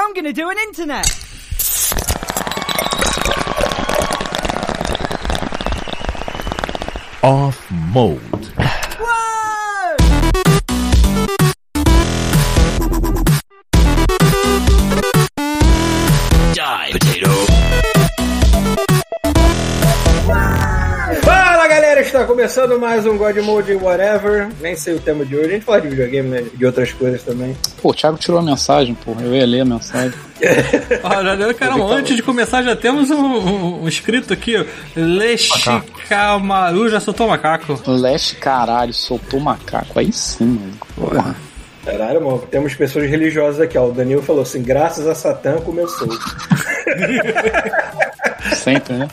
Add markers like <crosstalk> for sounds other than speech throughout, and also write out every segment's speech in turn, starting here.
I'm gonna do an internet. Off mode. Começando mais um God Mode Whatever. Nem sei o tema de hoje, a gente fala de videogame, né? De outras coisas também. Pô, o Thiago tirou a mensagem, pô. Eu ia ler a mensagem. <laughs> Olha, caramba, antes de começar já temos um, um, um escrito aqui, ó. Lexicamaru já soltou macaco. Leste, caralho, soltou macaco. Aí sim, mano. Porra. Caralho, mano, temos pessoas religiosas aqui, ó. O Danilo falou assim: graças a Satã começou. <laughs> Sempre, né?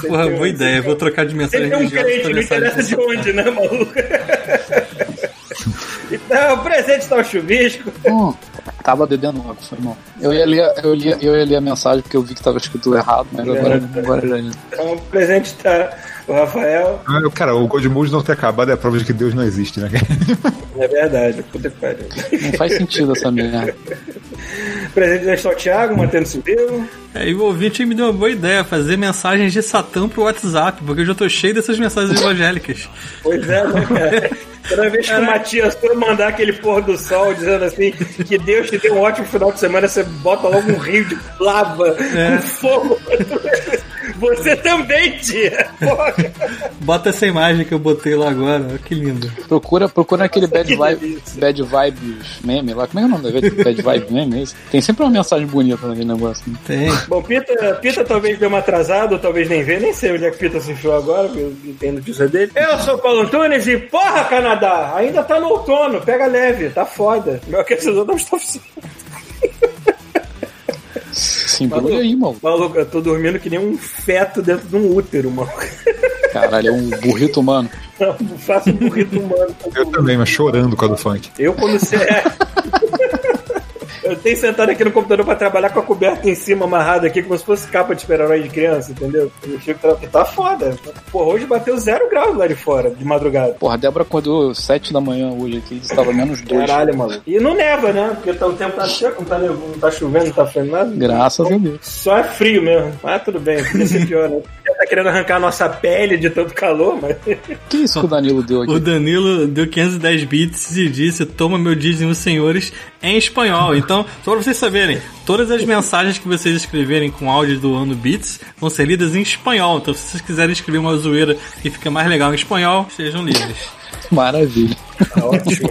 Porra, boa ideia, vou trocar de mensagem Ele é um crente, não mensagem interessa de onde, né, maluco? <laughs> Então, o presente está o chuvisco. Hum, tava bebendo água, foi mal. Eu ia, ler, eu, ia, eu ia ler a mensagem porque eu vi que tava escrito errado, mas agora, agora já li. Então, o presente está o Rafael. Ah, Cara, o God Mode não ter acabado é a prova de que Deus não existe, né? É verdade, puta que pariu. Não faz sentido essa merda. Presente já está o Thiago, mantendo-se vivo. É, e o ouvinte me deu uma boa ideia, fazer mensagens de Satã pro WhatsApp, porque eu já tô cheio dessas mensagens evangélicas. Pois é, né, cara? Toda vez que o Matias for mandar aquele pôr do sol dizendo assim que Deus te deu um ótimo final de semana, você bota logo um rio de lava com fogo. Você também, tia. Porra. Bota essa imagem que eu botei lá agora, olha que lindo. Procura, procura aquele Bad, vibe, bad Vibes meme lá. Como é que é o nome da Bad Vibe meme? é isso? Tem sempre uma mensagem bonita naquele negócio. Né? Tem. Bom, Pita, Pita talvez deu uma atrasada, ou talvez nem vê, nem sei onde é que Pita se enfiou agora, porque eu não tenho notícia dele. Eu sou o Paulo Antunes e, porra, Canadá, ainda tá no outono, pega leve, tá foda. Meu aquecedor não está funcionando. Se embrulha aí, mano. Maluco, eu tô dormindo que nem um feto dentro de um útero, mano. <laughs> Caralho, é um burrito humano. Eu faço um burrito humano. Eu também, mas chorando com a do funk. Eu, quando você é. Eu tenho sentado aqui no computador pra trabalhar com a coberta em cima amarrada aqui, como se fosse capa de super-herói de criança, entendeu? Eu fico tra... tá foda. Porra, hoje bateu zero grau lá de fora, de madrugada. Porra, a Débora acordou 7 da manhã hoje aqui, estava menos 2. Caralho, maluco. E não neva, né? Porque tá, o tempo tá seco, não tá, nevando, não tá chovendo, não tá fazendo nada. Graças a Deus. Só é frio mesmo. Mas tudo bem, podia ser pior, né? Tá querendo arrancar a nossa pele de tanto calor, mas. Que isso que o Danilo deu aqui? O Danilo deu 510 bits e disse: Toma meu dízimo, senhores, em espanhol. Então, só pra vocês saberem, todas as mensagens que vocês escreverem com áudio do ano bits vão ser lidas em espanhol. Então, se vocês quiserem escrever uma zoeira que fica mais legal em espanhol, sejam livres. Maravilha. Tá ótimo.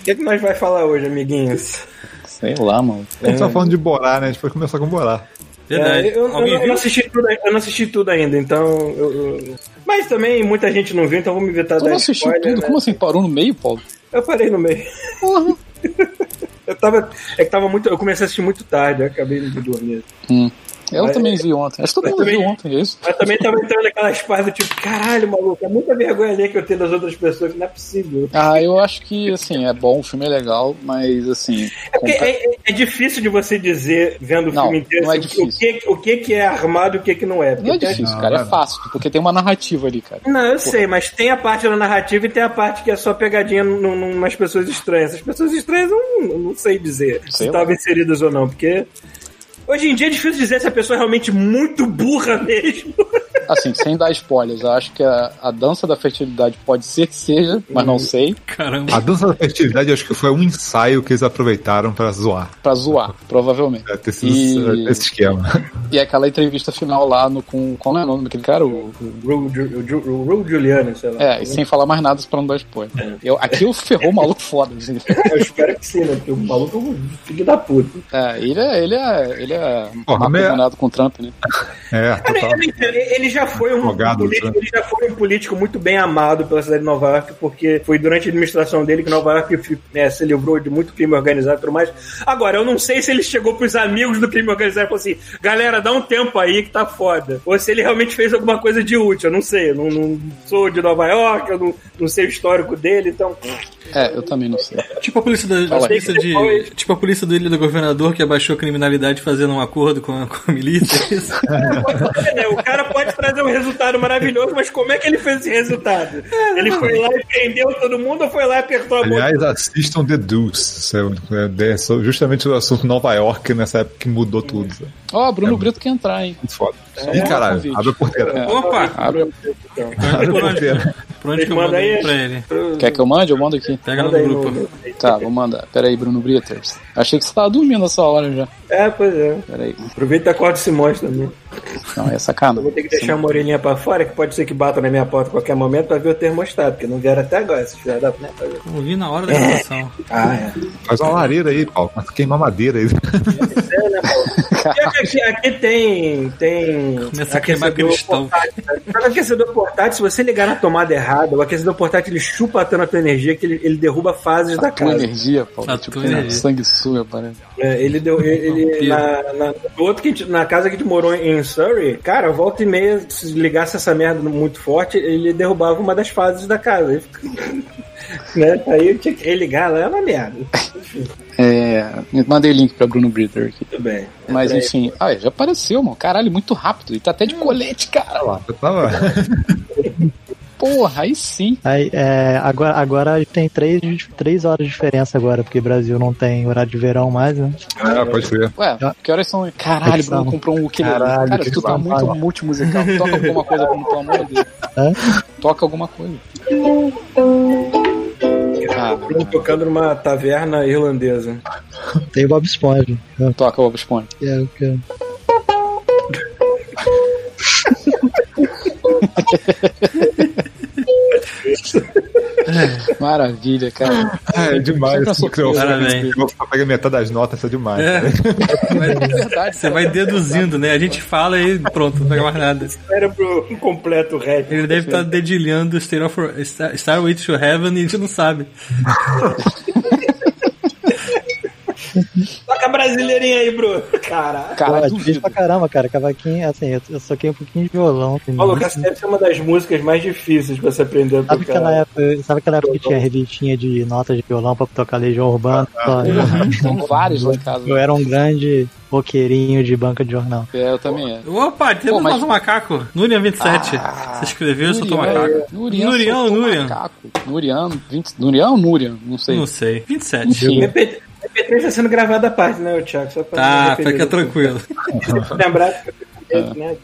O que, é que nós vai falar hoje, amiguinhos? Sei lá, mano. A gente tá falando de Borá, né? A gente pode começar com Borá. Verdade. É, eu, eu Alguém não, eu viu? não assisti tudo, eu não assisti tudo ainda, então. eu- eu- Mas também muita gente não viu, então vamos evitar Tu dar não assistiu spoiler, tudo? né? Como assim? Parou no meio, Paulo? Eu parei no meio. Porra. <laughs> Eu tava. É que tava muito. Eu comecei a assistir muito tarde, eu acabei de dormir. Hum. Eu Mas- também vi ontem. Acho que todo mundo viu também- ontem, é isso? Mas também tava entrando aquelas partes tipo, caralho, maluco, é muita vergonha ali que eu tenho das outras pessoas, que não é possível. Ah, eu acho que, assim, é bom, o filme é legal, mas, assim... É, porque compa- é, é- é difícil de você dizer, vendo o Não, filme inteiro, não é assim, difícil. o, que, o que que é armado e o que que não é. Não é tem- difícil, Não, cara, não é é fácil, porque tem uma narrativa ali, cara. Não, eu sei, mas tem a parte da narrativa e tem a parte que é só pegadinha numas pessoas estranhas. As pessoas estranhas eu não, não sei dizer se Sei lá. estavam inseridas ou não, porque hoje em dia é difícil dizer se a pessoa é realmente muito burra mesmo. <laughs> Assim, sem dar spoilers, eu acho que a, a dança da fertilidade pode ser que seja, mas não sei, Caramba. A dança da fertilidade acho que foi um ensaio que eles aproveitaram pra zoar. pra zoar, provavelmente. Deve ter sido E- esse esquema. E aquela entrevista final lá no, com. Qual é o nome daquele cara? O, Ru Juliana, sei lá. é, e sem falar mais nada pra não dar spoiler. Eu, aqui eu ferrou o maluco foda. Assim. Eu espero que sim, né? Porque o maluco é um filho da puta. É, ele é. Ele é. Ele é Porra, mas- combinado com o Trump, né? É, total. Ele, ele já foi um político, né? ele já foi um político muito bem amado pela cidade de Nova York, porque foi durante a administração dele que Nova York né, se livrou de muito crime organizado e tudo mais. Agora, eu não sei se ele chegou pros amigos do crime organizado e falou assim: galera, dá um tempo aí que tá foda. Ou se ele realmente fez alguma coisa de útil, eu não sei. Eu não, não sou de Nova York, eu não, não sei o histórico dele, então. É, eu também não sei. Tipo a polícia, da, a polícia de. Tipo a polícia do Ilha do Governador que abaixou a criminalidade fazendo um acordo com a, com a milícia. é isso? <laughs> É, o cara pode trazer trazer um resultado maravilhoso, mas como é que ele fez esse resultado? Ele foi lá e prendeu todo mundo ou foi lá e apertou a mão? Aliás, assistam The Deuce. É, é, é justamente o assunto Nova York nessa época que mudou tudo. sabe? Ó, Bruno Brito quer entrar, hein? Muito foda. É, Ih, caralho, convite. abre a porteira. É. Opa! Abre- Abre a Por onde, porteira. por onde que eu Manda mando aí. pra ele? Quer que eu mande? Eu mando aqui. Pega no Manda grupo. no- Tá, vou mandar. Pera aí, Bruno Britters. Achei que você tava dormindo essa hora já. É, pois é. Pera aí. Aproveita e acorda e se mostra também. Não, é Eu sacana. vou ter que deixar uma orelhinha pra fora, que pode ser que bata na minha porta a qualquer momento pra ver o termostato, porque não vieram até agora, esses filhos da puta. Eu vi na hora da gravação. Ah, é. Faz uma lareira aí, Paulo. Mas queimar madeira aí. É, né, Paulo? <laughs> Aqui, aqui tem. tem Começa a queimar cristão. o aquecedor portátil? Se você ligar na tomada errada, o aquecedor portátil ele chupa tanto a tua energia que ele, ele derruba fases da A tua casa. energia, pô. A Tipo, energia. sangue suja, parece. É, ele deu. Ele, ele- na, na, outro que na casa que a gente morou em Surrey, cara, volta e meia, se ligasse essa merda muito forte, ele derrubava uma das fases da casa. <laughs> <laughs> Né? Aí eu tinha que religar lá, é uma merda. É. Mandei link pra Bruno Britter aqui. Tudo bem. Mas Peraí. enfim. Ah, já apareceu, mano. Caralho, muito rápido. E tá até de colete, cara. Tava. <laughs> Porra, aí sim. Aí, é, agora, agora tem três, três horas de diferença agora, porque Brasil não tem horário de verão mais, né? Ah, pode ser. Ué, que horas são? Caralho, Bruno comprou um ukulele. Caralho, Cara, tu tá muito multimusical. Toca alguma coisa, Bruno, pelo amor de Deus. <laughs> Hã? Toca alguma coisa. Ah, Bruno tocando numa taverna irlandesa. Tem o Bob Esponja. É, toca o Bob Esponja. é, é. <laughs> Maravilha, cara. É demais. Sempre Esse microfone. Pegar metade das notas, isso é demais. É. É verdade. Você vai deduzindo, né? A gente fala e pronto, não pega mais nada. Cérebro incompleto rap. Ele deve estar dedilhando Star, of, Star, to Heaven e a gente não sabe. <laughs> Toca brasileirinha aí, Bruno. Caralho. Cara, Pô, difícil pra caramba, cara. Cavaquinho, assim, eu, eu soquei um pouquinho de violão. muito. essa deve ser uma das músicas mais difíceis pra você aprender a Sabe aquela tocar. época, sabe aquela época que tinha revistinha de notas de violão pra tocar Legião Urbana? Só- Tem vários lá em casa. Eu era um grande roqueirinho de banca de jornal. É, eu também é. Opa, tem Pô, mas- mais um macaco. Nurian27. Ah, Você escreveu, eu Nurian, macaco. Nurian, Nurian, soltou Nurian. macaco. Nurian, 20, Nurian ou Nurian? Não sei. Não sei. 27. Enfim, MP3 MP3 tá sendo gravado à parte, né, Thiago? Só pra Tá, fica tranquilo. <laughs> Lembrar que MP3, né?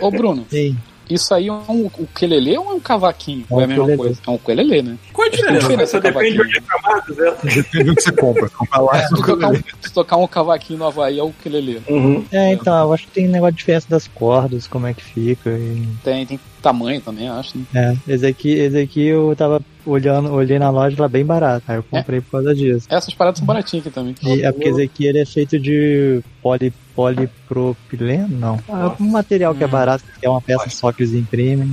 ô Bruno, Sim. Isso aí é um ukulele ou é um cavaquinho? É um é a mesma ukulele. coisa? É um ukulele, né? Qual a diferença? Só depende de onde é chamado, Zé. <laughs> Depende do que você compra. Se comprar lá, Se tocar, um, se tocar um cavaquinho no Havaí é o ukulele. Uhum. É, então, eu acho que tem negócio de diferença das cordas, como é que fica. E... Tem, tem tamanho também, acho. Né? É, esse aqui, esse aqui eu tava olhando, olhei na loja lá bem barato. Aí eu comprei por causa disso. Essas paradas são baratinhas aqui também. E é porque esse aqui ele é feito de poli, polipropileno? Não. É um material que é barato, que é uma peça só que eles imprimem.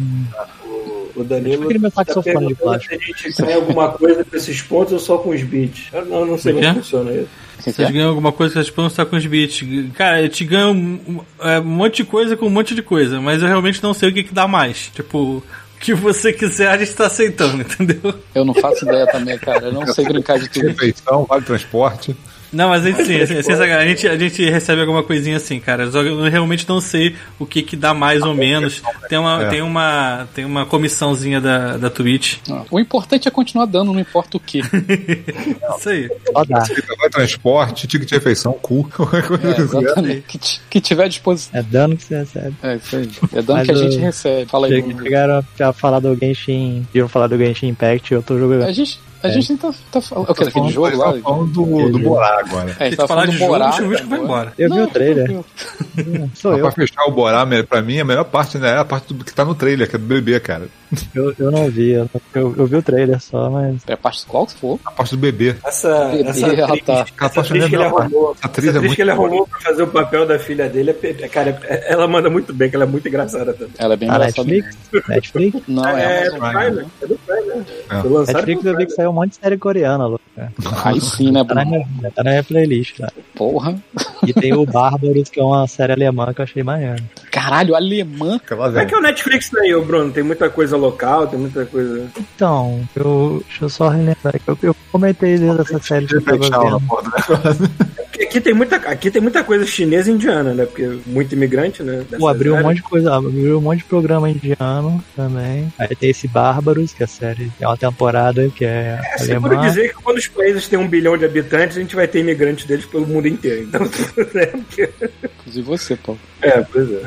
O Danilo Tipo meu tá saxofone de perguntando plástico. se a gente ganha alguma coisa com esses pontos ou só com os beats. Eu não, não sei Como funciona isso. Vocês ganham alguma coisa que vocês podem estar com os beats. Cara, eu te ganho um, um- é, um monte de coisa com um monte de coisa, mas eu realmente não sei o que, que dá mais. Tipo, o que você quiser a gente tá aceitando, <laughs> entendeu? Eu não faço ideia também, cara. Eu não sei brincar de <laughs> tudo. refeição, vale transporte. Não, mas a gente, sim, assim, assim, a, gente, a gente recebe alguma coisinha assim, cara. Eu realmente não sei o que, que dá mais ou menos. Tem uma, É. tem uma, tem uma comissãozinha da, da Twitch. Não. O importante é continuar dando, não importa o que. <laughs> Isso aí. Só dá. Transporte, ticket de refeição, cu. <laughs> qualquer coisa É, que. Que, tiver à disposição. É dano que você recebe. É isso aí. É dano Mas que a gente recebe. Fala aí. Chegaram a falar do Genshin. Viram falar do Genshin Impact, eu tô jogando. A gente, a É. gente tá, tá falando. O que? Daquele Falando- jogo lá? tá falando do, do Borá agora. É, a gente tá falar falando de do jogo, Borá. o Chuvisco vai embora. Eu vi o trailer. <laughs> Sou eu. pra fechar o Borá, pra mim, a melhor parte né, é a parte do que tá no trailer, que é do bebê, cara. eu. Eu não vi. Eu, eu, vi o trailer só, mas. É a parte qual que for. A parte do bebê. Essa, Bebê, essa ah, atriz, tá. essa atriz que ele arrumou, Essa atriz essa é que ele arrumou pra fazer o papel da filha dele, é, cara, é- ela manda muito bem, que ela é muito engraçada também. Ela é bem A engraçada. Netflix? Netflix? Não, é, é, do Prime, né? é do Prime? É. Netflix eu vi que saiu um monte de série coreana, louco. Aí sim, né, Tá na, Bruno? minha, tá na minha playlist lá. Porra. E tem o Bárbaros, que é uma série alemã que eu achei maneiro. Caralho, alemã. Como é que é o Netflix aí, ô Bruno? Tem muita coisa local, tem muita coisa. Então, eu, deixa eu só relembrar. Eu, eu comentei dentro dessa série que eu tava vendo. <laughs> aqui tem muita, aqui tem muita coisa chinesa e indiana, né? Porque muito imigrante, né? Pô, abriu um monte de coisa, abriu um monte de programa indiano também. Aí tem esse Bárbaros, que é a série, é uma temporada que é, É seguro alemã. dizer que quando os países têm um bilhão de habitantes, a gente vai ter imigrantes deles pelo mundo inteiro. Então, <laughs> né? Porque- Inclusive você, Paulo. É, pois é.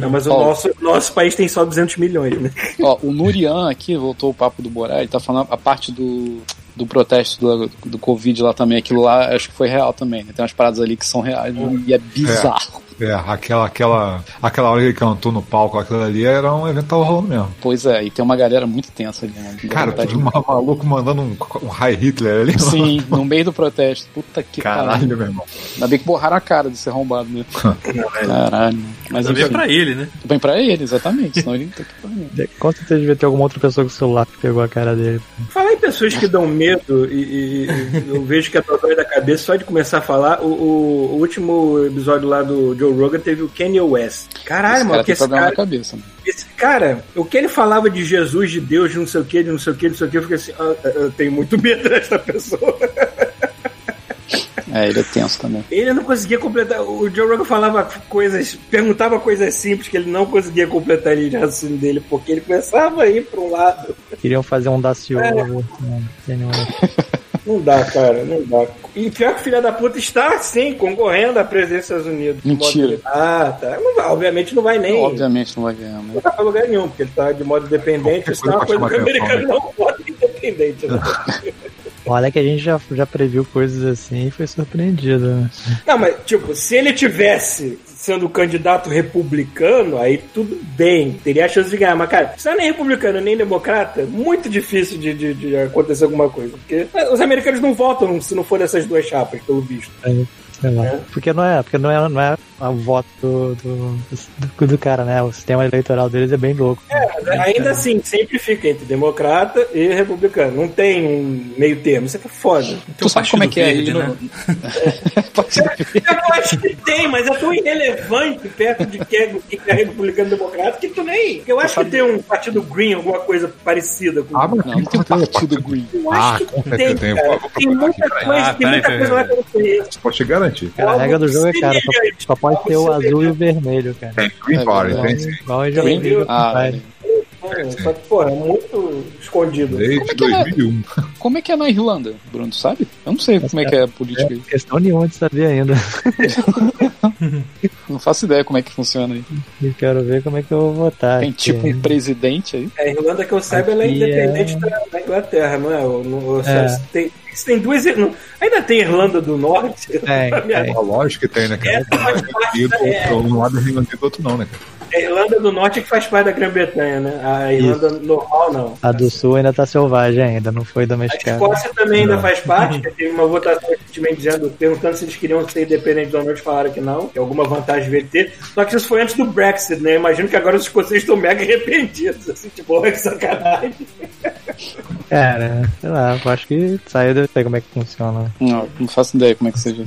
Não, mas o Paulo. nosso, nosso país tem só 200 milhões, né? Ó, o Nurian aqui, voltou o papo do Borá, ele tá falando a parte do, do protesto do, do Covid lá também. Aquilo lá acho que foi real também. né? Tem umas paradas ali que são reais né? e é bizarro. É, aquela, aquela, aquela hora que ele cantou no palco, aquilo ali era um evento que tava rolando mesmo. Pois é, e tem uma galera muito tensa ali, né? Cara, todo um maluco mandando um, um High Hitler ali. de- Sim, no meio do protesto. Puta que Caralho, caralho. meu irmão. Ainda bem que borraram a cara desse arrombado mesmo. <laughs> Caralho. Mas Ainda bem pra ele, né? bem pra ele, exatamente. Senão ele não tem que fazer. Com certeza devia ter alguma outra pessoa com o celular que pegou a cara dele. Falar em pessoas que dão medo e, e- e eu vejo que a tua dói da cabeça só de começar a falar. O, o- o último episódio lá do Joe Rogan teve o Kanye West. Caralho, Esse mano, cara que esse cara, na cabeça. mano. esse cara, o que ele falava de Jesus, de Deus, de não sei o que, de não sei o que, não sei o que, eu fiquei assim, ah, eu tenho muito medo <laughs> dessa pessoa. É, ele é tenso também. Ele não conseguia completar. O Joe Rogan falava coisas, perguntava coisas simples que ele não conseguia completar a linha de raciocínio dele, porque ele começava a ir para um lado. Queriam fazer um Daciolo. É. né? Anyway. Não dá, cara, não dá. E pior que o filho da puta está, sim, concorrendo à presidência dos Estados Unidos. De Mentira. Ah, tá. Não vai, obviamente não vai nem. Obviamente não vai ganhar, né? Não vai pra lugar nenhum, porque ele tá de modo dependente. Isso é uma coisa que o americano não pode independente. Né? <laughs> Olha que a gente já, já previu coisas assim e foi surpreendido. né? Não, mas, tipo, se ele tivesse sendo candidato republicano, aí tudo bem, teria a chance de ganhar. Mas, cara, se não é nem republicano nem democrata, muito difícil de, de, de acontecer alguma coisa. Porque os americanos não votam se não for dessas duas chapas, pelo visto. Aí, sei lá. Porque não é, porque não é, não é o voto do, do, do, do cara, né? O sistema eleitoral deles é bem louco. Mas ainda assim, sempre fica entre democrata e republicano. Não tem um meio termo. Isso é foda. Tu o sabe como é que é aí Verde, no... né? Partido Verde. <laughs> Eu acho que tem, mas é tão irrelevante perto de que é, que é republicano e democrata que tu nem. Eu acho que tem um partido green, alguma coisa parecida com Ah, mas Não, não tem partido green. Eu acho Ah, que com tem, tem. cara. Tem procurar muita coisa, Ah, tem muita coisa lá que eu não conheço. Pode te garantir. Cara, a regra do jogo é, cara, só, só pode ter o azul e o vermelho, cara. Tem Green É Party, verdade. tem sim. Igual em jogo Green? Ah, Vai. Só que, pô, é muito escondido. Desde Como é que é? 2001. Como é que é na Irlanda, Bruno, sabe? Eu não sei como é que é a política aí. Questão nenhuma de saber ainda. <laughs> Não faço ideia como é que funciona aí. E quero ver como é que eu vou votar. Tem aqui. tipo um presidente aí. A Irlanda, que eu saiba, ela é Aqui independente da, da Inglaterra, não é? Ou só- É. tem, tem duas. não- ainda tem Irlanda do Norte? Tem. <laughs> Ah, lógico que tem, né, cara? É. um lado é Unido, do outro não, né, cara? A Irlanda do Norte é que faz parte da Grã-Bretanha, né? A Irlanda normal, não. A do sul ainda tá selvagem ainda, não foi A. Escócia também ainda faz parte, que <laughs> teve uma votação recentemente dizendo, perguntando se eles queriam ser independentes ou não, eles falaram que não, que alguma vantagem veio ter. Só que isso foi antes do Brexit, né? Imagino que agora os escoceses estão mega arrependidos, assim, tipo, olha que sacanagem. <laughs> Cara, sei lá, eu acho que saiu, eu sei como é que funciona, Não, não faço ideia como é que seja.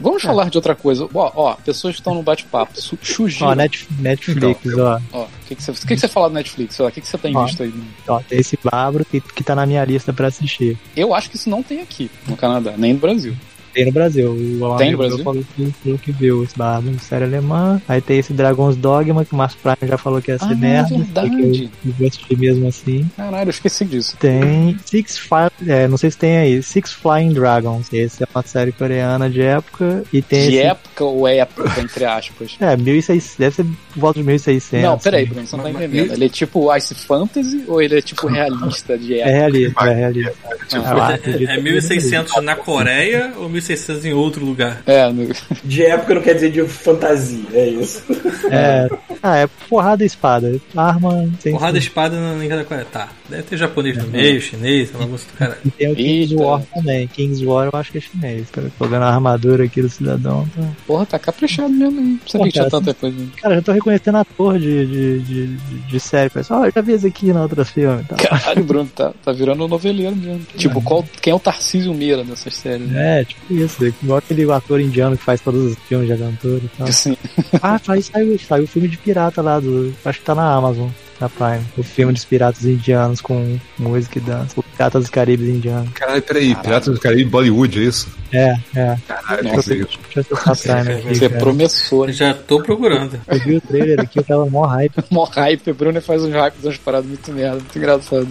Vamos falar de outra coisa. Ó, ó pessoas que estão no bate-papo. Su- Shujiro. Ó, Net- Netflix, ó. Ó, o que, que, você, o que, que você fala do Netflix? O que, que você tem Ó. visto aí? ó. Tem esse Bárbaro que, que tá na minha lista pra assistir. Eu acho que isso não tem aqui no Canadá, nem no Brasil. Tem no Brasil. O Tem no Brasil? Falou que, falou que viu esse Bárbaro, série alemã. Aí tem esse Dragon's Dogma, que o Márcio Prime já falou que ia ser Ah, merda. verdade. Que eu, eu vou assistir mesmo assim. Caralho, eu esqueci disso. Tem Six Fly, é, não sei se tem aí, Six Flying Dragons. Esse é uma série coreana de época. E tem De esse, época ou época, entre aspas? É, 1600, deve ser por volta de 1600. Não, peraí? Bruno, você não tá entendendo. Ele é tipo Ice Fantasy ou ele é tipo realista de É época? realista, é realista. Ah, Eu É, é que 1600 na Coreia ou 1600 em outro lugar? É, no- <laughs> De época não quer dizer de fantasia, é isso. É, ah, é porrada e espada. Arma sem Porrada espada na língua da Coreia. Tá. Deve ter japonês no meio, chinês, uma bagunça do caralho. E tem o King's Eita. War também. King's War eu acho que é chinês. Cara, tô vendo a armadura aqui do cidadão. Tá... porra, tá caprichado mesmo, hein? Não sabia Pô, que tinha cara, tanta coisa. Cara, já tô reconhecendo ator de, de, de, de, série. Pessoal, oh, já vi esse aqui na outra filme. tal. Caralho, Bruno, tá, tá virando um noveleiro mesmo. Tipo, qual, quem é o Tarcísio Meira nessas séries? né? É, tipo isso. Igual aquele ator indiano que faz todos os filmes de aventura e tal. Assim, Ah, saiu, saiu, saiu o filme de pirata lá do. Acho que tá na Amazon. Na Prime. O filme dos piratas indianos com música e dança. O Pirata dos Caribes indiano. Caralho, peraí, Piratas do Caribe Bollywood, é isso? É, é. Caralho, Nossa. que isso. Deixa eu Isso é cara. promissor. Já tô procurando. Eu vi o trailer aqui, eu tava mó hype. <laughs> Mó hype, o Bruno faz uns hypes, umas paradas muito merda, muito engraçado.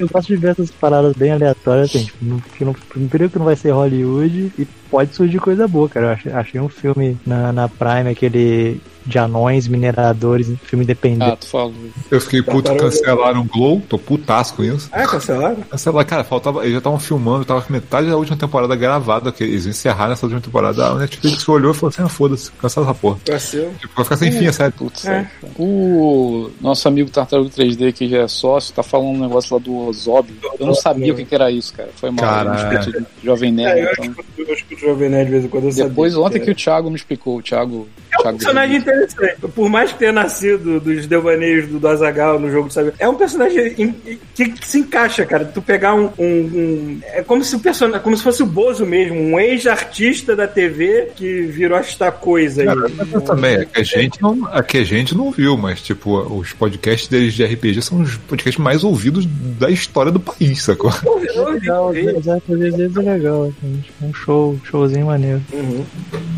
Eu gosto de ver essas paradas bem aleatórias, assim, tipo, no, que não, primeiro que não vai ser Hollywood e pode surgir coisa boa, cara. Eu achei, achei um filme na, na Prime, aquele de anões, mineradores, filme Ah, independente. tu falou. Eu fiquei puto, Tartaruga. cancelaram o Glow, tô putaço com isso. Ah, cancelaram? Cancelaram, cara, faltava, eles já estavam filmando, tava com metade da última temporada gravada, que eles encerraram essa última temporada. A Netflix olhou e falou assim: ah, foda-se, cancela essa porra. Vacilo. Tipo, vai ficar sem fim, é sério. Putz, É. O nosso amigo Tartaruga 3D, que já é sócio, tá falando um negócio lá do Ozob. Eu não sabia o que, que era isso, cara. Foi mal. De Jovem É, Nerd. eu então. eu o Jovem Nerd de vez em quando. Eu Depois, sabia ontem que era. o Thiago me explicou, o Thiago. É um Thiago personagem interessante. Por mais que tenha nascido dos devaneios do, do Azagal no jogo de saber, é um personagem em- que, que se encaixa, cara. Tu pegar um. um- um- é como se o personagem. Como se fosse o Bozo mesmo, um ex-artista da TV que virou esta coisa aí. Cara, mas também, é que a gente não, é que a gente não viu, mas tipo, os podcasts deles de RPG são os podcasts mais ouvidos da história do país, sacou? Pô, eu ouvi Legal, vezes é legal, assim, tipo, um show, showzinho maneiro. Uhum.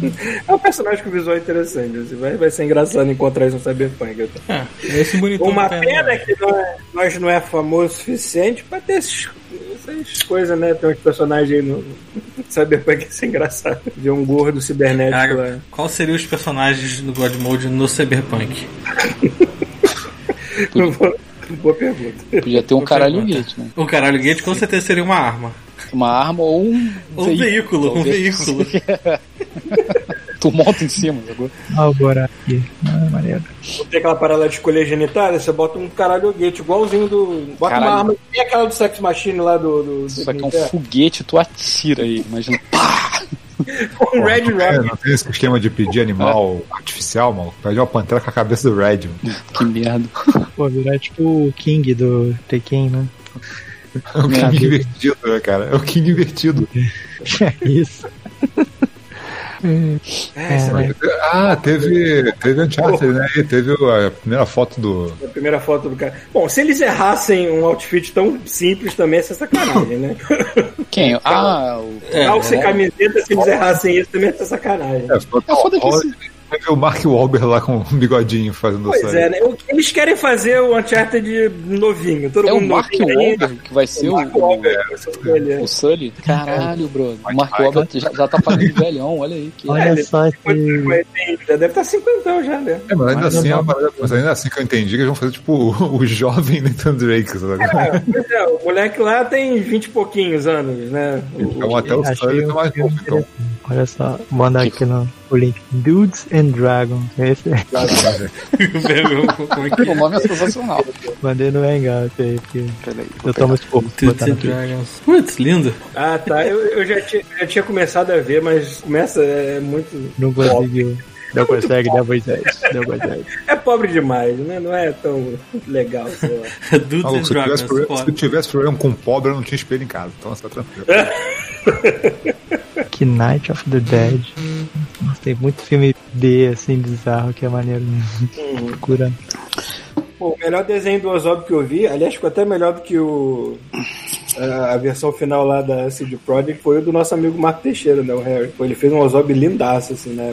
<laughs> É um personagem com visual interessante. assim, vai, vai ser engraçado encontrar isso no Cyberpunk. É, esse bonitão Uma pena indo- que não é- nós não é famoso o suficiente pra ter esses, essas coisas, né? Tem uns personagens aí no <laughs> Cyberpunk que isso é engraçado. Ver um gordo cibernético lá. Cara, qual seriam os personagens do God Mode no Cyberpunk? <laughs> Boa pergunta. Podia ter um Boa caralho pergunta. gate, né? O caralho gate com certeza seria uma arma. Uma arma ou um. Um veículo, um talvez. veículo. <laughs> tu monta em cima, sacou? Ah, o aqui. Ah, maneiro. Tem aquela parada de escolher genitália, você bota um caralho gate igualzinho do. Bota Caralho. uma arma. Tem aquela do Sex Machine lá do. do Só que é um foguete, tu atira aí, imagina. Pá! <laughs> um Red É, Rocket. não tem esse esquema de pedir animal artificial, mano. Pede uma pantera com a cabeça do Red, mano. Que merda. <laughs> Pô, virar tipo o King do Tekken, né? É o King invertido, né, cara? É o King invertido. <laughs> É isso. É, né? Ah, teve, teve Uncharted, né? E teve a primeira foto do. A primeira foto do cara. Bom, se eles errassem um outfit tão simples também, isso é sacanagem, né? <laughs> Quem? Ah, o. É, Calça e é. camiseta, se eles errassem isso, também é sacanagem. É, É foda que esse- Teve o Mark Wahlberg lá com o bigodinho fazendo Pois é, né? O- Eles querem fazer o Uncharted novinho. Todo É o mundo Mark novinho. Wahlberg que vai ser O o, Mark Wahlberg, o, o Sully. Caralho, brother. O Mark Wahlberg já, já tá fazendo velhão, olha aí. Que... Olha ele- só Já deve estar cinquentão já, né? É, mas ainda Mas assim, é não- uma parada- mas ainda assim que eu entendi que eles vão fazer tipo o, o jovem Nathan Drake, sabe? É, pois é, o moleque lá tem vinte e pouquinhos anos, né? O- Então até o Sully tá mais novo, então. Olha só, manda aqui no o link. Dudes and Dragons. Esse é. Como é que O nome é sensacional. Mandei no Hangout aí, porque Peraí. eu tô muito pouco Dudes and. Dragons. Putz, lindo. Ah, tá. Eu, eu já, tinha, já tinha começado a ver, mas começa, é muito. Não conseguiu. Não consegue, né, Moisés? Não consegue. É pobre demais, né? Não é tão legal, sei lá. <laughs> Dudes Maluco, and se, eu Dragons. tivesse problema, se tivesse problema com pobre, eu não tinha espelho em casa. Então você tá tranquilo. <laughs> Que Night of the Dead. Tem muito filme B, assim, bizarro, que é maneiro. <laughs> Procura. Pô, o melhor desenho do Ozob que eu vi, aliás, ficou até melhor do que o. A, a versão final lá da CD Projekt foi o do nosso amigo Marco Teixeira, né? O Harry. Pô, ele fez um Ozob lindaço, assim, né?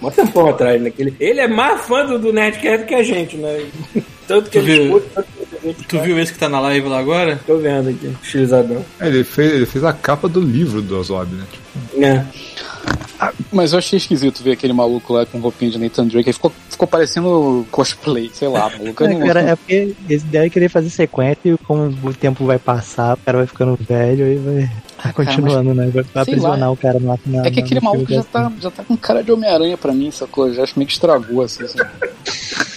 Mó tempão atrás, né? Ele, ele é mais fã do, do Nerdcast que a gente, né? <laughs> Tanto que Tu ele viu- escuta, tanto que a gente Tu faz. viu esse que tá na live lá agora? Tô vendo aqui, estilizadão. É, ele, fez, ele fez a capa do livro do Ozob, né? Tipo, É. Mas eu achei esquisito ver aquele maluco lá com roupinha de Nathan Drake. Ele ficou, ficou parecendo cosplay, sei lá, maluco. É, cara, é porque eles devem querer fazer sequência e como o tempo vai passar, o cara vai ficando velho e vai Ah, continuando, né? Vai aprisionar lá. o cara na, na É que aquele no maluco já tá, já tá com cara de Homem-Aranha pra mim, sacou? Eu Já acho meio que estragou, assim. sabe? <laughs>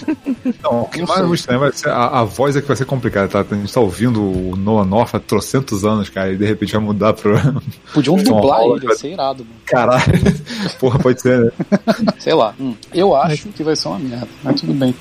Não, o que mais sei. estranho vai ser a, a voz é que vai ser complicada, tá? A gente tá ouvindo o Noah North há trocentos anos, cara, e de repente vai mudar pro. Podiam dublar ele, vai- ia ser irado, mano. Caralho. <laughs> Porra, pode ser, né? <laughs> Sei lá. Hum, eu acho que vai ser uma merda, mas tudo bem.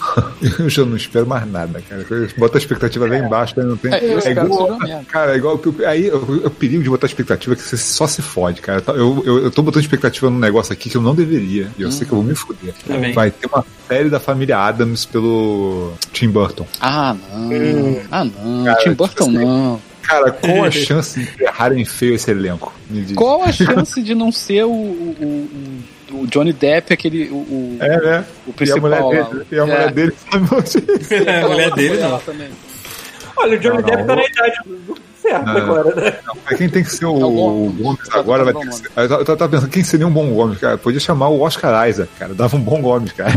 Eu já não espero mais nada, cara. Bota a expectativa lá embaixo, aí não tem. É, eu espero igual- que. Cara, é igual. Aí o, o perigo de botar expectativa é que você só se fode, cara. Eu, eu, eu tô botando expectativa num negócio aqui que eu não deveria. E eu sei que eu vou me fuder. Tá. Vai ter uma série da família Adams pelo Tim Burton. Ah, não. Ah, não. Cara, Tim tipo Burton, assim, não. Cara, qual a chance de errarem feio esse elenco? Me diz. Qual a chance de não ser o, o, o- o Johnny Depp, aquele. O, o, É, né? o E a principal mulher dele, e a É. mulher dele <laughs> sabe É, <laughs> a mulher dele não. também. Olha, o Johnny Não, Depp não. tá na idade do certo Não. agora, né? Mas quem tem que ser o, É o Gomes. Tá, agora tá vai bom ter que ser. Eu tava- eu pensando, quem seria um bom Gomes, cara? Podia chamar o Oscar Isaac, cara. Dava um bom Gomes, cara.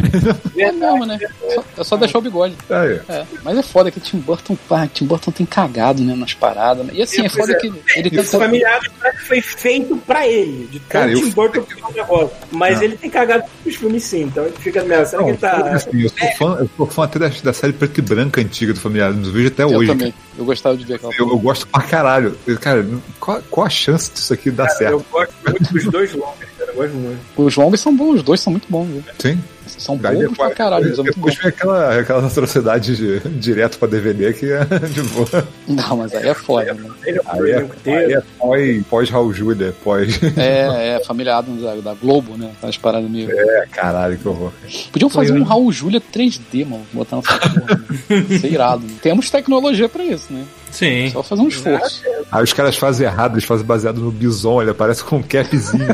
É mesmo, né? Só, é só deixar o bigode. Aí. É. Mas é foda que Tim Burton, pá, Tim Burton tem cagado, né, nas paradas. né? E assim, é foda é. que ele Os tenta. familiares parece que foi feito pra ele, de Cara, tanto eu- Tim Burton que é um negócio. Mas Não. ele tem cagado nos filmes sim, então ele fica merda. Será que Não, ele tá. assim, eu, sou fã, eu sou fã até da, da série preto e branca antiga do Familiar. Não vejo até Eu hoje. também. Eu gostava de ver aquela Eu, eu gosto pra caralho. Cara, qual, qual a chance disso aqui dar certo? Eu gosto muito dos dois longas, cara. Eu gosto muito. Os longos são bons, os dois são muito bons, viu? Sim. São Daí bobos pra caralho, mas é depois vem aquela, aquela atrocidade de- direto pra DVD que é <laughs> de boa. Não, mas aí é foda, né? Ele é Aí é, aí inteiro. é pós, pós Raul Júlia, pós. É, é, família Adams da, da Globo, né? As paradas meio. É, caralho, que horror. Podiam fazer Foi, um né? Raul Júlia 3D, mano. Botar nessa porra. Né? Isso é irado. Né? Temos tecnologia pra isso, né? Sim. Só fazer um esforço. Aí os caras fazem errado, eles fazem baseado no bison, ele aparece com um capzinho. <laughs>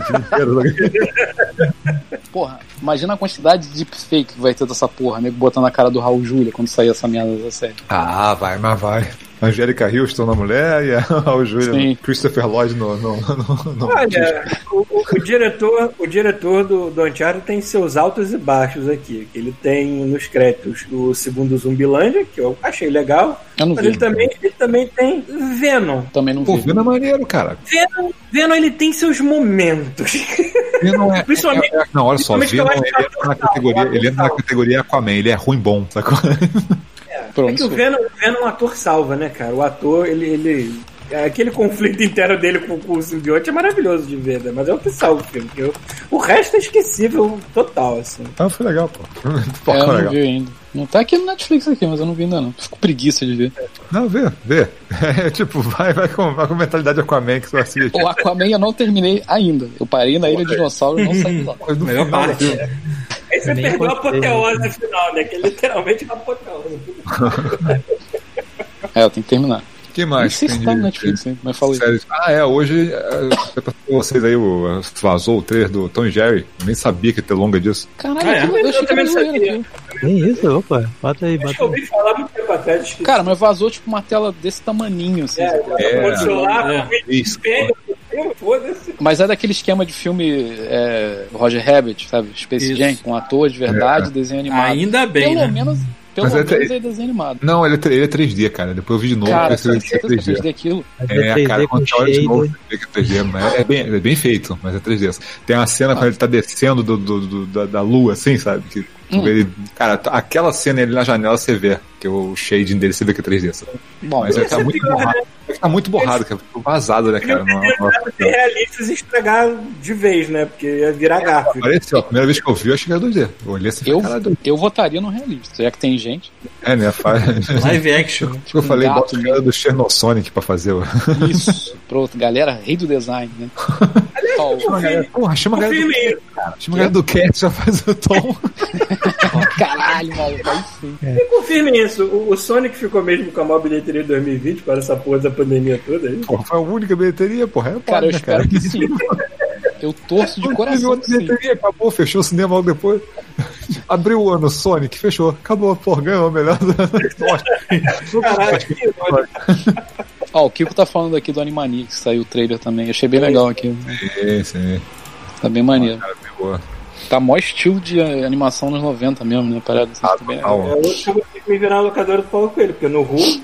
Porra, imagina a quantidade de deepfake que vai ter dessa porra, né? Botando a cara do Raul Júlia quando sair essa merda da série. ah, vai, mas vai. Angélica Houston na mulher e a <laughs> Júlia, Sim. Christopher Lloyd no. no, no, no- Olha, o, o- o diretor, o diretor do, do Uncharted tem seus altos e baixos aqui. que Ele tem nos créditos o segundo Zumbilândia, que eu achei legal. Eu não Mas vi. ele também, ele também tem Venom. Também não Pô, vi. Venom é maneiro, cara. Venom, Venom ele tem seus momentos. Venom é. Principalmente- <laughs> é- é- não, olha só, Venom ele é entra na categoria, ele entra na categoria Aquaman, ele é ruim bom, sacou? <laughs> É Pronto. que o Venom, o Venom, o ator salva, né, cara? O ator, ele. ele aquele conflito <laughs> interno dele com, com o simbionte é maravilhoso de ver, né? Mas é o que salva o filme. porque o, resto é esquecível total, assim. Ah, foi legal, pô. <laughs> Pô, É, eu não legal. vi ainda. Não tá aqui no Netflix aqui, mas eu não vi ainda não. Fico preguiça de ver. Não, vê, vê. <laughs> É tipo, vai, vai, com, vai com mentalidade Aquaman que você assiste. O Aquaman eu não terminei ainda. Eu parei na Ilha de Dinossauro e não saí de lá. Melhor parte. Aí você Nem perdeu a apoteose final, né? Que é literalmente uma apoteose. <laughs> É, eu tenho que terminar. que mais? sei se tem tá de- no Netflix, hein? Mas falei. Séries. Ah, é, hoje é, é pra vocês aí, o, vazou o trailer do Tom e Jerry. Eu nem sabia que ia ter longa disso. Caralho, Ah, é? eu Eu era também zoeira sabia. aqui. Nem isso, opa. Bota aí, Acho bota que eu aí. ouvi falar muito tempo atrás. Cara, mas vazou tipo uma tela desse tamaninho, assim. é, sabe? é, o celular, É. com o Mas é daquele esquema de filme é, Roger Rabbit, sabe? Space Isso. Jam, com ator de verdade, desenho animado. Ainda bem, Pelo né? menos, pelo Mas é menos tre- é desenho animado. Não, ele é, ele é 3D, cara. Depois eu vi de novo. Cara, percebi tem que é certeza que 3D. 3D aquilo. Mas É, 3D cara, quando você olha de novo, você vê que é 3D, mas é bem, é bem feito, mas é 3D. Tem uma cena quando ele tá descendo do, do- do- da, da lua, assim, sabe? Que, Hum. ele, cara, aquela cena ele na janela você vê, que o shading dele vê que é 3D. Sabe? Bom, Mas ele tá é muito pior, borrado. Ele tá muito borrado, cara. Ficou vazado, né, cara? Não, ter não- ser realistas e estragar de vez, né? Porque ia virar garfo. Apareceu, a primeira vez que eu vi, eu achei que era 2D. Eu olhei assim, eu, falei, caralho, eu votaria no realista, já que tem gente. é, né? Faz... Live action. Acho que eu falei, gato bota o cara do Chernosonic pra fazer o. Isso. <laughs> Pronto, galera, rei do design, né? Porra, chama a galera do. Chama a galera do Cat, já faz o tom. <laughs> caralho, maluco, aí sim. E confirme isso. O, o Sonic ficou mesmo com a maior bilheteria de 2020 para essa porra da pandemia toda aí. Porra, foi a única bilheteria, porra. É Cara, eu né, espero que sim. Eu torço de coração outra que sim. bilheteria, acabou, fechou o cinema logo depois. Abriu o ano Sonic, fechou. Acabou, porra, ganhou a melhor. Caralho, que. Ó, o Kiko tá falando aqui do Animaniacs, que saiu o trailer também. Achei bem legal aqui. sim, sim. Tá bem maneiro. Cara, boa. Tá mó estilo de animação nos 90 mesmo, né? Parada assim, Ah, tá bem legal. total. É, hoje eu vou ter que me virar na locadora do Paulo Coelho, porque no Hulu.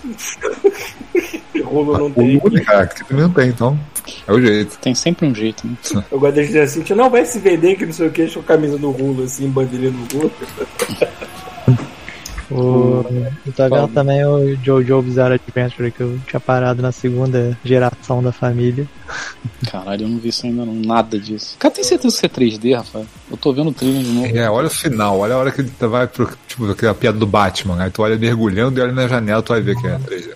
<laughs> Hulu não O tem. Lula, cara, que também não tem, então. É o jeito. Tem sempre um jeito, né? <laughs> Eu gosto de dizer assim, não vai se vender que não sei o que, com a camisa do Hulu, assim, bandeirinha do Hulu. <laughs> O, eu tô vendo também o Jojo Bizarre Adventure, que eu tinha parado na segunda geração da família. Caralho, eu não vi isso ainda não. Nada disso. Cara, tem certeza que isso é 3D, Rafael? Eu tô vendo o trailer de novo. É, olha o final, olha a hora que ele vai pro. Tipo, aquela piada do Batman. Aí tu olha mergulhando e olha na janela, tu vai ver que é 3D.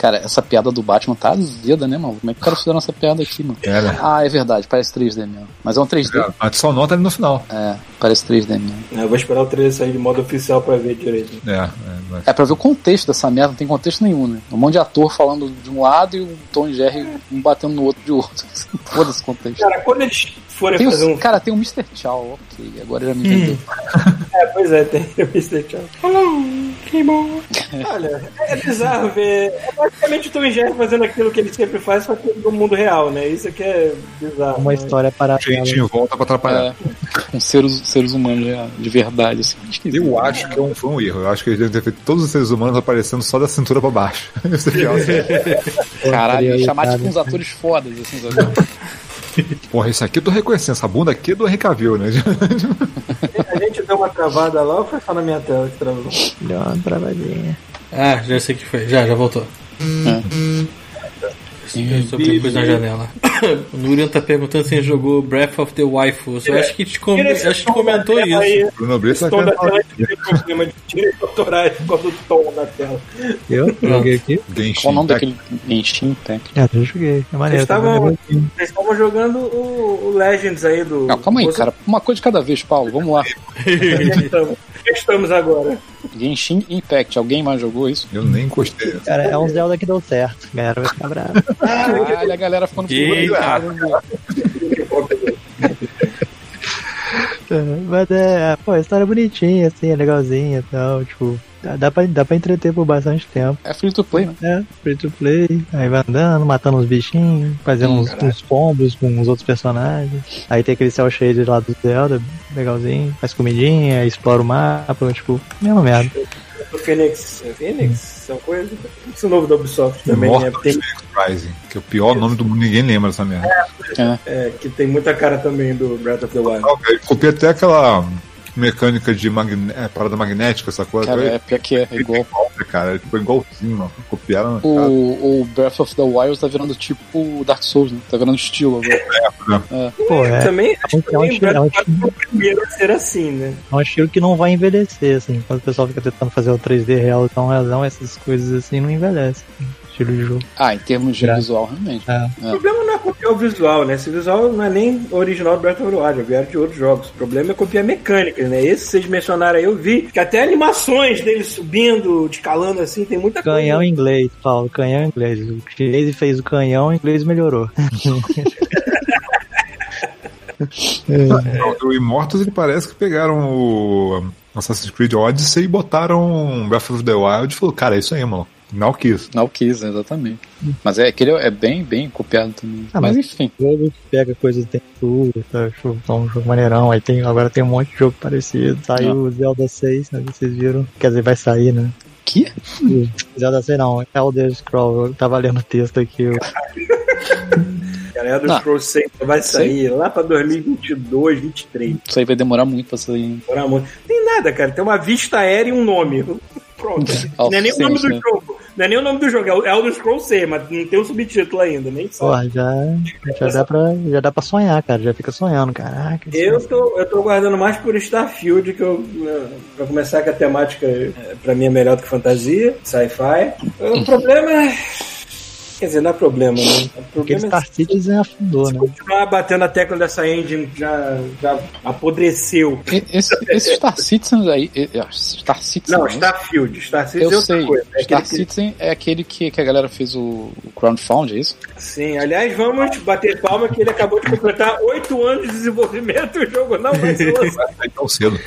Cara, essa piada do Batman tá azeda, né, mano? Como é que o cara fizeram essa piada aqui, mano? É, né? Ah, é verdade, parece 3D mesmo. Mas é um 3D. A só nota ali no final. É, parece 3D mesmo. Eu vou esperar o trailer sair de modo oficial pra ver direito. É, é, mas- É pra ver o contexto dessa merda, não tem contexto nenhum, né? Um monte de ator falando de um lado e o Tom e Jerry um batendo no outro de outro. <laughs> Foda-se o contexto. Cara, quando eles forem Tem fazer um. Cara, tem o Mr. Chow, ok, agora já me entendeu. <laughs> É, pois é, tem o Mr. Chow. Olha, é bizarro ver. É basicamente o Tom Jerry fazendo aquilo que ele sempre faz, só que no mundo real, né? Isso aqui é bizarro. Uma né? história paralela. gente em volta pra atrapalhar. É, com seres, seres humanos já, de verdade, assim. Eu acho que é um, foi um erro. Eu acho que eles devem ter feito todos os seres humanos aparecendo só da cintura pra baixo. <laughs> Isso é. Caralho, chamar tipo uns atores fodas, assim, sabe? <laughs> Porra, esse aqui eu tô reconhecendo. Essa bunda aqui é do Henry Cavill, né? A gente deu uma travada lá ou foi só na minha tela que travou? Deu uma travadinha. Ah, já sei o que foi. Já, já voltou. Eu só tem coisa na janela. <coughs> o Nurian tá perguntando se ele jogou Breath of the Waifus. Eu acho que te, com... Acho que tom comentou isso. aí, Bruno Brito Esse tá tom da tela problema de direitos autorais por causa do tom da tela. Eu joguei aqui. Genshin Qual o nome daquele Genshin Impact? É, eu joguei. É maneiro. Vocês tá estavam jogando o, o Legends aí do. Não, calma aí, Você- cara. Uma coisa de cada vez, Paulo. Vamos lá. <laughs> Estamos? Agora? Genshin Impact. Alguém mais jogou isso? Eu nem encostei. Cara, é um Zelda que deu certo. A galera vai ficar brava. Caralho, a galera ficando. <laughs> Mas é, pô, a história é bonitinha, assim, é legalzinha e tal. Tipo, dá, dá, pra, dá pra entreter por bastante tempo. É free to play, né? É, free to play. Aí vai andando, matando uns bichinhos, fazendo uns, uns combos com os outros personagens. Aí tem aquele cel shade lá do Zelda, legalzinho. Faz comidinha, explora o mapa, tipo, mesma merda. O Phoenix. É Phoenix? São coisas. Isso novo da Ubisoft também, né? Mortal Tem, Phoenix Rising, que é o pior nome do mundo, ninguém lembra dessa merda. é, que tem muita cara também do Breath of the Wild. Eu copiei até aquela mecânica de magne... é, parada magnética, essa coisa. Cara, é pior que é, é igual. cara. Tipo, igualzinho, mano. Copiaram. cara. O, o Breath of the Wild tá virando tipo Dark Souls, né? Tá virando estilo agora. Pô, é, Também é um, é um também estilo, é um the estilo- Wild foi o primeiro a ser assim, né? é um estilo que não vai envelhecer, assim. Quando o pessoal fica tentando fazer o 3D real tão razão, essas coisas assim não envelhecem. Estilo de jogo. Ah, em termos de visual, realmente. É. O problema não é copiar o visual, né? Esse visual não é nem original do Breath of the Wild, vieram de outros jogos. O problema é copiar mecânicas, né? Esse vocês mencionaram aí, eu vi que até animações dele subindo, descalando assim, tem muita Canhão coisa. em inglês, Paulo, canhão em inglês. O chinês fez o canhão, o inglês melhorou. Não, O Immortals ele parece que pegaram o Assassin's Creed Odyssey e botaram Breath of the Wild e falou, cara, é isso aí, mano. Não quis. Não quis, exatamente. Mas é aquele é bem, bem copiado também. Ah, mas, mas- enfim. jogo pega coisas do tempo, tá? Tá um jogo maneirão. Aí tem, agora tem um monte de jogo parecido. Saiu o Zelda 6, né? Vocês viram? Quer dizer, vai sair, né? Que? Zelda 6 não, Elder Scroll. Eu tava lendo o texto aqui. Eu... <laughs> Cara, Elder Não. Scrolls 6 vai sair lá pra 2022, 2023. Isso aí vai demorar muito pra sair. Por amor. Tem nada, cara. Tem uma vista aérea e um nome. <laughs> Pronto. Não é nem o nome do né? jogo. Não é nem o nome do jogo. É o Elder Scrolls 6, mas não tem o subtítulo ainda, nem sabe. Porra, já, já, dá pra, já dá pra sonhar, cara. Já fica sonhando, caraca. Eu tô, eu tô guardando mais por Starfield, que eu, né, pra começar que a temática é, pra mim é melhor do que fantasia, sci-fi. O problema é. Quer dizer, não é problema, né? O Porque problema é Star Citizen afundou, né? continuar batendo a tecla dessa engine já, já apodreceu. Esse, esse Star Citizen aí. Star Citizen. Não, né? Starfield. Star Citizen Eu é outra sei. coisa. É Star aquele que- Citizen é aquele que, que a galera fez o, o crowdfund, é isso? Sim, aliás, vamos bater palma que ele acabou de completar oito anos de desenvolvimento e o jogo não vai ser <laughs> lançado. Tão cedo.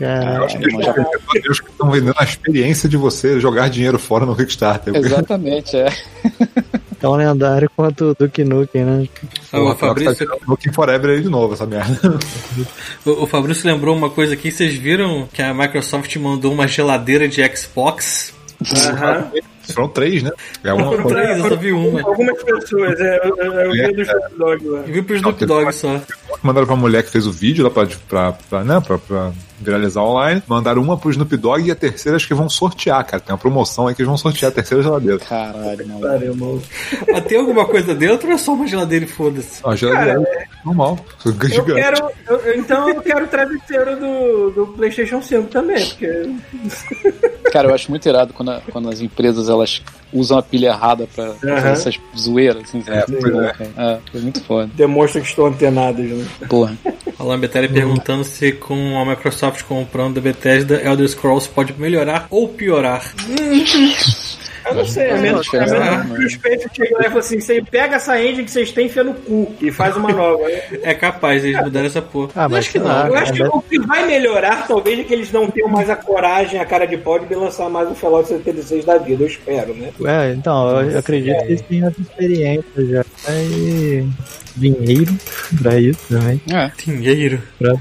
É, Eu acho que eles eles que estão vendendo a experiência de você jogar dinheiro fora no Kickstarter. <laughs> Exatamente, é. tão lendário quanto o Duke Nukem, né? Ah, o tá Fabrício, o Looking Forever aí de novo, essa merda. <laughs> o, o Fabrício lembrou uma coisa aqui. Vocês viram que a Microsoft mandou uma geladeira de Xbox? Aham. Foram três, né? É uma Foram três, eu só vi uma. Algumas pessoas, é, eu, eu, eu vi do Snoop Dogg lá. Eu vi pro Snoop Dogg só. Mandaram pra mulher que fez o vídeo lá pra, pra, pra, né, pra, pra viralizar online. Mandaram uma pro Snoop Dogg e a terceira acho que vão sortear, cara. Tem uma promoção aí que eles vão sortear a terceira geladeira. Caralho, mano. Mas tem alguma coisa dentro ou é só uma geladeira e foda-se? A geladeira é normal. Eu quero, eu- então eu quero o travesseiro do, do PlayStation 5 também, porque <laughs> Cara, eu acho muito irado quando, a- quando as empresas elas usam a pilha errada pra, pra fazer essas zoeiras. Assim, É, muito pois bom, é. cara. É, foi muito foda. Demonstra que estão antenados, né? Porra. A Lambetelli perguntando se com a Microsoft comprando a Bethesda, Elder Scrolls pode melhorar ou piorar. <laughs> Eu não sei, a É, menos, acho que é o Spencer chegou lá e falou assim: você pega essa engine que vocês têm e enfia no cu e faz uma nova. É capaz eles mudarem essa porra. Ah, mas acho que sei não. Eu acho que é- o que vai melhorar, talvez, é que eles não tenham mais a coragem, a cara de pau de lançar mais um Fallout 76 da vida, eu espero, né? É, então, eu acredito que eles tenham essa experiência já. E dinheiro pra isso também. É. Dinheiro. Eu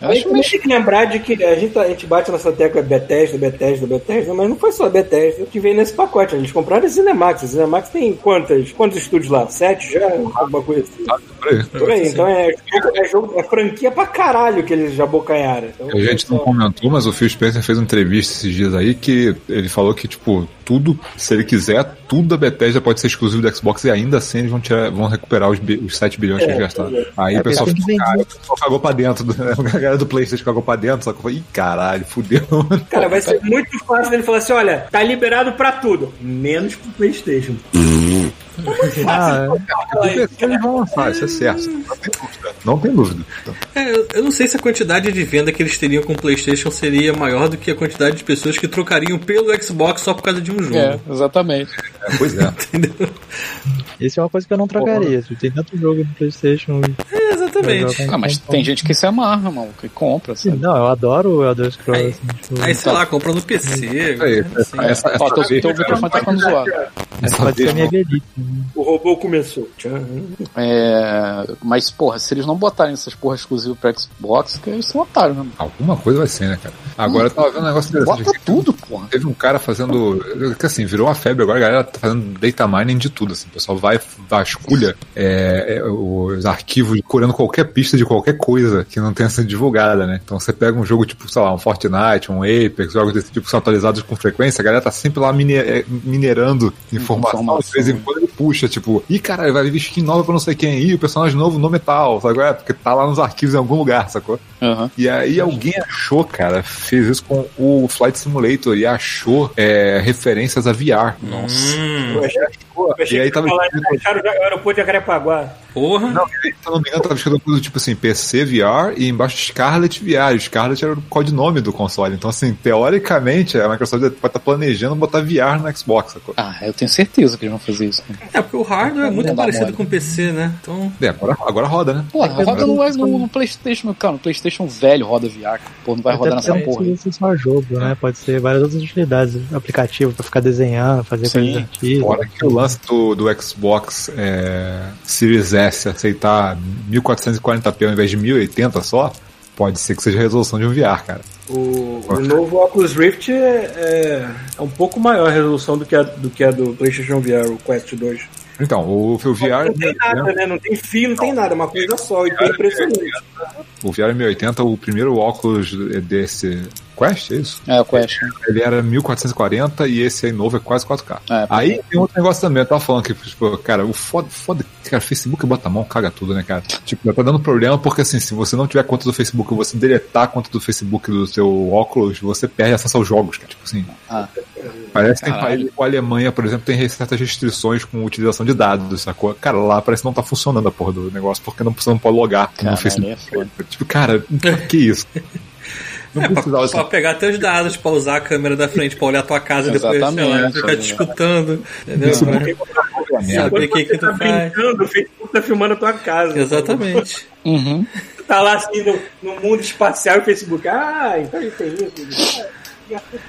A gente acho também tem que lembrar de que a gente, a gente bate nessa tecla Bethesda, Bethesda, Bethesda, mas não foi só a Bethesda que veio nesse pacote. Eles compraram a Cinemax. A Cinemax tem quantas, quantos estúdios lá? Sete já? Alguma coisa assim. Por aí. Por aí. Então é, jogo- é, jogo, é franquia pra caralho que eles já bocanharam. Então, A gente não comentou, mas o Phil Spencer fez uma entrevista esses dias aí que ele falou que, tipo, tudo, se ele quiser, tudo da Bethesda pode ser exclusivo do Xbox e ainda assim eles vão, tirar, vão recuperar os, os 7 bilhões que eles gastaram. Aí É, o pessoal que ficou, cara, vender. o pessoal cagou pra dentro, do- <laughs> galera do Playstation cagou pra dentro, só que eu falei, ih, caralho, fudeu. <laughs> Cara, vai ser muito fácil ele falar assim: olha, tá liberado pra tudo, menos pro PlayStation. Ah, eles vão lançar, isso é certo. Não tem dúvida. Não tem dúvida. É, eu- eu não sei se a quantidade de venda que eles teriam com o PlayStation seria maior do que a quantidade de pessoas que trocariam pelo Xbox só por causa de um jogo. É, exatamente. É, pois é. <laughs> Entendeu? isso é uma coisa que eu não trocaria. Tem tanto jogo no Playstation. É, exatamente. Ah, mas tem gente que se amarra, mano, que compra, sabe? não, eu adoro o Elder Scrolls. Aí- assim, tipo, Aí, sei lá, compra no PC. Aí, assim. essa, essa Ó, tá ficando zoado. essa pode ser vez minha não- velhice. O robô começou. É, mas, porra, se eles não botarem essas porra exclusivas pra Xbox, que eles são otários, né? Alguma coisa vai ser, né, cara? Agora eu tava vendo um negócio interessante Bota aqui. tudo, porra. Teve um cara fazendo. Que assim, virou uma febre agora, a galera tá fazendo data mining de tudo. Assim, o pessoal vai, vasculha é, é, os arquivos, procurando qualquer pista de qualquer coisa que não tenha sido divulgada, né? Então você pega um jogo tipo, sei lá, um Fortnite, um Apex, jogos desse tipo que são atualizados com frequência, a galera tá sempre lá mine- é, minerando informação, Informação. de vez em quando ele puxa, tipo, ih, caralho, vai vir skin nova pra não sei quem, ih, o personagem novo, nome é tal, sabe? É, porque tá lá nos arquivos em algum lugar, sacou? Aham. E aí alguém achou, cara, fez isso com o Flight Simulator e achou é, referências a VR. Nossa. Hum, Eu achei, eu achei E aí que tava falar, acharam o aeroporto de Jacarepaguá. Porra. Não, se eu não me engano, tava escrito coisa tipo assim, PC VR e embaixo Scarlet VR. Scarlet era o codinome do console. Então, assim, teoricamente, a Microsoft pode estar planejando botar VR no Xbox, sacou? Ah, eu tenho certeza que eles vão fazer isso. né? É, porque o hardware é muito parecido mole. com o PC, né? Então. É, agora, agora roda, né? Porra, É roda no, no, no PlayStation, cara, no PlayStation velho roda VR. Pô, não vai rodar nessa porra. não precisa ser só jogo, né? Pode ser várias outras utilidades. Aplicativo pra ficar desenhando, fazer Sim. coisas artísticas. Fora que o lance do, do Xbox é, Series S aceitar 1440p ao invés de 1080 só, pode ser que seja a resolução de um VR, cara. O, o novo Oculus Rift é, é, é um pouco maior a resolução do que a do, que a do PlayStation VR, o Quest 2. Então, o, o VR. Não tem nada, né? Não tem fio, não tem nada, é uma coisa só. E é impressionante. O VR 1080, o primeiro óculos desse Quest, é isso? É, o Quest. Ele era 1440 e esse aí novo é quase 4K. É, aí tem outro negócio também, eu tava falando que, tipo, cara, o foda, foda, cara, Facebook bota a mão, caga tudo, né, cara? Tipo, tá dando problema porque, assim, se você não tiver conta do Facebook e você deletar a conta do Facebook do seu óculos, você perde acesso aos jogos, cara. Tipo assim. Ah. Parece que tem Caralho. países, como a Alemanha, por exemplo, tem certas restrições com utilização de dados, sacou? Cara, lá parece que não tá funcionando a porra do negócio, porque não, você não pode logar no Caralho, Facebook. é. Tipo, cara, que isso? Não É, pra, precisava pra pegar teus dados, pra usar a câmera da frente, pra olhar a tua casa e depois, sei lá, ficar te escutando. Entendeu? Isso Pra merda. Saber o que, que você tá tu faz. brincando, o Facebook tá filmando a tua casa. Exatamente. Uhum. Tu tá lá assim no, no mundo espacial e o Facebook. Ah, então isso.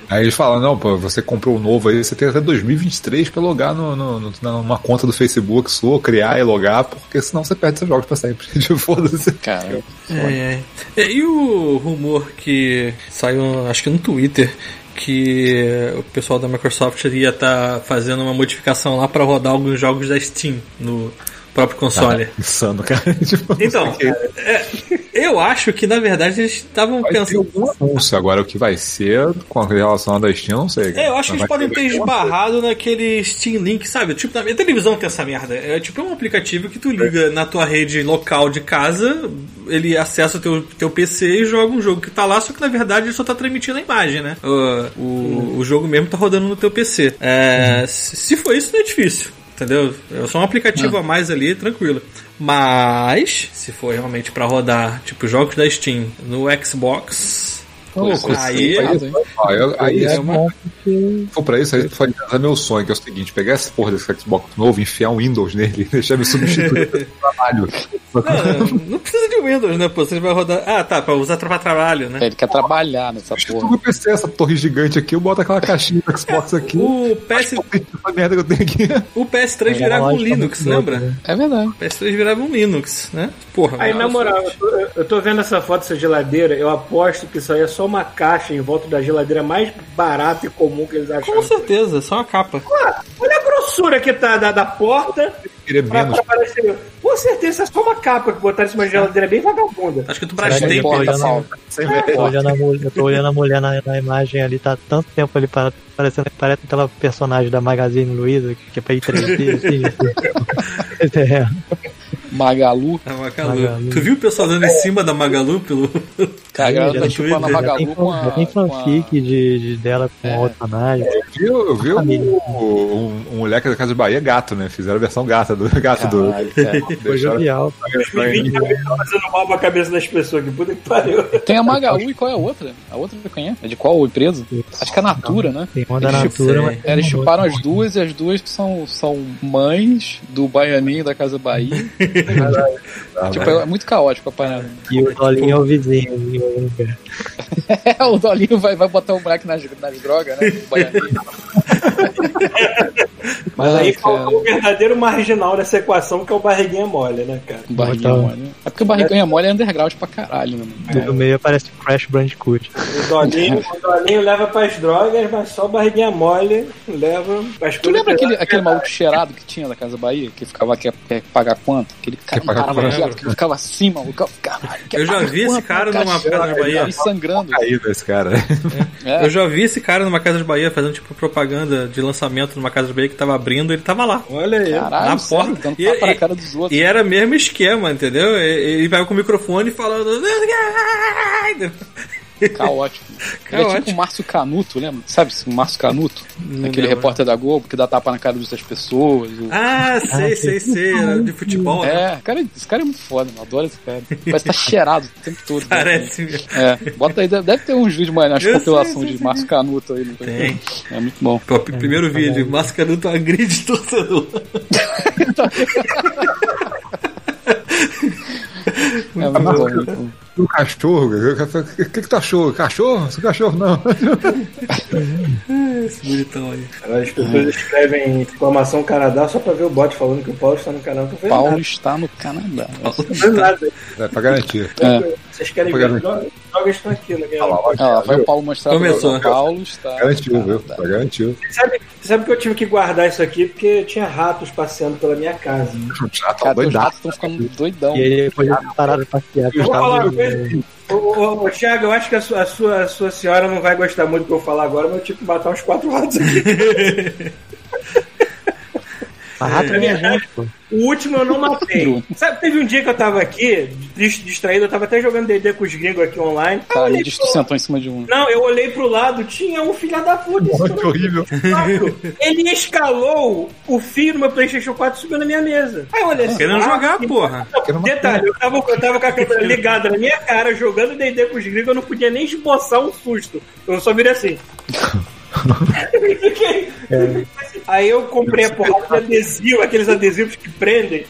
Aí eles falam, não, pô, você comprou o novo aí, você tem até 2023 pra logar no, no, no- numa conta do Facebook sua, criar e logar, porque senão você perde seus jogos pra sempre. <laughs> Tipo, Foda-se. Cara, É, é. E o rumor que saiu, acho que no Twitter, que o pessoal da Microsoft ia estar fazendo uma modificação lá para rodar alguns jogos da Steam no, próprio console. Insano, cara. <laughs> Tipo, Então, que. é, eu acho que na verdade eles estavam pensando. algum anúncio agora, o que vai ser com relação à da Steam, eu não sei. É, eu acho que eles podem ter esbarrado naquele Steam Link, sabe? Tipo, na minha televisão tem essa merda. É tipo é um aplicativo que tu liga na tua rede local de casa, ele acessa o teu, teu PC e joga um jogo que tá lá, só que na verdade ele só tá transmitindo a imagem, né? O, o, o jogo mesmo tá rodando no teu PC. É, se se for isso, não é difícil. Entendeu? É só um aplicativo a mais ali, tranquilo. Mas, se for realmente pra rodar, tipo, jogos da Steam no Xbox, Pô, Pô, aí- aí? Ah, eu- aí, É se bom porque for pra isso, aí tu faz é meu sonho, que é o seguinte: pegar essa porra desse Xbox novo, enfiar um Windows nele e <laughs> deixar me substituir <laughs> pelo trabalho. Não, não precisa de Windows, né? Pô, você vai rodar. Ah, tá, pra usar pra trabalho, né? É, Ele quer trabalhar nessa porra. o PC, essa torre gigante aqui, eu boto aquela caixinha do Xbox aqui. O, PS, merda que eu tenho aqui. o PS3 É, virava um Linux, louco, lembra? né? É verdade. O PS3 virava um Linux, né? Porra, Aí, mas- na moral, eu tô, eu tô vendo essa foto dessa geladeira, eu aposto que isso aí é só uma caixa em volta da geladeira mais barata e comum que eles Com acharam. certeza, só uma capa. Ah, olha a grossura que tá da, da porta Queria pra, menos. pra. Com certeza é só uma capa que botaram em cima da geladeira bem vagabunda. Acho que tu que olhando- Paulo. Sem Eu tô olhando a mulher, tô olhando a mulher na, na imagem ali, tá tanto tempo ali para, parecendo parece aquela personagem da Magazine Luiza, que é pra ir 3D, assim. assim. <laughs> É, Magalu. A Magalu. Magalu. Tu viu o pessoal dando em cima da Magalu pelo. Cara, a galera já tá chupando a Magalu tem, com a. já tem com a- fanfic de, de dela com É. outro personagem. Eu, eu vi um, um, um moleque da Casa de Bahia gato, né? Fizeram a versão gata do <laughs> gato do. Caralho, cara. <laughs> Foi jovial. 2020 tá fazendo mal pra cabeça das pessoas, que puta que pariu. Tem a Magalu e qual é a outra? A outra quem é? É de qual empresa? Acho que é a Natura, né? Tem uma da Eles Natura, mas É, Eles chuparam as duas e as duas são, são mães do Baianinho da Casa Bahia. <laughs> Tipo, é muito caótico a parada. E o Dolinho é o vizinho. <laughs> É, o Dolinho vai, vai botar o moleque nas, nas drogas, né? <laughs> Mas aí faltou o verdadeiro marginal dessa equação, que é o barriguinha mole, né, cara? Barriguinha Botar- mole. É porque o barriguinha mole é underground pra caralho, né? Mano? no meio aparece o Crash Bandicoot. O Dolinho, o Dolinho leva pras drogas, mas só o barriguinha mole leva pras Tu lembra aquele, aquele maluco cheirado que tinha da Casa Bahia? Que ficava, quer, quer pagar quanto? Aquele cara Quer pagar direto, que ficava assim, maluco. Caralho, quer Eu já pagar vi esse cara numa Casa da Bahia. aí sangrando. Caído esse cara. É. Eu já vi esse cara numa casa de Bahia fazendo tipo propaganda de lançamento numa casa de Bahia que tava abrindo, ele tava lá. Olha aí. Caralho, Na sério, porta. dando E- tapa na e- cara dos outros. E era mesmo esquema, entendeu? Ele vai com o microfone falando. Caótico. <laughs> Ele é tipo o Márcio Canuto, lembra? Sabe o Márcio Canuto? Não Aquele repórter da Globo que dá tapa na cara das pessoas. o- Ah, sei, Ah, sei, sei. Era de futebol. né? É, cara, esse cara é muito foda, eu adoro esse cara. Parece que tá cheirado o tempo todo. né? Parece mesmo. É, bota aí, deve ter uns vídeos, mano, Eu sei, compilações de Márcio Canuto aí. no- Tem. É muito bom. Pô, primeiro vídeo, Mascaruto agride torcedor. <laughs> <laughs> É muito bom. cachorro, o que, que tu achou? Cachorro? Esse cachorro não. Esse <laughs> bonitão aí. As pessoas escrevem exclamação Canadá só pra ver o bot falando que o Paulo está no fez Paulo nada. está no Canadá. Não nada. É pra garantir. É. Vocês querem Pagar ver? Drogas estão aqui, né? Ah, lá, vai o Paulo mostrar Começou. o Paulo está. Garantiu, viu? Tá garantiu. Sabe, sabe que eu tive que guardar isso aqui porque tinha ratos passeando pela minha casa. né? Já tá Cara, os ratos estão ficando doidão. E aí depois eles pararam de passear. Eu vou falar uma coisa. Ô, ô, Thiago, eu acho que a sua, a, sua, a sua senhora não vai gostar muito do que eu falar agora, mas eu tive que matar uns quatro ratos aqui. <laughs> A rato é minha gente, pô. O último eu não matei. Sabe, teve um dia que eu tava aqui, triste, distraído, eu tava até jogando D&D com os gringos aqui online. Olhei ele pro- sentou em cima de um. Não, eu olhei pro lado, tinha um filho da puta. esse Que horrível. Ele escalou o fio no meu PlayStation 4 e subiu na minha mesa. Aí eu olhei assim. Querendo ah, jogar, porra. Não, Detalhe, eu tava, eu tava com a câmera ligada na minha cara, jogando D&D com os gringos, eu não podia nem esboçar um susto. Eu só virei assim. <laughs> Fiquei- <laughs> Aí eu comprei a porrada de adesivo, aqueles adesivos que prendem,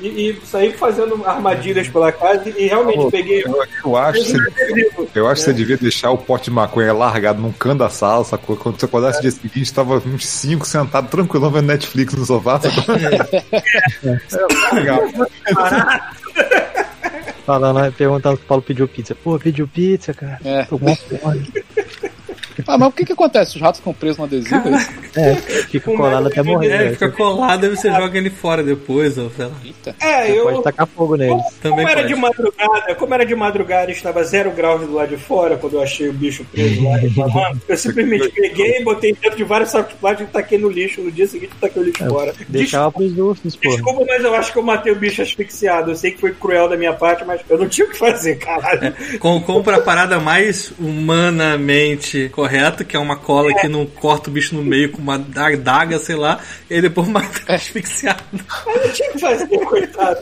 e, e saí fazendo armadilhas pela casa e realmente peguei. Eu, eu acho que você, adesivo. eu acho que você devia deixar o pote de maconha largado num canto da sala, sacou? Quando você acordasse no dia seguinte, tava uns cinco sentados tranquilão vendo Netflix no sofá, sacou? <laughs> É legal. Falando, aí perguntando se o Paulo pediu pizza. Pô, pediu pizza, cara. É. Tô com fome. Ah, mas o que que acontece? Os ratos ficam presos no adesivo? é isso? É, fica colado até fica- morrer. É, né? fica colado e você joga ele fora depois, ou sei lá. Eita. É, eu. Pode tacar fogo neles. Também como era de madrugada, como era de madrugada e estava zero graus do lado de fora, quando eu achei o bicho preso lá <laughs> reclamando, eu simplesmente peguei, botei dentro de vários sacos de plástico e taquei no lixo. No dia seguinte, taquei o lixo fora. Deixava pros ursos, pô. Desculpa, mas eu acho que eu matei o bicho asfixiado. Eu sei que foi cruel da minha parte, mas eu não tinha o que fazer, caralho. Com, compra a parada mais humanamente correta, que é uma cola que não corta o bicho no meio com uma adaga, sei lá, e aí depois mata <laughs> asfixiado. Eu não tinha que fazer, coitado.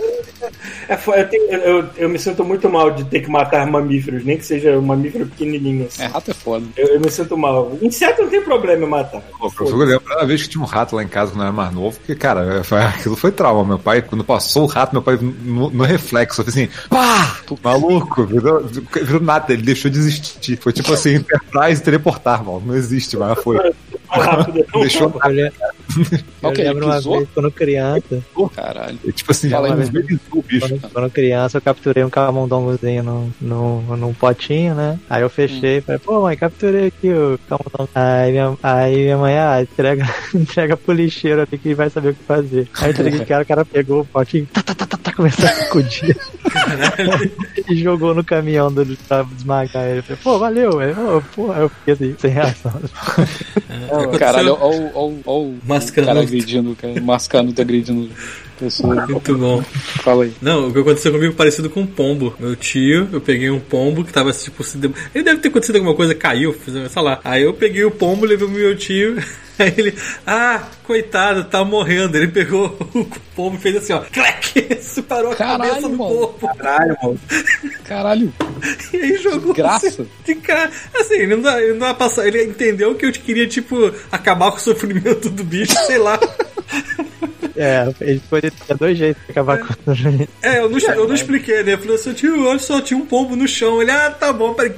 É, eu, tenho- eu- eu me sinto muito mal de ter que matar mamíferos, nem que seja um mamífero pequenininho assim. É, rato é foda. Eu, eu me sinto mal. Inseto não tem problema em matar. Pô, eu lembro a primeira vez que tinha um rato lá em casa quando eu era mais novo, porque, cara, foi- aquilo foi trauma. Meu pai, quando passou o rato, meu pai, no, no reflexo, eu assim, pá! Maluco, virou, virou nada, ele deixou de existir. Foi tipo assim, Enterprise Não existe, mas foi. <laughs> Rápido. Deixou le- eu Ok, lembro uma vez, quando criança, Caralho. Tipo assim, mas- vez o bicho. quando, quando criança, eu capturei um camundongozinho num, num, num potinho, né? Aí eu fechei e falei, pô, mãe, capturei aqui o camundongo. Aí minha, aí minha mãe, ah, entrega, <laughs> entrega pro lixeiro ali que vai saber o que fazer. Aí eu entreguei o cara, o cara pegou o potinho, tá, tá, tá, tá, tá, começou a sacudir. <laughs> e jogou no caminhão dele pra desmagar ele. Eu falei, pô, valeu, velho. Pô, aí eu fiquei assim, sem reação. Aconteceu- Caralho, ó o- ó o- ó o Mascanudo. cara agredindo, cara. Mascanudo agredindo pessoas. <laughs> Muito bom. Fala aí. Não, o que aconteceu comigo é parecido com um pombo. Meu tio, eu peguei um pombo que tava tipo se. de- Ele deve ter acontecido alguma coisa, caiu, fiz- sei lá. Aí eu peguei o pombo, levei pro meu tio. <laughs> Aí ele, ah, coitado, tá morrendo. Ele pegou <laughs> o pombo e fez assim, ó, clac! <laughs> Separou a Caralho, cabeça do mano. pombo. Caralho, mano. Caralho. E aí jogou. Graça. assim, De cara. Assim, ele não, dá, ele não passar. Ele entendeu que eu queria, tipo, acabar com o sofrimento do bicho, sei lá. É, ele poderia ter dois jeitos de acabar com o É, eu não, eu não expliquei, né? Eu falei assim, tio, olha só, tinha um pombo no chão. Ele, ah, tá bom, peraí.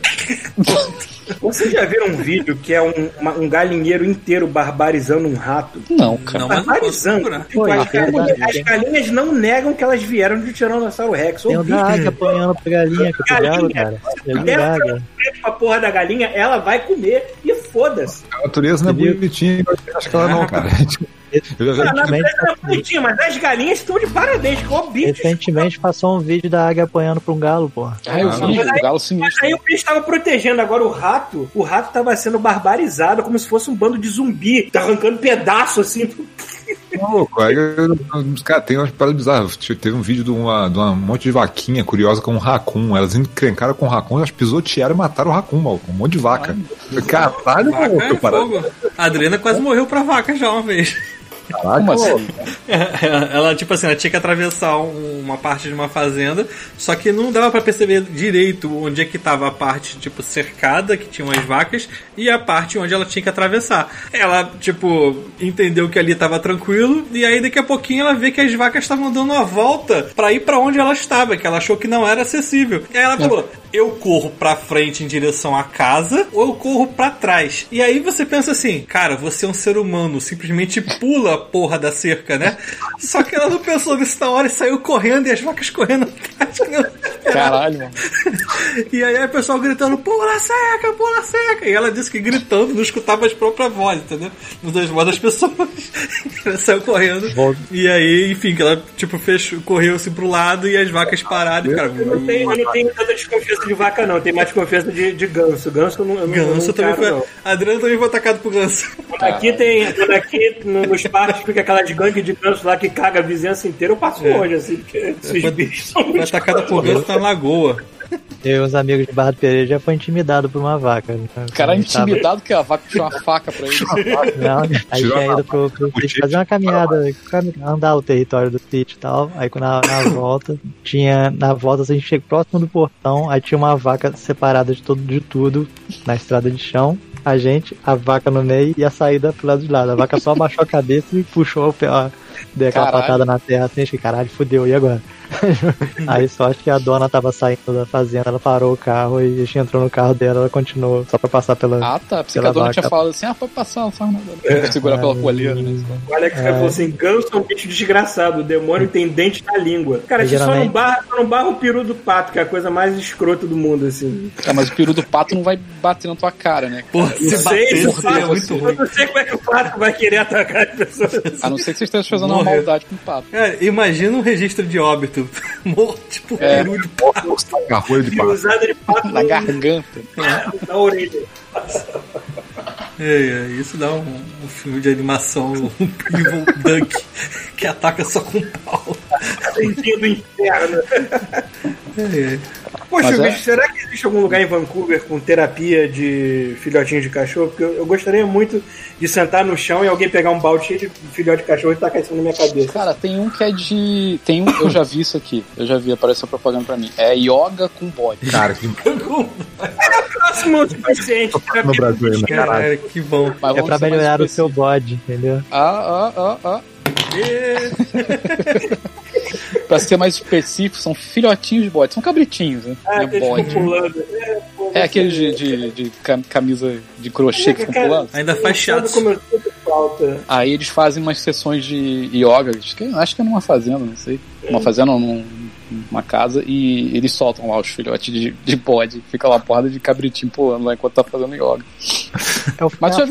<laughs> Vocês já viram um vídeo que é um, uma- um galinheiro inteiro barbarizando um rato? Não, cara. Não, não Barbarizando. procurar. Tipo, Foi, as, é galinhas, as galinhas não negam que elas vieram de Tiranossauro Rex. Tem Ou o da águia apanhando pra galinha, que eu Galinha. cara. Frente pra porra da galinha, ela vai comer e foda-se. A natureza não é bonitinha, acho que ela não, cara. <laughs> Ah, Recentemente, é bonitinho, mas as galinhas estão de parabéns, com o bicho. recentemente passou um vídeo da águia apanhando pra um galo, pô. Ah, eu vi, Mas aí- o galo Mas sinistro. aí o bicho tava protegendo agora o rato. O rato tava sendo barbarizado como se fosse um bando de zumbi. Tá arrancando pedaço assim. louco. Aí, caras tem umas paradas bizarras. Teve um vídeo de uma, de uma monte de vaquinha curiosa com um racun. Elas encrencaram com o racun, elas pisotearam e mataram o racun, maluco. Um monte de vaca. Caralho, maluco. é parada. A Adriana quase morreu pra vaca já uma vez. Caraca, Como assim? É, Ela, tipo assim, ela tinha que atravessar um- uma parte de uma fazenda, só que não dava pra perceber direito onde é que tava a parte, tipo, cercada, que tinham as vacas, e a parte onde ela tinha que atravessar. Ela, tipo, entendeu que ali tava tranquilo, e aí daqui a pouquinho ela vê que as vacas estavam dando uma volta pra ir pra onde ela estava, que ela achou que não era acessível. E aí ela falou: eu corro pra frente em direção à casa, ou eu corro pra trás. E aí você pensa assim, cara, você é um ser humano, simplesmente pula a porra da cerca, né? Só que ela não pensou nisso na hora e saiu correndo e as vacas correndo <laughs> atrás. Caralho, mano. <laughs> E aí o pessoal gritando, pula seca, pula seca. E ela disse que gritando não escutava as próprias vozes, entendeu? Não das vozes das pessoas. <laughs> ela saiu correndo. Volta. E aí, enfim, que ela tipo fechou, correu assim pro lado e as vacas pararam. Cara, Eu não tenho, eu não tenho tanta desconfiança de vaca, não. Tem mais desconfiança de, de ganso. Ganso não, eu não, Ganso não também encaro, foi. não. Adriano também foi atacado por ganso. Quando aqui tem. Aqui no- nos parques fica aquelas gangues de ganso lá que caga a vizinhança inteira, eu passo longe, assim, porque esses Foi- bichos são Foi atacada por ganso na lagoa. Eu e uns amigos de Barra do Pereira já foi intimidado por uma vaca. né? O cara é intimidado que a vaca puxou uma faca pra ele. Não, aí Tirou tinha a ido pro, pro sítio fazer uma caminhada, cam- andar o território do sítio e tal. Aí na, na <laughs> volta, tinha. Na volta assim, a gente chega próximo do portão, aí tinha uma vaca separada de tudo de tudo na estrada de chão. A gente, a vaca no meio e a saída pro lado de lá. A vaca só abaixou a cabeça e puxou o deu aquela Caralho. patada na terra assim, acho que caralho, fudeu, e agora? <laughs> Aí só acho que a dona tava saindo da fazenda, ela parou o carro e a gente entrou no carro dela, ela continuou só pra passar pela. Ah, tá. Pensei que Pela a dona vaca. tinha falado assim, ah, pode passar, não faz nada. Segurar pela coleira, né? O Alex falou assim: ganso é um bicho desgraçado, o demônio tem dente na língua. Cara, você só não, Geralmente- barra, só não barra o peru do pato, que é a coisa mais escrota do mundo, assim. Ah, mas o peru do pato não vai bater na tua cara, né? Não se sei bater, se o isso é pato, muito eu ruim. não sei como é que o pato vai querer atacar as pessoas. A não ser que você esteja fazendo uma Morreu. maldade com o pato. Cara, imagina um registro de óbito. <laughs> Morto, tipo, É. peru de pato. Garfolha de pato. usada de pato Na garganta. <laughs> na orelha. É, é, isso dá um, um filme de animação, um Evil Duck, que ataca só com pau. Dentinho do inferno. É, é. Poxa, Mas é- bicho, será que existe algum lugar em Vancouver com terapia de filhotinhos de cachorro? Porque eu, eu gostaria muito de sentar no chão e alguém pegar um balde cheio de filhote de cachorro e tacar isso na minha cabeça. Cara, tem um que é de. Tem um. Eu já vi isso aqui. Eu já vi, apareceu propaganda pra mim. É yoga com bode. Cara, que <laughs> Próximo o suficiente. no Brasil ainda, caralho. Que bom. Mas É pra melhorar o seu bode, entendeu? Ah, ah, ah, ah. <laughs> <laughs> Pra ser mais específico, são filhotinhos de bode. São cabritinhos, né? Ah, é bode. pulando. É, pô, É aquele de, de, de cam- camisa de crochê que ficam Cara, pulando. Ainda faz chato. Aí eles fazem umas sessões de yoga, acho que, acho que é numa fazenda, não sei. Uma fazenda ou num, numa casa, e eles soltam lá os filhotes de, de bode. Fica lá a porrada de cabritinho pulando lá enquanto tá fazendo yoga. É, o, <laughs> Mas é, a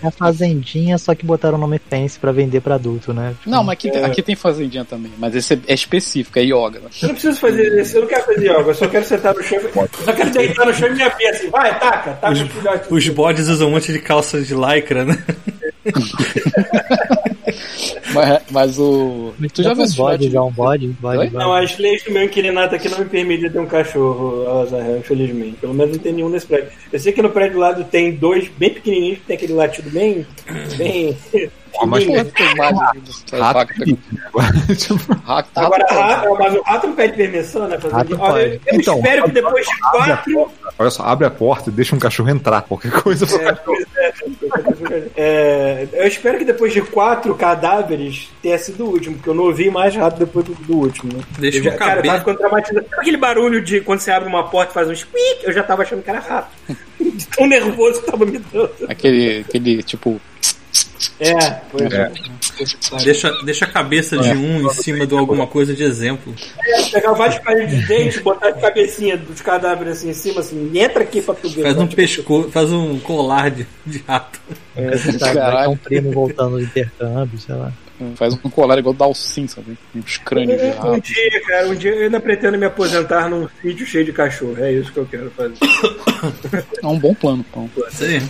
é a fazendinha, só que botaram o nome Fence pra vender pra adulto, né? Tipo, Não, mas aqui, tem- aqui tem fazendinha também, mas esse é, é específico, é yoga. Né? Eu não preciso fazer isso, eu não quero fazer yoga, eu só quero sentar no chão. Eu só quero deitar no chão e me abrir assim, vai, taca, taca Os, o filhote. os bodes usam um monte de calça de lycra, né? <laughs> Mas, mas o. Tu já viu um bode, já um bode? bode. Não, as leis do meu inquilinato aqui não me permitem ter um cachorro, Alzheimer, infelizmente. Pelo menos não tem nenhum nesse prédio. Eu sei que no prédio do lado tem dois bem pequenininhos, que tem aquele latido bem. bem. Ó, mas da vaca rato Rato, Agora, rato, mas o rato não pede permissão, né? Fazer Rato Olha, eu, Então, espero que depois de quatro. Olha só, abre a porta e deixa um cachorro entrar. Qualquer coisa. É, pois é, <laughs> é, eu espero que depois de quatro cadáveres tenha sido o último, porque eu não ouvi mais rato depois do, do último. Né? Deixa eu já, o cara, eu tava ficando traumatizado. Sabe aquele barulho de quando você abre uma porta e faz um squeak? Eu já tava achando que era rato. De tão nervoso que tava me dando. Aquele, aquele tipo. É, foi. É. Deixa, deixa a cabeça de um em cima de alguma coisa de exemplo. Pegar vários palitos de dente, botar de cabecinha dos cadáveres assim em cima, assim, entra aqui pra tu ver. Faz um Tipo, pescoço, faz um colar de, de rato. É, <laughs> ter Caralho. um primo voltando do intercâmbio, sei lá. Faz um colar igual o Dalcin, sabe? Uns crânios de Um rato. dia, cara, um dia eu ainda pretendo me aposentar num sítio cheio de cachorro. É isso que eu quero fazer. É um bom plano, então. <laughs> Isso aí.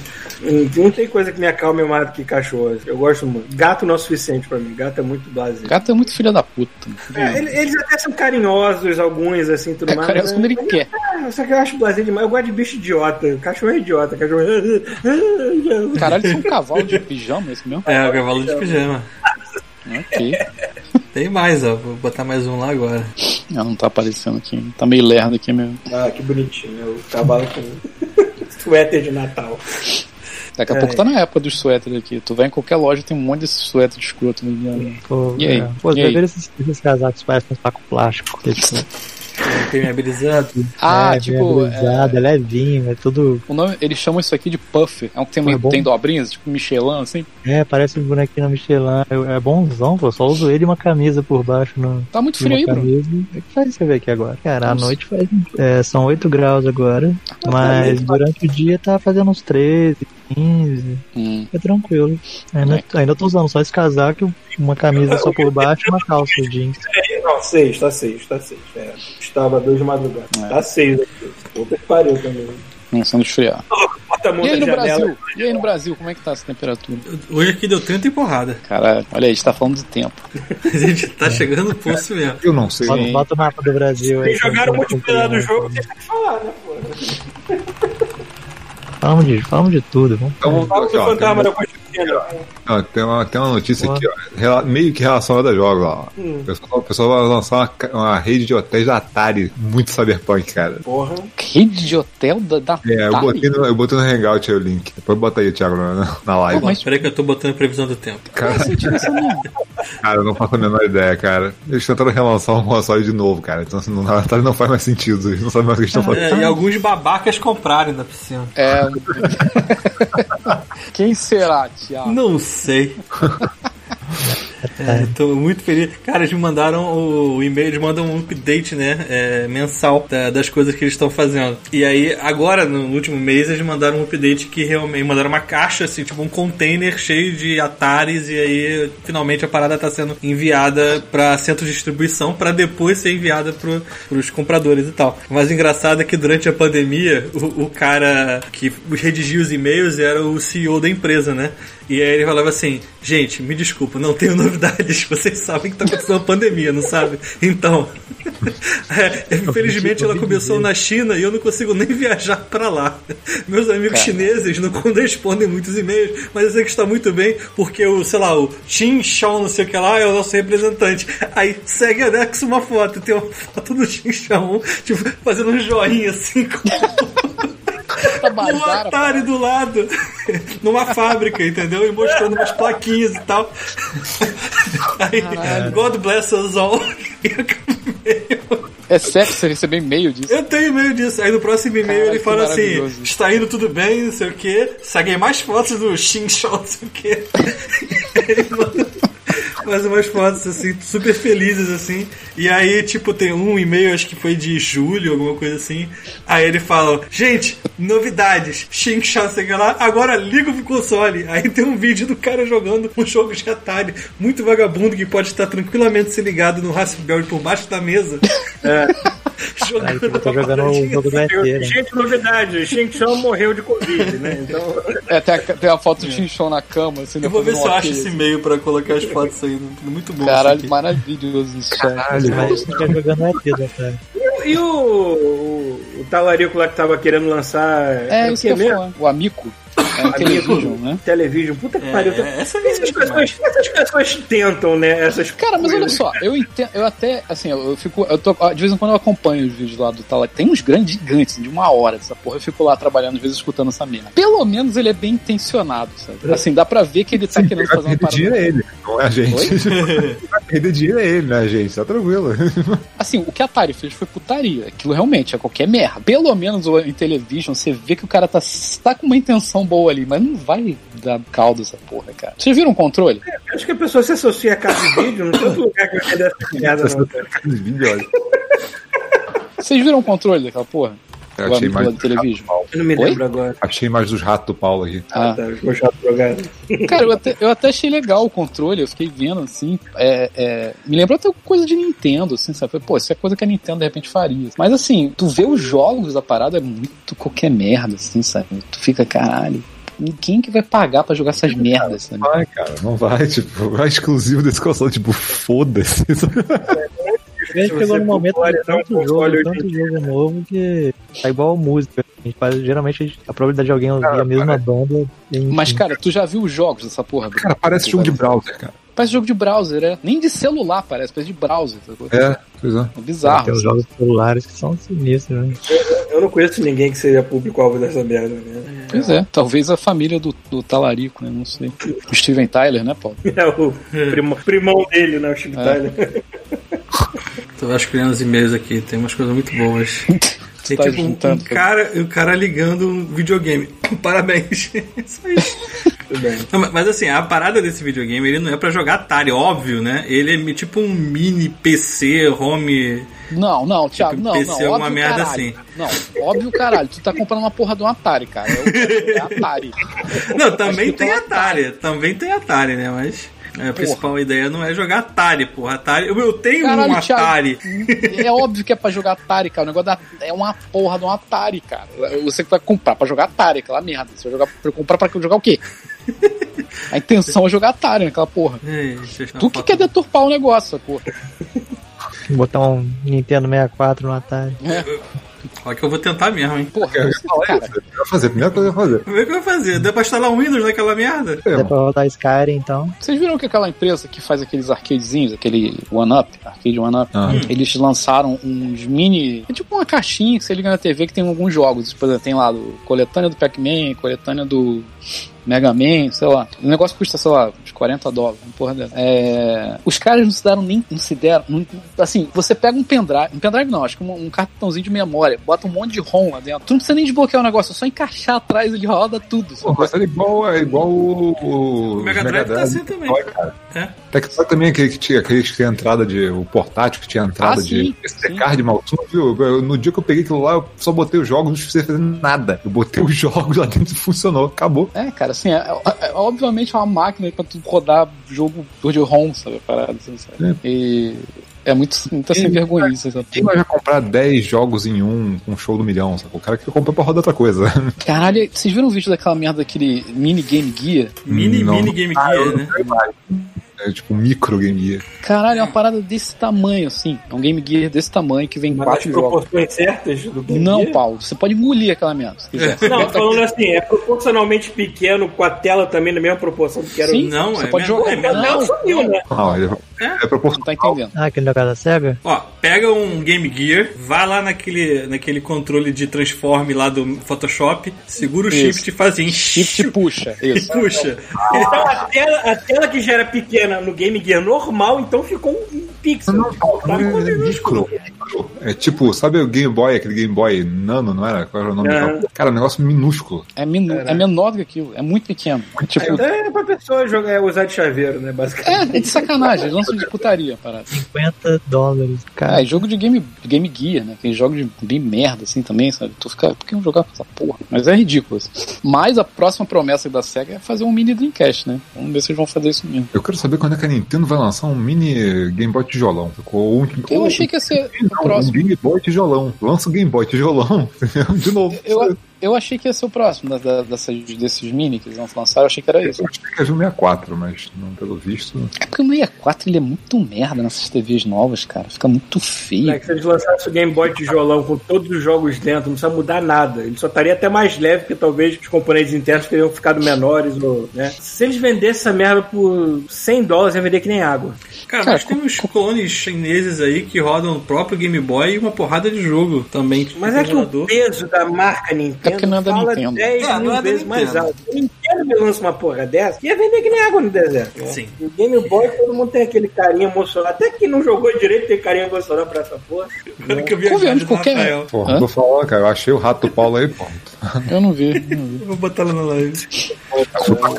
Hum, Não tem coisa que me acalme mais do que cachorro. Eu gosto muito. Gato não é o suficiente pra mim. Gato é muito blasé. Gato é muito filha da puta. É, ele- eles até são carinhosos, alguns, assim, tudo É mais. carinhoso mas quando ele quer. é- só que eu acho blasé demais. Eu gosto de bicho idiota. Cachorro é idiota. Cachorro é... <laughs> Caralho, isso é um cavalo de pijama, esse mesmo? É, o cavalo de pijama. <laughs> Ok. <laughs> Tem mais, ó. Vou botar mais um lá agora. Ah, não tá aparecendo aqui. Tá meio lerdo aqui mesmo. Ah, que bonitinho. né? O cavalo com <laughs> suéter de Natal. Daqui a É. pouco tá na época dos suéteres aqui. Tu vai em qualquer loja tem um monte desses suéteres escroto no Pô, E aí? é. Pô, E aí? esses, esses casacos parecem um saco plástico. <laughs> Impermeabilizado. Ah, é, tipo. É, é levinho, é tudo. o nome, eles chamam isso aqui de puffer. É um que tem, é tem dobrinhas, tipo Michelin, assim. É, parece um bonequinho da Michelin. É, é bonzão, pô. Só uso ele e uma camisa por baixo. No, Tá muito frio aí, Bruno. O que faz você ver aqui agora? Cara, à Nossa. noite faz. é, são 8 graus agora. Mas durante o dia tá fazendo uns 13, 15. Hum. É tranquilo. Ainda, É. ainda tô usando só esse casaco, uma camisa só por baixo e uma calça jeans. <laughs> É, Não, seis, tá seis, tá seis. É, estava dois de madrugada. É. Tá seis aqui. Puta que pariu também. Começando a esfriar. Bota a mão E aí no. Brasil? E aí no Brasil, como é que tá essa temperatura? Hoje aqui deu 30 e porrada. Caralho, olha aí, a gente tá falando de tempo. <laughs> A gente tá chegando no poço mesmo. Eu não sei. Bota, bota o mapa do Brasil aí. Eles jogaram o pra gente multiplayer do jogo, têm que falar, né, pô? Falamos de, falamos de tudo. Vamos Então, vamos Fala aqui, do tem, fantasma da Constituição. Ó, tem, uma, tem uma notícia aqui, ó, meio que relacionada a jogos, ó. Hum. O pessoal, o pessoal vai lançar uma, uma rede de hotéis da Atari, muito cyberpunk, cara. Porra. Rede de hotel da, da É, eu Atari? botei, no, eu botei no Hangout aí o link. Depois bota aí, Thiago, na, na live. Pô, mas- Peraí que eu tô botando a previsão do tempo. Cara, merda. Cara, eu não faço a menor ideia, cara. Eles tentaram relançar um console de novo, cara. Então assim, não, na verdade não faz mais sentido. Eles não sabem mais o que estão fazendo. É, e alguns babacas compraram ainda por cima. É. <laughs> Quem será, Thiago? Não sei. <laughs> É, tô muito feliz. Cara, eles me mandaram o, e-mail, eles mandam um update, né? é, mensal da- das coisas que eles estão fazendo. E aí, agora, no último mês, eles mandaram um update que realmente mandaram uma caixa, assim, tipo um container cheio de Ataris, e aí finalmente a parada tá sendo enviada para centros de distribuição para depois ser enviada pro, pros compradores e tal. O mais engraçado é que durante a pandemia, o, o cara que redigia os e-mails era o CEO da empresa, né? E aí ele falava assim, gente, me desculpa, não tenho <laughs> novidades, vocês sabem que tá acontecendo uma pandemia, não sabe? Então, <laughs> é, infelizmente ela começou na China e eu não consigo nem viajar pra lá. Meus amigos chineses não correspondem muitos e-mails, mas eu sei que está muito bem, porque o, sei lá, o Xin Shao, não sei o que lá, é o nosso representante. Aí segue anexo uma foto, tem uma foto do Xin Shao, tipo, fazendo um joinha assim com Tá um do lado, <laughs> numa fábrica, entendeu? E mostrando umas plaquinhas e tal. Aí, God bless us all. E. É sério você recebeu e-mail disso? Eu tenho e-mail disso. Aí no próximo e-mail Caraca, ele fala assim: está indo tudo bem, não sei o que. Segue mais fotos do Xin Shao, não sei o que. <laughs> Ele manda mais umas fotos assim, super felizes assim. E aí, tipo, tem um e-mail, acho que foi de julho, alguma coisa assim. Aí ele fala: Gente, novidades, Shao, sei lá, agora liga pro console. Aí tem um vídeo do cara jogando um jogo de Atari muito vagabundo que pode estar tranquilamente se ligado no Raspberry por baixo da mesa. <laughs> Aí eu tô jogando o jogo do ET, né? Gente, novidade, Tsung morreu de Covid, né? Então, É, tem a, tem a foto do Chinchon na cama, assim, Eu vou ver se eu acho esse e-mail pra colocar as fotos aí. Muito bom. Caralho, maravilhoso isso, cara. Mas tá jogando ET, né, cara? e o, o, o talarico lá que tava querendo lançar. É, o isso que falar. O Amico. É television, né? Television. Puta que É, pariu. essa essas, é pessoas, essas pessoas tentam, né? Essas Cara, mas olha coisas. só, eu entendo, eu até, assim, eu, eu fico, eu tô, de vez em quando eu acompanho os vídeos lá do Talarico, tem uns grandes gigantes, de uma hora dessa porra, eu fico lá trabalhando, às vezes escutando essa merda. Pelo menos ele é bem intencionado, sabe? Assim, dá pra ver que ele tá querendo Vai fazer uma perder dinheiro é ele, não é a gente. <laughs> Vai perder dinheiro é ele, né, gente? Tá tranquilo. <laughs> Assim, o que a Atari fez foi putaria. Aquilo realmente é qualquer merda. Pelo menos o em television, você vê que o cara tá, tá com uma intenção boa ali, mas não vai dar caldo essa porra, cara. Vocês viram o controle? Acho que a pessoa se associa a casa de vídeo, não tem outro lugar que vai vender essa <laughs> merda, não. cara. Os vídeos, olha. Vocês viram o controle daquela porra? Eu achei mais do television? Eu não me Oi? lembro agora. Achei mais dos ratos do Paulo aqui. Ah. Tá, ficou chato jogado. <laughs> Cara, eu até, eu até achei legal o controle, eu fiquei vendo assim. É, é, me lembrou até coisa de Nintendo, assim, sabe? Falei, Pô, isso é coisa que a Nintendo de repente faria. Mas assim, tu vê os jogos da parada é muito qualquer merda, assim, sabe? Tu fica, caralho. Quem que vai pagar pra jogar essas merdas, sabe? Não vai, cara, não vai. Tipo, é exclusivo desse console, tipo, foda-se. A <laughs> gente Se chegou você no momento for de um tanto jogo, tanto jogo novo que tá igual a música. A gente faz, geralmente a, gente- a probabilidade de alguém ouvir a mesma banda. Em, Mas, cara, tu já viu os jogos dessa porra? Cara, parece jogo de browser, cara. Parece jogo de browser, é. Nem de celular parece, parece de browser. sacou? É, pois é. É bizarro. tem os assim. jogos celulares que são sinistros, né? Eu não conheço ninguém que seja público-alvo dessa merda, né? Pois é, talvez a família do, do Talarico, né? Não sei. O Steven Tyler, né, Paulo? <laughs> É o primo- primão dele, né? O Chip É. Tyler. Tô vasculhando os e-mails aqui, tem umas coisas muito boas. <laughs> Tem tá tipo um, um cara, o cara ligando um videogame. <laughs> Parabéns. <laughs> Só isso. Tudo bem. Não, mas- assim, a parada desse videogame, ele não é pra jogar Atari, óbvio, né? Ele é tipo um mini PC, home. Não, não, Thiago, não, PC não. é uma merda caralho. assim. Não, óbvio, caralho. Tu tá comprando uma porra de um Atari, cara. É, é Atari. <laughs> Não, também tem tem um Atari. Também tem Atari, né? Mas é, a principal ideia não é jogar Atari, porra. Atari. Eu, eu tenho Caralho, um Thiago. Atari. <laughs> É óbvio que é pra jogar Atari, cara. O negócio da, é uma porra de um Atari, cara. Você que vai comprar pra jogar Atari, aquela merda. Você vai jogar, pra comprar pra jogar o quê? <laughs> A intenção é jogar Atari, naquela porra. Ei, deixa eu tirar Tu que quer deturpar o negócio, porra. Botar um Nintendo 64 no Atari. Olha que eu vou tentar mesmo, hein? Porra, Eu ia você- falar cara, isso. Eu ia fazer, a primeira coisa que eu ia fazer. Vamos ver o que eu vou fazer. Dá pra instalar um Windows naquela merda? É, Dá pra rodar Skyrim, então. Vocês viram que aquela empresa que faz aqueles arcadezinhos, aquele One Up, arcade One Up, Ah. eles lançaram uns mini. É tipo uma caixinha que você liga na TV que tem alguns jogos. Por exemplo, tem lá do coletânea do Pac-Man, coletânea do. Mega Man, sei lá. O negócio custa, sei lá, uns 40 dólares, uma porra dessa. É, os caras não se deram nem. Não se deram. não- assim, você pega um pendrive. Um pendrive não, acho que um, um cartãozinho de memória, bota um monte de ROM lá dentro. Tu não precisa nem desbloquear o negócio, é só encaixar atrás ele roda tudo. Pô, é igual, é igual o, o, O Mega Drive tá assim também. Tectoy, cara. É. Tectoy também, aquele que tinha, aquele que tinha entrada de. O portátil que tinha entrada Ah, de sim, SD sim. card mal. Tu não viu? Eu- no dia que eu peguei aquilo lá, eu só botei os jogos, não precisei fazer nada. Eu botei os <laughs> jogos lá dentro e funcionou, acabou. É, cara, assim, é, é- é- obviamente é uma máquina pra tu rodar jogo de ROM, sabe? Parada, assim, sabe? E é muito, muito sem vergonha isso, Quem vai já comprar 10 jogos em um com um show do milhão? Sabe? O cara que comprou pra rodar outra coisa. <laughs> Caralho, vocês viram o vídeo daquela merda daquele mini Game Gear? Mini, Não. mini Game Ah, Gear, né? É tipo um micro game gear. Caralho, é uma parada desse tamanho, assim. É um Game Gear desse tamanho que vem Mas as quatro jogos. proporções certas do Game Não, Gear? Paulo, você pode engolir aquela merda, se quiser. Não, falando assim, é proporcionalmente pequeno, com a tela também na mesma proporção que era Sim. o. Não, Você é pode menor- jogar- é O menor. Gabriel Não, sumiu, né? Não, ele é, Não tá proporcional. entendendo. Ah, aquele negócio da SEGA? Ó, pega um Game Gear, vai lá naquele, naquele controle de transform lá do Photoshop, segura o Isso. shift e faz assim. Shift puxa, <laughs> E isso. puxa. Então a tela, a tela que já era pequena no Game Gear normal, então ficou um pixel. Não, não, Tá não, com é micro, micro. É tipo, sabe o Game Boy, aquele Game Boy nano, não era? Qual era o nome? É. Cara, um negócio minúsculo. É, minu- é menor do que aquilo, é muito pequeno. Tipo, É pra pessoa jogar, é, usar de chaveiro, né? Basicamente. é, é de sacanagem, eles lançam de putaria, parada. 50 dólares. Cara, é jogo de game, game Gear, né? Tem jogo de bem merda assim também, sabe? Tu fica, por que não jogar com essa porra? Mas é ridículo. assim. Mas a próxima promessa da SEGA é fazer um mini Dreamcast, né? Vamos ver se eles vão fazer isso mesmo. Eu quero saber quando é que a Nintendo vai lançar um mini Game Boy tijolão. Ou um, Eu achei que ia ser o Não, um próximo. Game Boy tijolão. Lança o Game Boy tijolão. <laughs> De novo. Eu, eu achei que ia ser o próximo da, da- dessas, desses mini que eles vão lançar, eu achei que era isso. Eu achei que era o 64, mas não, pelo visto. É porque o 64 ele é muito merda nessas TVs novas, cara. Fica muito feio. Né, que se eles lançassem o Game Boy tijolão com todos os jogos dentro, não precisa mudar nada. Ele só estaria até mais leve, porque talvez os componentes internos teriam ficado menores. Ou, né? Se eles vendessem essa merda por 100 dólares, ia vender que nem água. Cara, Cara, mas tem uns clones chineses aí que rodam o próprio Game Boy e uma porrada de jogo também. tipo, Mas é que o peso da marca Nintendo É porque não é da fala Nintendo. 10 É, mil não é da vezes mais alto. Se a Nintendo me lança uma porra dessa, ia vender que nem água no deserto. né? Sim. O Game Boy, todo mundo tem aquele carinho emocionado. Até que não jogou direito tem carinho emocional pra essa porra. Agora que eu vi a do qualquer- Rafael. Porra, tô falando, cara. Eu achei o rato do Paulo aí, pô. Eu não vi. Não vi. Eu vou botar lá na live.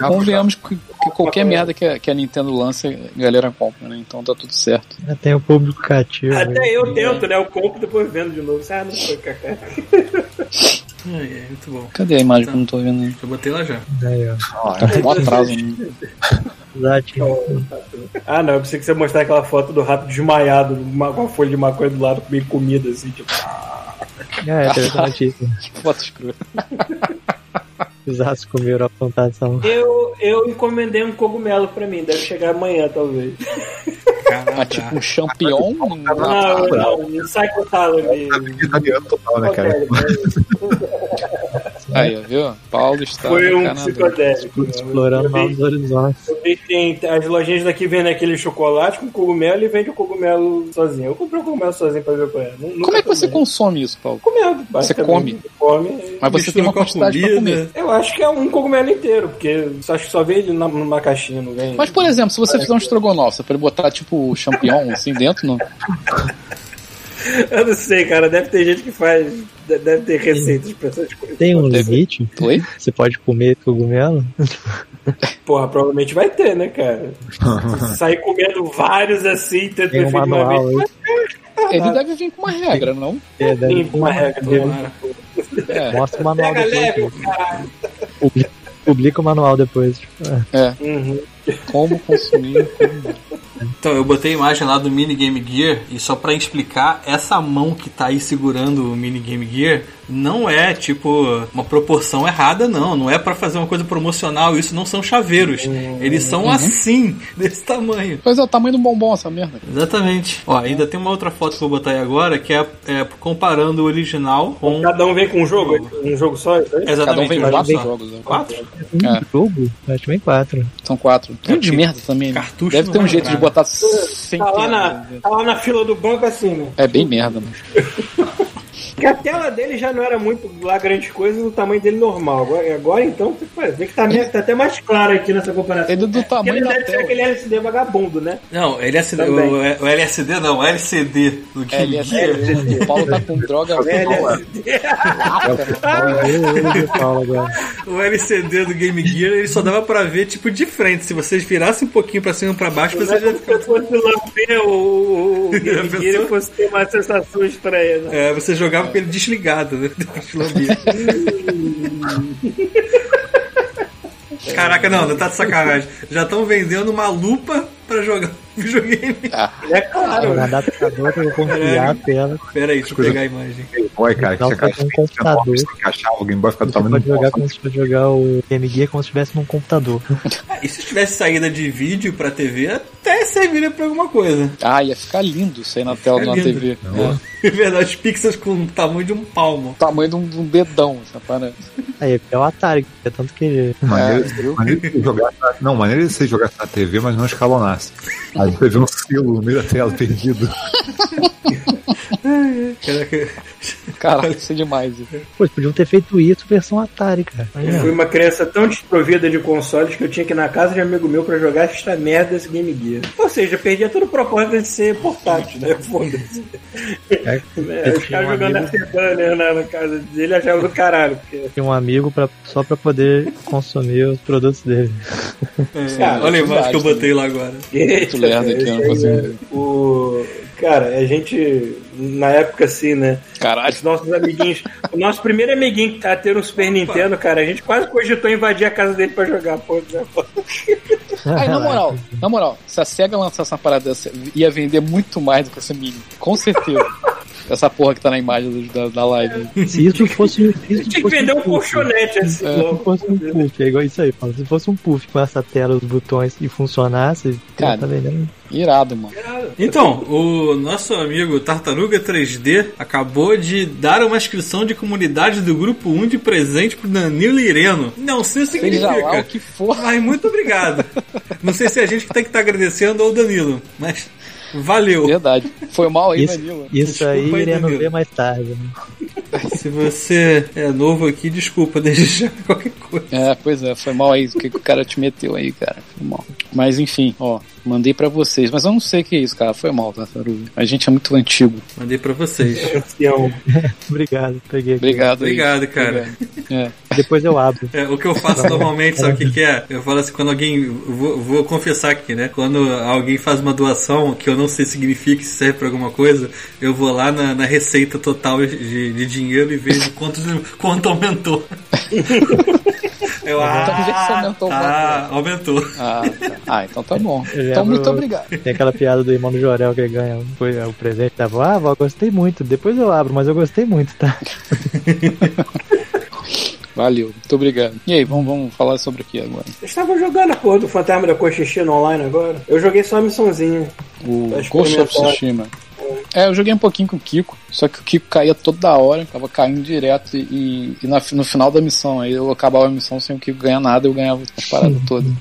Convenhamos que, que qualquer merda que a, que a Nintendo lança, a galera compra, né? Então tá tudo certo. tem o público cativo. Até eu tento, né? Eu compro e depois vendo de novo. Ah, não foi cacá. Ai, é, muito bom. Cadê a imagem que eu não tô vendo aí? Eu botei lá já. Aí, ó. Tá com um <laughs> atraso. né? Ah, não. Eu pensei que você ia mostrar aquela foto do rato desmaiado uma- com a folha de maconha do lado, meio comida, assim, tipo. É, é interessante isso. <laughs> Que foto escrota. <laughs> Os ratos comeram a plantação. Eu, eu encomendei um cogumelo pra mim. Deve chegar amanhã, talvez. Caraca. Ah, tipo um champignon? Não, não. Não sai com talo de. Italiano total, né, cara? Aí, viu? Paulo está Foi um Canadá. psicodélico. Explorando novos horizontes. eu vi que tem, as lojinhas daqui vendem aquele chocolate com cogumelo e vende o cogumelo sozinho. Eu comprei o cogumelo sozinho pra ver qual é. Como é que você consome isso, Paulo? Comendo, basicamente. come? Mas você tem uma quantidade pra comida. comer. Eu acho que é um cogumelo inteiro, porque só- acho que só vem ele na- numa caixinha, não vem. Mas, por exemplo, se você fizer um estrogonofe, você pode botar, tipo, champignon, assim, dentro, não? <laughs> Eu não sei, cara. Deve ter gente que faz. de- Deve ter receitas pra essas coisas. Tem um limite? Oi? Você pode comer cogumelo? Porra, provavelmente vai ter, né, cara? <laughs> Sair comendo vários assim, Tem um de uma manual vez. Ele deve vir com uma regra, não? É, deve- Sim, uma regra. Tomara. É. Mostra o manual Pega leve, depois. caralho. Publica, publica o manual depois. Tipo, é. É. Uhum. Como consumir. como- Então, eu botei a imagem lá do Mini Game Gear e só pra explicar, essa mão que tá aí segurando o Mini Game Gear não é tipo uma proporção errada, não. Não é pra fazer uma coisa promocional. Isso não são chaveiros. Eles são assim, <laughs> desse tamanho. Pois é, o tamanho do bombom essa merda. Exatamente. Ó, ainda tem uma outra foto que eu vou botar aí agora que é, é comparando o original com. Cada um vem com um jogo? Um jogo só? isso aí? Cada um Exatamente. vem um com jogo quatro só. jogos. né? Quatro? Um É. jogo? Acho que vem quatro. São quatro. Tudo de merda também. né? cartucho Deve ter um é jeito de nada. Botar sem Tá lá, na, né? tá lá na fila do banco assim, né? É bem merda, mano. <laughs> Porque a tela dele já não era muito lá grandes coisas, o tamanho dele normal. Agora, agora então, você vê que tá, meio- tá até mais claro aqui nessa comparação. Ele é do tamanho Ele da deve ser tela. aquele LCD vagabundo, né? Não, LSD, Também. o, o LSD não, o LCD do Game Gear. LSD. O Paulo tá com droga LSD. O LCD do Game Gear ele só dava pra ver tipo de frente. Se vocês virassem um pouquinho pra cima e pra baixo, Não você é já como se eu fosse lamber o, o, o <laughs> Game Gear fosse ter uma sensação estranha. Né? É, você jogava com ele desligado, né? <laughs> <laughs> Caraca, não, não tá de sacanagem. Já estão vendendo uma lupa pra jogar <laughs> videogame. É claro. Um adaptador pra eu confiar a tela. Pera aí, deixa eu pegar a imagem. Boy, cara, que Não, caixa com um computador. você Você tamanho pode jogar como se fosse jogar o Game Gear como se estivesse num computador. Ah, e se tivesse saída de vídeo pra TV, até serviria pra alguma coisa. Ah, ia ficar lindo isso aí na tela de uma. TV. É. <laughs> É verdade, pixels com o tamanho de um palmo. Tamanho de um, de um dedão, essa parada. Aí é o Atari, é tanto que Maneiro, É, maneiro jogasse na- não, maneiro que você jogasse na TV, mas não escalonasse. Aí você vê um selo no meio da tela perdido. <laughs> Caraca. Caralho, isso é demais. Pô, eles podiam ter feito isso versão Atari, cara. Eu fui uma criança tão desprovida de consoles que eu tinha que ir na casa de um amigo meu pra jogar esta merda desse Game Gear. Ou seja, perdia todo o propósito de ser portátil, né? Foda-se. É, É, os caras um jogando amigo- Afterburner na, na casa dele achavam do caralho. Porque... Tinha um amigo pra, só pra poder consumir os produtos dele. É, Cara, olha a imagem que eu botei lá agora. Eita, lerdo aqui, eu não consigo é-. O... Cara, a gente, na época assim, né? Caralho. Os nossos amiguinhos. o nosso primeiro amiguinho a ter um Super Nintendo, cara, a gente quase cogitou invadir a casa dele pra jogar, pô. né? Aí, na moral, na moral, se a SEGA lançasse uma parada dessa, ia vender muito mais do que essa mini. Com certeza. Essa porra que tá na imagem da, da live. Se isso fosse, se isso Tinha que vender um puff, colchonete assim, Se logo. fosse um puff, é igual isso aí, fala. Se fosse um puff com essa tela, os botões e funcionasse, Cara. tá vendendo. Irado, mano. Então, o nosso amigo Tartaruga 3D acabou de dar uma inscrição de comunidade do grupo 1 de presente pro Danilo Ireno. Não sei o que Seja lá o significa. que for. Mas muito obrigado. Não sei se é a gente que tem que estar agradecendo ou o Danilo, mas valeu. Verdade. Foi mal aí, Isso, Danilo. isso Desculpa aí aí, iremos ver mais tarde. Né? <laughs> Se você é novo aqui, desculpa, <laughs> desde já qualquer coisa. É, pois é, foi mal aí o que que o cara te meteu aí, cara. Foi mal. Mas enfim, ó, mandei pra vocês. Mas eu não sei o que é isso, cara. Foi mal, tartaruga. A gente é muito antigo. Mandei pra vocês. Obrigado, peguei. aqui. Obrigado aí. Obrigado, cara. É. <laughs> Depois eu abro. É, o que eu faço normalmente, sabe o que, que é? Eu falo assim, quando alguém. Vou, vou confessar aqui, né? Quando alguém faz uma doação que eu não sei significa, se serve pra alguma coisa, eu vou lá na, na receita total de, de dinheiro e vejo quanto, quanto aumentou. Eu, Então, já que você ah, aumentou tá, aumentou. Ah, tá. Ah, então tá bom. Eu Então, muito obrigado. Tem aquela piada do irmão do Jorel que ele ganha foi o presente da avó. Ah, avó, gostei muito. Depois eu abro, mas eu gostei muito, tá? <laughs> Valeu, muito obrigado. E aí, vamos, vamos falar sobre o que agora? Eu estava jogando a porra do Fantasma da Cochichi no online agora. Eu joguei só a missãozinha. O Ghost of. Tsushima. É, eu joguei um pouquinho com o Kiko, só que o Kiko caía toda hora, tava caindo direto e, e na- no final da missão, aí eu acabava a missão sem o Kiko ganhar nada, eu ganhava as paradas todas.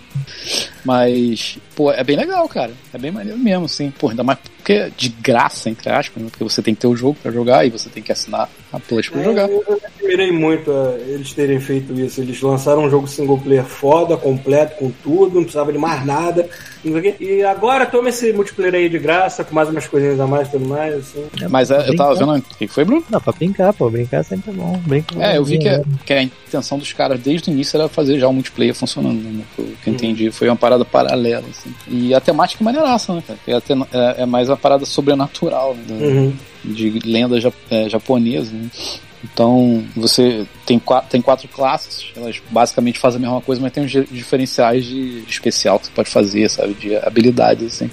Mas, pô, é bem legal, cara. É bem maneiro mesmo, assim. Pô, ainda mais porque é de graça, entre aspas, né? Porque você tem que ter o jogo pra jogar e você tem que assinar a Plus pra jogar. Eu, eu admirei muito ah, eles terem feito isso. Eles lançaram um jogo single player foda, completo, com tudo, não precisava de mais nada. E agora toma esse multiplayer aí de graça, com mais umas coisinhas a mais e tudo mais, assim. Mas é, eu tava vendo. O que foi, Bruno? Não, pra brincar, pô. Brincar sempre é bom. Brincar É, eu vi que, que a intenção dos caras desde o início era fazer já o multiplayer funcionando, né? O que eu entendi foi uma parada paralela, assim. E a temática é maneiraça, né, cara? A é, é mais uma parada sobrenatural, né? Uhum. De lenda é, japonesa, né? Então, você tem quatro, tem quatro classes, elas basicamente fazem a mesma coisa, mas tem uns di- diferenciais de, de especial que você pode fazer, sabe? De habilidades, assim.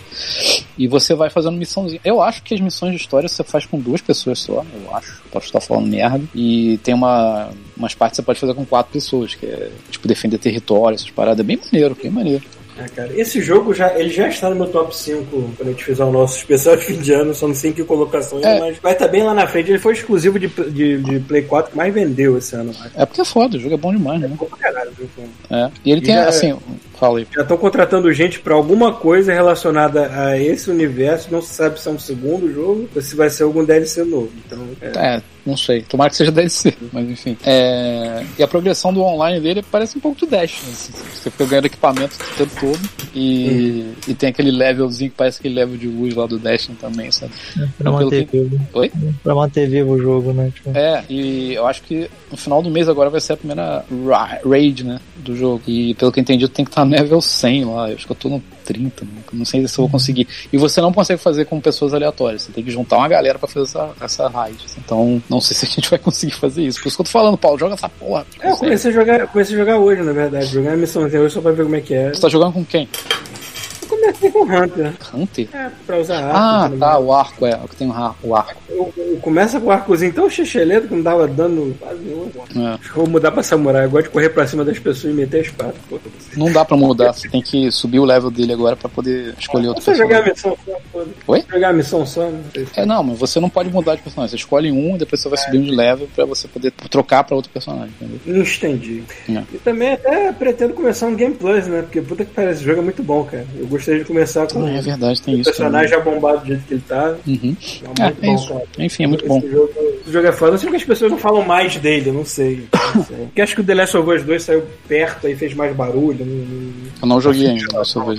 E você vai fazendo missãozinha. Eu acho que as missões de história você faz com duas pessoas só, eu acho. Posso estar falando merda. E tem uma, umas partes que você pode fazer com quatro pessoas, que é tipo defender território, essas paradas. É bem maneiro, bem maneiro. É, cara, esse jogo já, ele já está no meu top 5 quando a gente fizer o nosso especial de fim de ano, só não sei em que colocação ainda, É. mas vai estar bem lá na frente. Ele foi exclusivo de, de, de Play 4 que mais vendeu esse ano. É porque é foda, o jogo é bom demais, né? Bom pra caralho, cara? É. E ele E tem, já- assim, Fala aí. Já estão contratando gente pra alguma coisa relacionada a esse universo. Não se sabe se é um segundo jogo ou se vai ser algum DLC novo. Então, é. É, não sei. Tomara que seja DLC, <laughs> mas enfim. É, E a progressão do online dele parece um pouco de Dash. né? Assim, Você fica ganhando equipamento o tempo todo e, e tem aquele levelzinho que parece aquele level de luz lá do Dash também, sabe? Pra Então, pelo manter que- vivo. Oi? Pra manter vivo o jogo, né? Tipo, É, e eu acho que no final do mês agora vai ser a primeira ra- raid, né, do jogo. E pelo que eu entendi, tem que estar level 100 lá. Eu acho que eu tô no 30, né? não sei se eu vou conseguir. E você não consegue fazer com pessoas aleatórias, você tem que juntar uma galera pra fazer essa, essa raid. Então, não sei <laughs> se a gente vai conseguir fazer isso. Por isso que eu tô falando, Paulo, joga essa porra. É, eu comecei a jogar, comecei a jogar hoje, na verdade. Jogar a missãozinha hoje só pra ver como é que é. Você tá jogando com quem? Comecei com Hunter. Hunter? É, pra usar arco. Ah, tá, mais. o arco, é, o que tem o ar- o arco. Eu, eu começa com o arcozinho tão checheleto que não dava dano quase nenhum. É. Acho que eu vou mudar pra samurai. Eu gosto de correr pra cima das pessoas e meter a espada. Não dá pra mudar, você tem que subir o level dele agora pra poder escolher outro Você jogar a personagem. missão só. Oi? Jogar a missão só, não. É, não, mas você não pode mudar de personagem. Você escolhe um, depois você vai subindo de level pra você poder trocar pra outro personagem, entendeu? Não entendi. É. E também até pretendo começar um Game Plus, né? Porque puta que parece, esse jogo é muito bom, cara. Eu gostaria de começar com Ah, é verdade, tem o isso. personagem já bombado do jeito que ele tá. Uhum. É, É, muito é bom, isso. cara. Enfim, é muito Esse bom. Jogo, esse jogo é foda. Não sei porque as pessoas não falam mais dele, eu não sei. Não sei. <laughs> Porque acho que o The Last of Us 2 saiu perto e fez mais barulho. não- não- Eu não joguei ainda,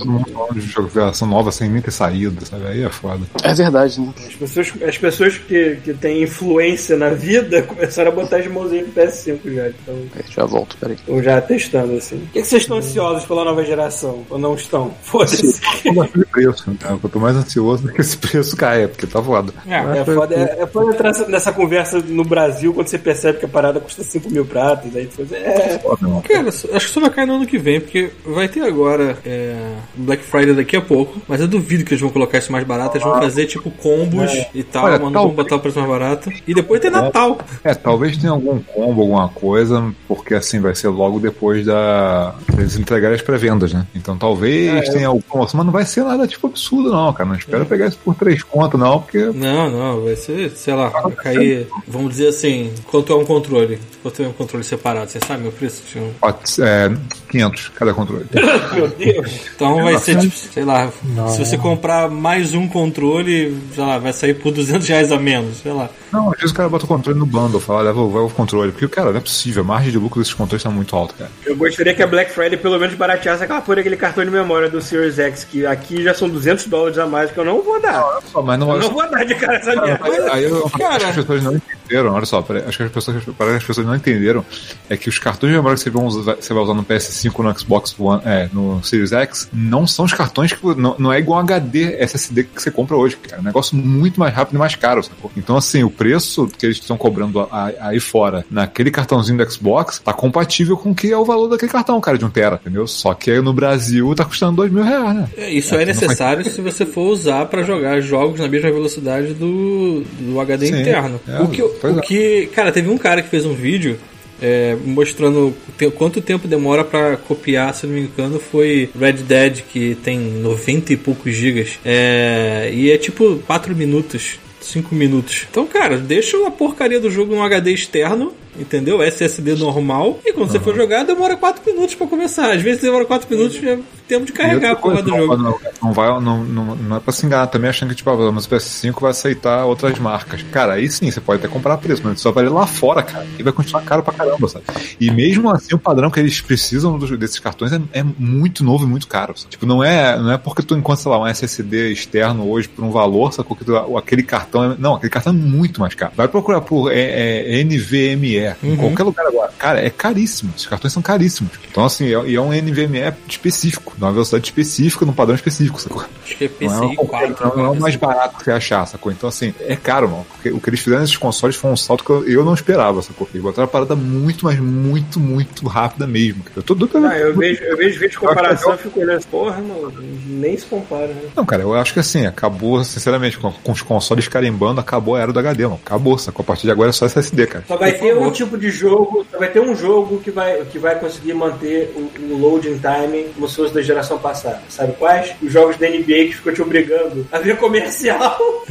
mundo falando de jogo- versão nova sem nem ter saído, sabe? Aí é foda. É verdade, né? As pessoas, as pessoas que, que têm influência na vida <laughs> começaram a botar as mãozinhas no PS5 já. Então, Peraí, já volto, peraí. estão já testando assim. Por que, que vocês estão ansiosos pela nova geração? Ou não estão? Foda-se. <laughs> Como aquele preço, né? Eu tô mais ansioso <laughs> que esse preço caia, porque tá foda. É foda, é, é foda entrar nessa conversa no Brasil quando você percebe que a parada custa 5 mil pratos. Aí você é, Foda, não. Cara, acho que só vai cair no ano que vem, porque vai ter agora é, Black Friday daqui a pouco, mas eu duvido que eles vão colocar isso mais barato, eles vão fazer tipo combos e tal, Olha, mas não tal- vão botar o preço mais barato. E depois tem Natal. É, talvez tenha algum combo, alguma coisa, porque assim vai ser logo depois da. Eles entregarem as pré-vendas, né? Então talvez tenha alguma mas não vai ser nada tipo absurdo, não, cara. Não espera pegar isso por três contas, não, porque. Não, não, vai ser, sei lá, vai cair, vamos dizer assim, quanto é um controle? Quanto é um controle separado? Você sabe meu preço? Tio? pode- É, 500 cada controle. <laughs> meu Deus. Então vai ser tipo, sei lá, se você comprar mais um controle, sei lá, vai sair por 200 reais a menos, sei lá. Não, às vezes o cara bota o controle no bundle, fala, leva, o- leva o controle. Porque, cara, não é possível, a margem de lucro desses controles tá muito alta, cara. Eu gostaria que a Black Friday pelo menos barateasse aquela porra daquele cartão de memória do Series X, que aqui já são 200 dólares a mais, que eu não vou dar. Só, mas não Eu não vou dar de cara essa merda. Aí, aí eu, Cara. acho que as pessoas não entenderam, olha só, acho que as pessoas, parece que as pessoas não entenderam é que os cartões de memória que você, vão usar- você vai usar no PS5 no Xbox One, é, no Series X, não são os cartões que não, não é igual HD SSD que você compra hoje, cara. É um negócio muito mais rápido e mais caro, sacou? Então, assim, o preço que eles estão cobrando aí fora naquele cartãozinho do Xbox tá compatível com o que é o valor daquele cartão, cara, de um Tera, entendeu? Só que aí no Brasil tá custando dois mil reais, né? É, Isso é necessário se você for usar para jogar jogos na mesma velocidade do, do HD Sim, interno. é, o que, pois o é. que, cara, teve um cara que fez um vídeo é, mostrando te- quanto tempo demora para copiar, se não me engano, foi Red Dead que tem 90 e poucos gigas. É, e é tipo 4 minutos. 5 minutos. Então, cara, deixa a porcaria do jogo num HD externo, entendeu? SSD normal. E quando você for jogar, demora 4 minutos pra começar. Às vezes demora 4 minutos e é tempo de carregar a porra do não, jogo. Não, não vai, não, não, não é pra se enganar também achando que, tipo, ah, mas o PS5 vai aceitar outras marcas. Cara, aí sim, você pode até comprar preço, mas só vai lá fora, cara. E vai continuar caro pra caramba, sabe? E mesmo assim, o padrão que eles precisam dos- desses cartões é, é muito novo e muito caro. sabe? Tipo, não é, não é porque tu encontra, sei lá, um SSD externo hoje por um valor, sacou? Que tu- aquele cartão é, Não, aquele cartão é muito mais caro. Vai procurar por é, é, NVMe em qualquer lugar agora. Cara, é caríssimo. Esses cartões são caríssimos. Então, assim, é, e é um NVMe específico, de uma velocidade específica, num padrão específico, sacou? Acho que é Não é, PCI o- 4. não é o mais barato que você achar, sacou? Então, assim, é caro, mano. Porque o que eles fizeram nesses consoles foi um salto que eu, eu não esperava, sacou? Eles botaram a parada muito, mas muito, muito rápida mesmo. Eu tô doido pra Ah, eu vejo, eu vejo vídeo de comparação e fico olhando, porra, não, nem se compara, né? Não, cara, eu acho que assim, acabou, sinceramente, com, com os consoles carimbando, acabou a era do HD, mano. Acabou, sacou? A partir de agora é só SSD, cara. Só vai ter um tipo de jogo, só vai ter um jogo que vai, que vai conseguir manter o, o loading time como se fosse da geração passada. Sabe quais? Os jogos da NBA que ficou te obrigando a ver comercial <laughs>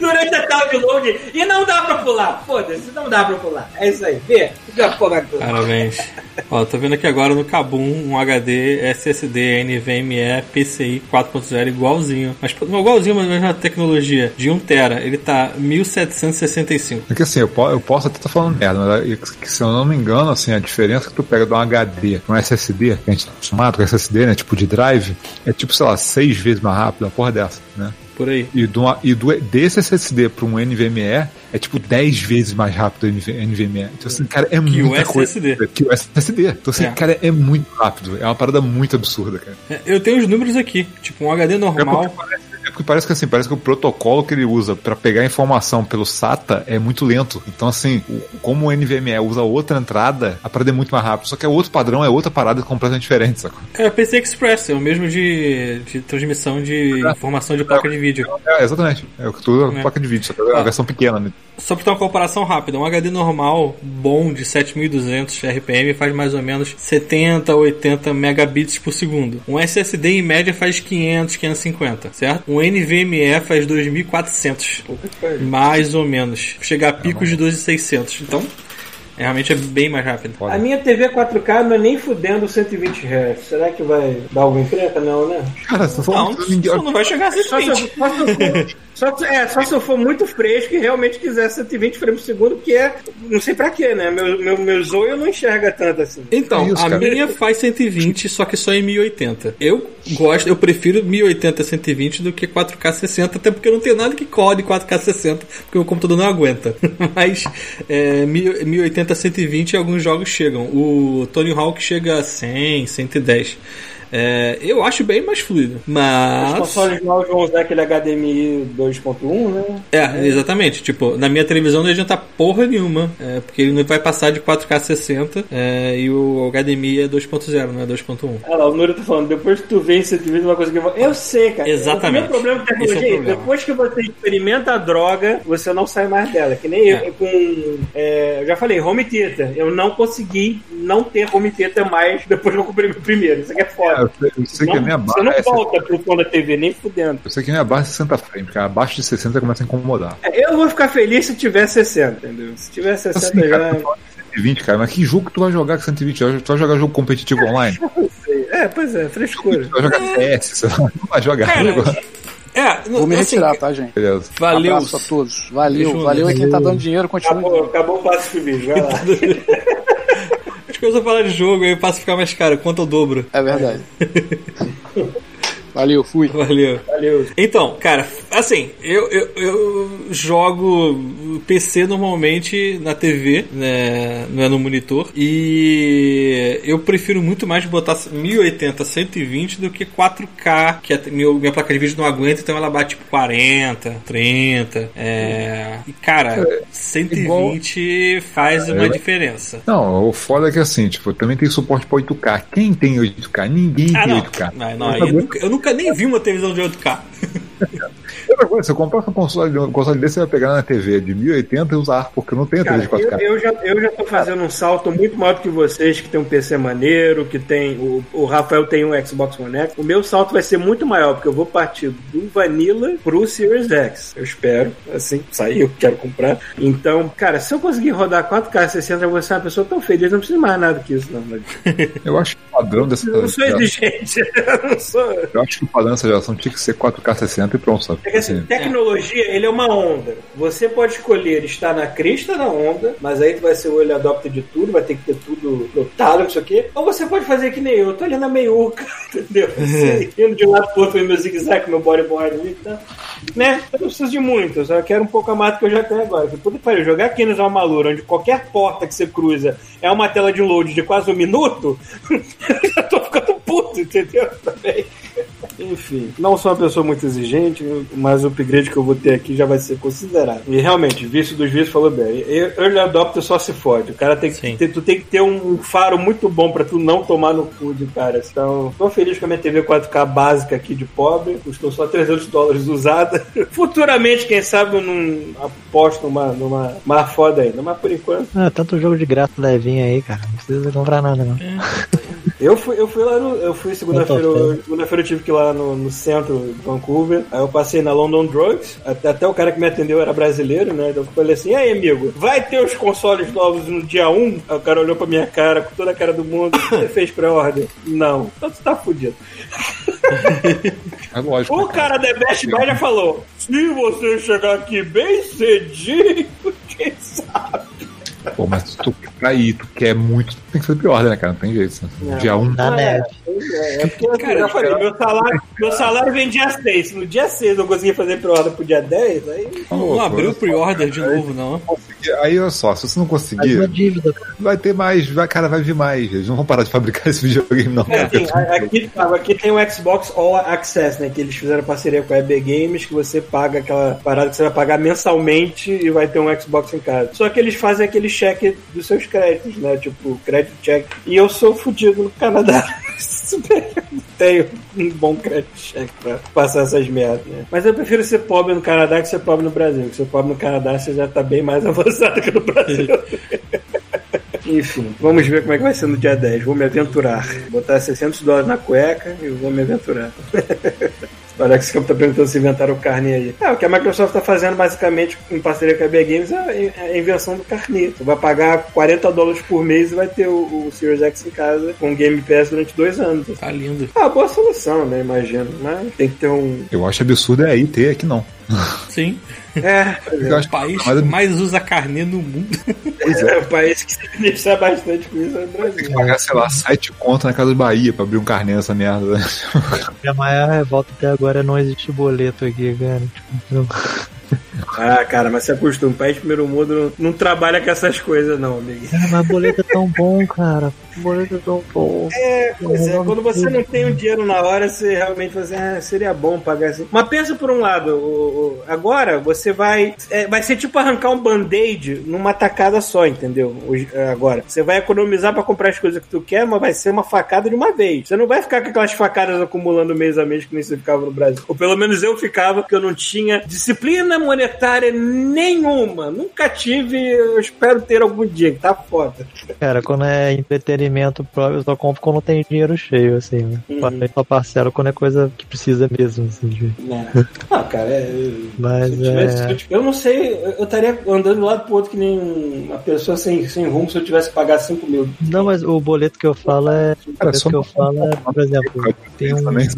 durante a download e não dá pra pular. Foda-se, não dá pra pular. É isso aí. Vê. Porra toda. Parabéns. <laughs> Ó, tô vendo aqui agora no Kabum um HD SSD NVMe PCI 4.0 igualzinho. Mas não igualzinho, mas mesma tecnologia. De 1TB. Ele tá 1765. É que assim, eu, po- eu posso até estar falando merda, mas é se eu não me engano, assim, a diferença que tu pega de um HD pra um SSD, que a gente tá acostumado com SSD, né? Tipo de drive, é tipo, sei lá, seis vezes mais rápido, uma porra dessa, né? Por aí. E, do, e do, desse SSD para um NVMe é tipo 10 vezes mais rápido o NV NVMe. Então, assim, cara, é o muita SSD. coisa. Que o SSD. Então, assim, É. cara, é muito rápido. É uma parada muito absurda, cara. É, Eu tenho os números aqui. Tipo, um HD É normal. parece, é porque parece que assim, parece que o protocolo que ele usa para pegar informação pelo SATA é muito lento. Então, assim, como o NVMe usa outra entrada, a parada é muito mais rápida. Só que é outro padrão, é outra parada completamente diferente, sacou? É PC Express, é o mesmo de, de transmissão de informação de placa de vídeo. É, exatamente. É o que tu É. placa de vídeo, só que é a Ah. versão pequena, né? Só pra ter uma comparação rápida, um HD normal bom de 7200 RPM faz mais ou menos 70 a 80 megabits por segundo. Um SSD em média faz 500, 550, certo? Um NVMe faz 2400, mais ou menos. Chega a picos de 2600. Então, realmente é bem mais rápido. A minha TV 4K não é nem fudendo 120 Hz. Será que vai dar alguma encrenca? Não, né? Cara, você Não, ninguém. só não vai chegar a Só se, eu, 120. só, se eu for, só, se- é, só se eu for muito fresco e realmente quiser 120 frames por segundo, que é. Não sei pra quê, né? Meu, meu, meu zoio não enxerga tanto assim. Então, É isso, a cara. minha faz 120, só que só em 1080. Eu gosto, eu prefiro 1080 120 do que 4K 60, até porque eu não tenho nada que code 4K 60, porque o computador não aguenta. <laughs> Mas é, 1000 1080 120 alguns jogos chegam. O Tony Hawk chega a 100, 110. É, eu acho bem mais fluido. Os Mas. consoles novos vão usar aquele HDMI 2.1, né? É, exatamente. Tipo, na minha televisão não adianta porra nenhuma. é, porque ele não vai passar de 4K 60 é, e o HDMI é 2.0, não é 2.1. Olha lá, o Nuri tá falando, depois que tu vê em 120 uma coisa que eu Eu sei, cara. Exatamente. O meu problema com Esse é tecnologia é, problema. depois que você experimenta a droga, você não sai mais dela. Que nem É. eu com. é, eu já falei, home theater. Eu não consegui não ter home theater mais depois que eu comprei meu primeiro. Isso aqui é foda. Eu sei- eu sei que a Não- minha você não barra é volta pro da TV, nem fudendo. Eu sei que a minha barra é 60 frames, cara. Abaixo de 60 começa a incomodar. É, Eu vou ficar feliz se tiver 60, entendeu? Se tiver 60 Assim, já. cara, tu fala de 120, cara, mas que jogo que tu vai jogar com 120? Tu vai jogar jogo competitivo online? <laughs> Tu sei. É, pois é, frescura. vai jogar CS, sei lá. Não vai jogar. Cara. É, Vou me assim, retirar, tá, gente? Beleza. Valeu. Abraço a todos. Valeu, valeu. E quem tá dando dinheiro, continua. Acabou, acabou o passo de vídeo, vai lá. <laughs> Eu vou falar de jogo aí passo ficar mais caro, quanto o dobro. É verdade. <laughs> Valeu, fui. Valeu. Valeu. Então, cara, assim, eu, eu, eu jogo PC normalmente na TV, né, não é no monitor, e eu prefiro muito mais botar 1080 120 do que 4K, que a meu, minha placa de vídeo não aguenta, então ela bate tipo 40, 30, é... E, cara, 120 faz uma É. diferença. Não, o foda é que assim, tipo, também tem suporte pra 8K. Quem tem 8K? Ninguém Ah, tem não. 8K. Não, não, eu, nunca, eu nunca nem vi uma televisão de 8K. <laughs> Outra coisa, se eu comprar um console, um console desse, você vai pegar na TV de 1080 e usar, porque eu não tenho TV de 4K. eu, eu já, eu já tô fazendo um salto muito maior do que vocês, que tem um PC maneiro, que tem. O, o Rafael tem um Xbox One X. O meu salto vai ser muito maior, porque eu vou partir do Vanilla pro Series X. Eu espero. Assim, sair, eu quero comprar. Então, cara, se eu conseguir rodar 4K 60, eu vou ser uma pessoa tão feliz, não preciso mais nada que isso, não. <laughs> Eu acho que o padrão dessa Eu não sou exigente. <laughs> Eu não sou. eu acho que o padrão dessa geração tinha que ser 4K 60 e pronto, sabe? É assim, tecnologia, ele é uma onda. Você pode escolher estar na crista da onda, mas aí tu vai ser o olho adopta de tudo, vai ter que ter tudo lotado, não sei o quê. Ou você pode fazer que nem eu, eu tô ali na meiuca, <laughs> entendeu? Assim, indo de um lado pro outro, meu zigue-zague, com meu bodyboard ali e tal. Né? Eu não preciso de muito, eu só quero um pouco a mais do que eu já tenho agora. Puta que pariu, jogar aqui no Malura, onde qualquer porta que você cruza é uma tela de load de quase um minuto, <laughs> eu já tô ficando puto, entendeu? Também. Enfim, não sou uma pessoa muito exigente, mas o upgrade que eu vou ter aqui já vai ser considerável. E realmente, vício dos vícios falou bem. Eu- Early adopter só se fode. O cara tem que ter, tu tem que ter um faro muito bom pra tu não tomar no cu de cara. Então, tô feliz com a minha TV 4K básica aqui de pobre, custou só 300 dólares usada. <laughs> Futuramente, quem sabe eu não aposto numa, numa mais foda ainda, mas por enquanto. Ah, tanto jogo de graça levinho aí, cara. Não precisa comprar nada, não. Eu fui, eu fui lá no. Eu fui segunda-feira. Tô Segunda-feira eu tive que ir lá no, no centro de Vancouver. Aí eu passei na London Drugs. Até, até o cara que me atendeu era brasileiro, né? Então eu falei assim: aí, amigo, vai ter os consoles novos no dia 1? Aí o cara olhou pra minha cara, com toda a cara do mundo. Você fez pré-ordem? Não. Então você tá fudido. É lógico. O né, cara da Best Buy já falou: se você chegar aqui bem cedinho, <laughs> quem sabe? Pô, mas se tu pra ir, tu quer muito, tu tem que fazer pior, né, cara? Não tem jeito. Né? Dia 1. Um, Na neve. É, é porque assim, eu já falei, meu salário, meu salário vem dia 6. Se no dia 6 eu conseguir fazer pré-ordem pro dia 10, aí. Não abriu o pre-order de novo, não. Aí, olha só, se você não conseguir, dívida, cara. vai ter mais, vai, cara, vai vir mais. Eles não vão parar de fabricar <laughs> esse videogame, não. É, assim, aqui, aqui tem o Xbox All Access, né? Que eles fizeram parceria com a EB Games, que você paga aquela parada que você vai pagar mensalmente e vai ter um Xbox em casa. Só que eles fazem aquele cheque dos seus créditos, né? Tipo, crédito check. E eu sou fudido no Canadá. <laughs> Tenho um bom crédito check pra passar essas merdas, né? Mas eu prefiro ser pobre no Canadá que ser pobre no Brasil. Porque ser pobre no Canadá você já tá bem mais <laughs> avançado que no Brasil. <laughs> Enfim, vamos ver como é que vai ser no dia 10. Vou me aventurar. Vou botar 600 dólares na cueca e vou me aventurar. O Alex Campos tá perguntando se inventaram o carnê aí. É, o que a Microsoft tá fazendo basicamente em parceria com a EB Games é é a invenção do carnê. Você vai pagar 40 dólares por mês e vai ter o, o Series X em casa com Game Pass durante dois anos. Tá lindo. Ah, boa solução, né? Imagino. Mas tem que ter um. Eu acho absurdo é aí ter, aqui não. <laughs> Sim. É, é. O país que mais usa carnê no mundo. Pois É, é. o país que se beneficia bastante com isso é o Tem que Brasil. pagar, sei lá, sete conto na casa do Bahia pra abrir um carnê nessa merda. né? Minha maior revolta até agora é não existe boleto aqui, cara. Tipo, não- Ah, cara, mas se acostuma. País de primeiro mundo não, não trabalha com essas coisas, não, amigo. Cara, mas boleto é tão bom, cara. Boleto é tão bom. É, pois é, quando você não tem o dinheiro na hora, você realmente fala assim, ah, seria bom pagar assim. Mas pensa por um lado, o- o- agora você vai. é, vai ser tipo arrancar um band-aid numa tacada só, entendeu? Hoje- é, agora. Você vai economizar pra comprar as coisas que tu quer, mas vai ser uma facada de uma vez. Você não vai ficar com aquelas facadas acumulando mês a mês que nem você ficava no Brasil. Ou pelo menos eu ficava, porque eu não tinha disciplina monetária nenhuma. Nunca tive, eu espero ter algum dia, que tá foda. Cara, quando é entretenimento próprio, eu só compro quando tem dinheiro cheio, assim, né? Uhum. Só parcelo quando é coisa que precisa mesmo, assim. De... Né? <laughs> Ah, cara, é. Mas se eu, tivesse- se é. eu eu não sei, eu estaria andando de um lado pro outro que nem uma pessoa sem, sem rumo se eu tivesse que pagar 5 mil. Não, mas o boleto que eu falo é. O boleto que eu falo é, por exemplo, tem um. Também,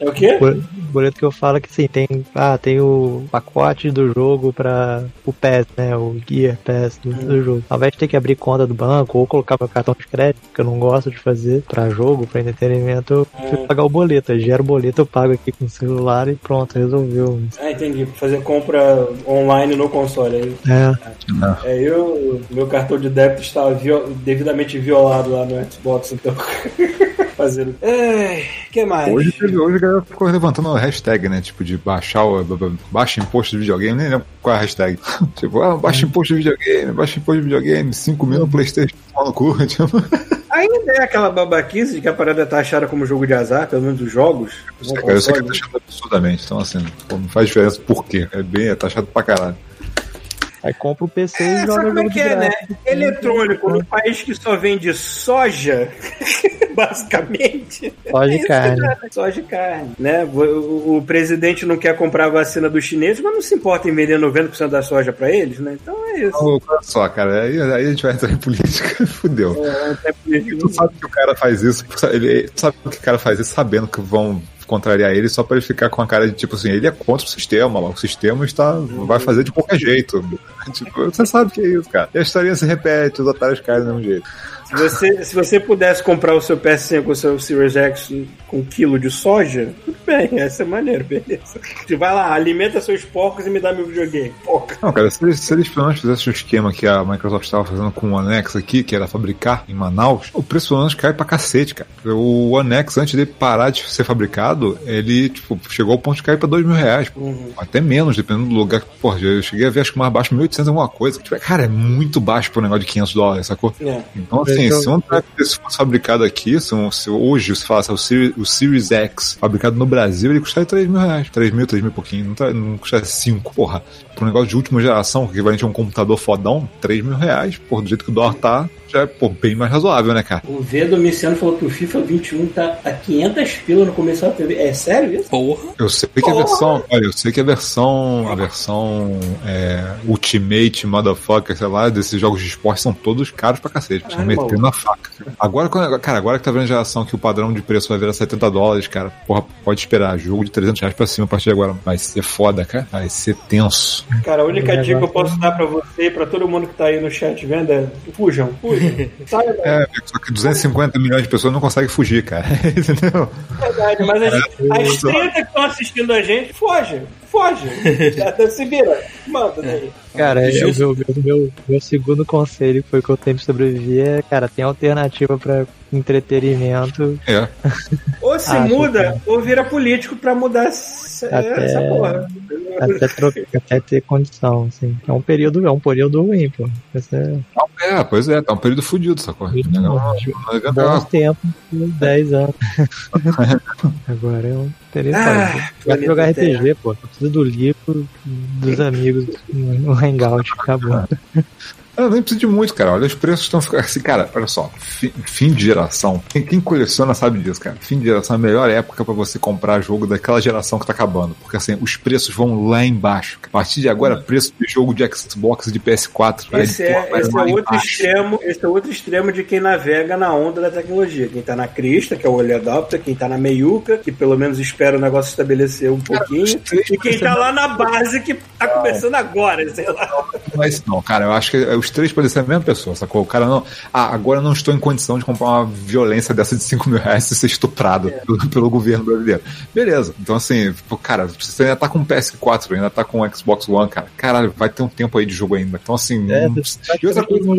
É o quê? O boleto que eu falo é que sim, tem, ah, tem o pacote do jogo para o PES, né? O Gear PES do, do jogo. Ao invés de ter que abrir conta do banco ou colocar meu cartão de crédito, que eu não gosto de fazer pra jogo, pra entretenimento, eu prefiro pagar o boleto. Eu gero o boleto, eu pago aqui com o celular e pronto, resolveu. Ah, entendi. Fazer compra online no console. Aí, É, é, eu, meu cartão de débito estava devidamente violado lá no Xbox, então. <laughs> Fazendo. É, que mais? Hoje, hoje a galera ficou levantando a hashtag, né? Tipo, de baixar o. ba- ba- Baixa imposto de videogame, nem lembro qual é a hashtag. <laughs> tipo, ah, baixa imposto de videogame, baixa imposto de videogame, 5 mil no Playstation, toma no cu. <laughs> Tipo, Ainda é aquela babaquice de que a parada é taxada como jogo de azar, pelo menos os jogos. no cara, eu sei que é console. taxado absurdamente, então assim, não faz diferença por quê. É bem, é taxado pra caralho. Aí compra o PC É, e joga o como é jogo que de é, né? graça. Eletrônico, num país que só vende soja, <laughs> basicamente. Só de É carne. Só de carne, né? O, o presidente não quer comprar a vacina dos chineses, mas não se importa em vender 90% da soja pra eles, né? Então é isso. Olha só, cara, aí, aí a gente vai entrar em política, <laughs> fudeu. É, até por isso. Tu sabe que o cara faz isso, ele, tu sabe que o cara faz isso sabendo que vão contrariar ele só pra ele ficar com a cara de tipo assim, ele é contra o sistema, o sistema está, vai fazer de qualquer jeito. <laughs> Tipo, você sabe que é isso, cara. E a historinha se repete, os otários caem do mesmo jeito. Se você, se você pudesse comprar o seu PS5 ou o seu Series X com um quilo de soja, tudo bem, essa é maneiro, beleza. Você vai lá, alimenta seus porcos e me dá meu videogame. Porra. Não, cara, se eles, se eles pelo menos fizessem o esquema que a Microsoft estava fazendo com o One X aqui, que era fabricar em Manaus, o preço pelo menos cai pra cacete, cara. O One X, antes de parar de ser fabricado, ele, tipo, chegou ao ponto de cair pra 2 mil reais. Uhum. Até menos, dependendo do lugar. Porra, eu cheguei a ver, acho que mais baixo, 1.800 alguma coisa. Tipo, cara, é muito baixo pro negócio de 500 dólares, sacou? É. Então, assim, Então- se um drive fosse fabricado aqui, se, um- se hoje se falasse o Series, o Series X fabricado no Brasil, ele custaria 3 mil reais. 3 mil, 3 mil e pouquinho. Não, tá, não custaria 5. Porra, pra um negócio de última geração, que equivalente a um computador fodão, 3 mil reais. Porra, do jeito que o dólar tá, já é pô, bem mais razoável, né, cara? O V Domiciano falou que o FIFA 21 tá a 500 pila no começo da TV. É sério isso? Porra. Eu sei que a versão, olha, eu sei que a versão, a versão é, Ultimate, Motherfucker, sei lá, desses jogos de esporte são todos caros pra cacete, Caralho, metendo a faca. Agora, cara, agora que tá vendo a geração que o padrão de preço vai virar 70 dólares, cara, porra, pode esperar, jogo de 300 reais pra cima a partir de agora. Vai ser foda, cara, vai ser tenso. Cara, a única dica que eu posso dar pra você e pra todo mundo que tá aí no chat vendo é fujam, fujam. Da É, só que 250 milhões de pessoas não conseguem fugir, cara, <laughs> entendeu? verdade, mas as, as 30 que estão assistindo a gente, foge, foge. <laughs> Até se vira, manda daí. Cara, o meu, meu, meu, meu segundo conselho foi que eu tenho que sobreviver é, cara, tem alternativa pra entretenimento. É, Ou se Ah, muda, ou vira político pra mudar essa, Até- essa porra. Até, tro- até ter condição, assim. É um período, é um período ruim, pô. É é, pois é, tá um período fudido, sacou? Muito Não, não, não bons tempos, 10 anos. <laughs> Agora é um interessante. Ah, Vai jogar RPG, pô. Precisa do livro, dos amigos <laughs> Hangout, acabou. <laughs> Eu nem preciso de muito, cara. Olha, os preços estão ficando assim, cara. Olha só, fim, fim de geração. Quem, quem coleciona sabe disso, cara. Fim de geração é a melhor época pra você comprar jogo daquela geração que tá acabando. Porque assim, os preços vão lá embaixo. A partir de agora, preço de jogo de Xbox e de PS4 vai, Esse é, vai esse é outro embaixo. extremo, esse é outro extremo de quem navega na onda da tecnologia. Quem tá na crista, que é o early adopter, quem tá na meiuca, que pelo menos espera o negócio estabelecer um pouquinho, e quem tá lá na base que tá começando agora, sei lá. Não é não, cara. Eu acho que os três podem ser a mesma pessoa, sacou? O cara não. Ah, agora não estou em condição de comprar uma violência dessa de 5 mil reais e ser estuprado pelo, pelo governo brasileiro. Beleza. Então, assim, cara, você ainda tá com PS4, ainda tá com Xbox One, cara. Caralho, vai ter um tempo aí de jogo ainda. Então, assim. É, não- você e outra tem um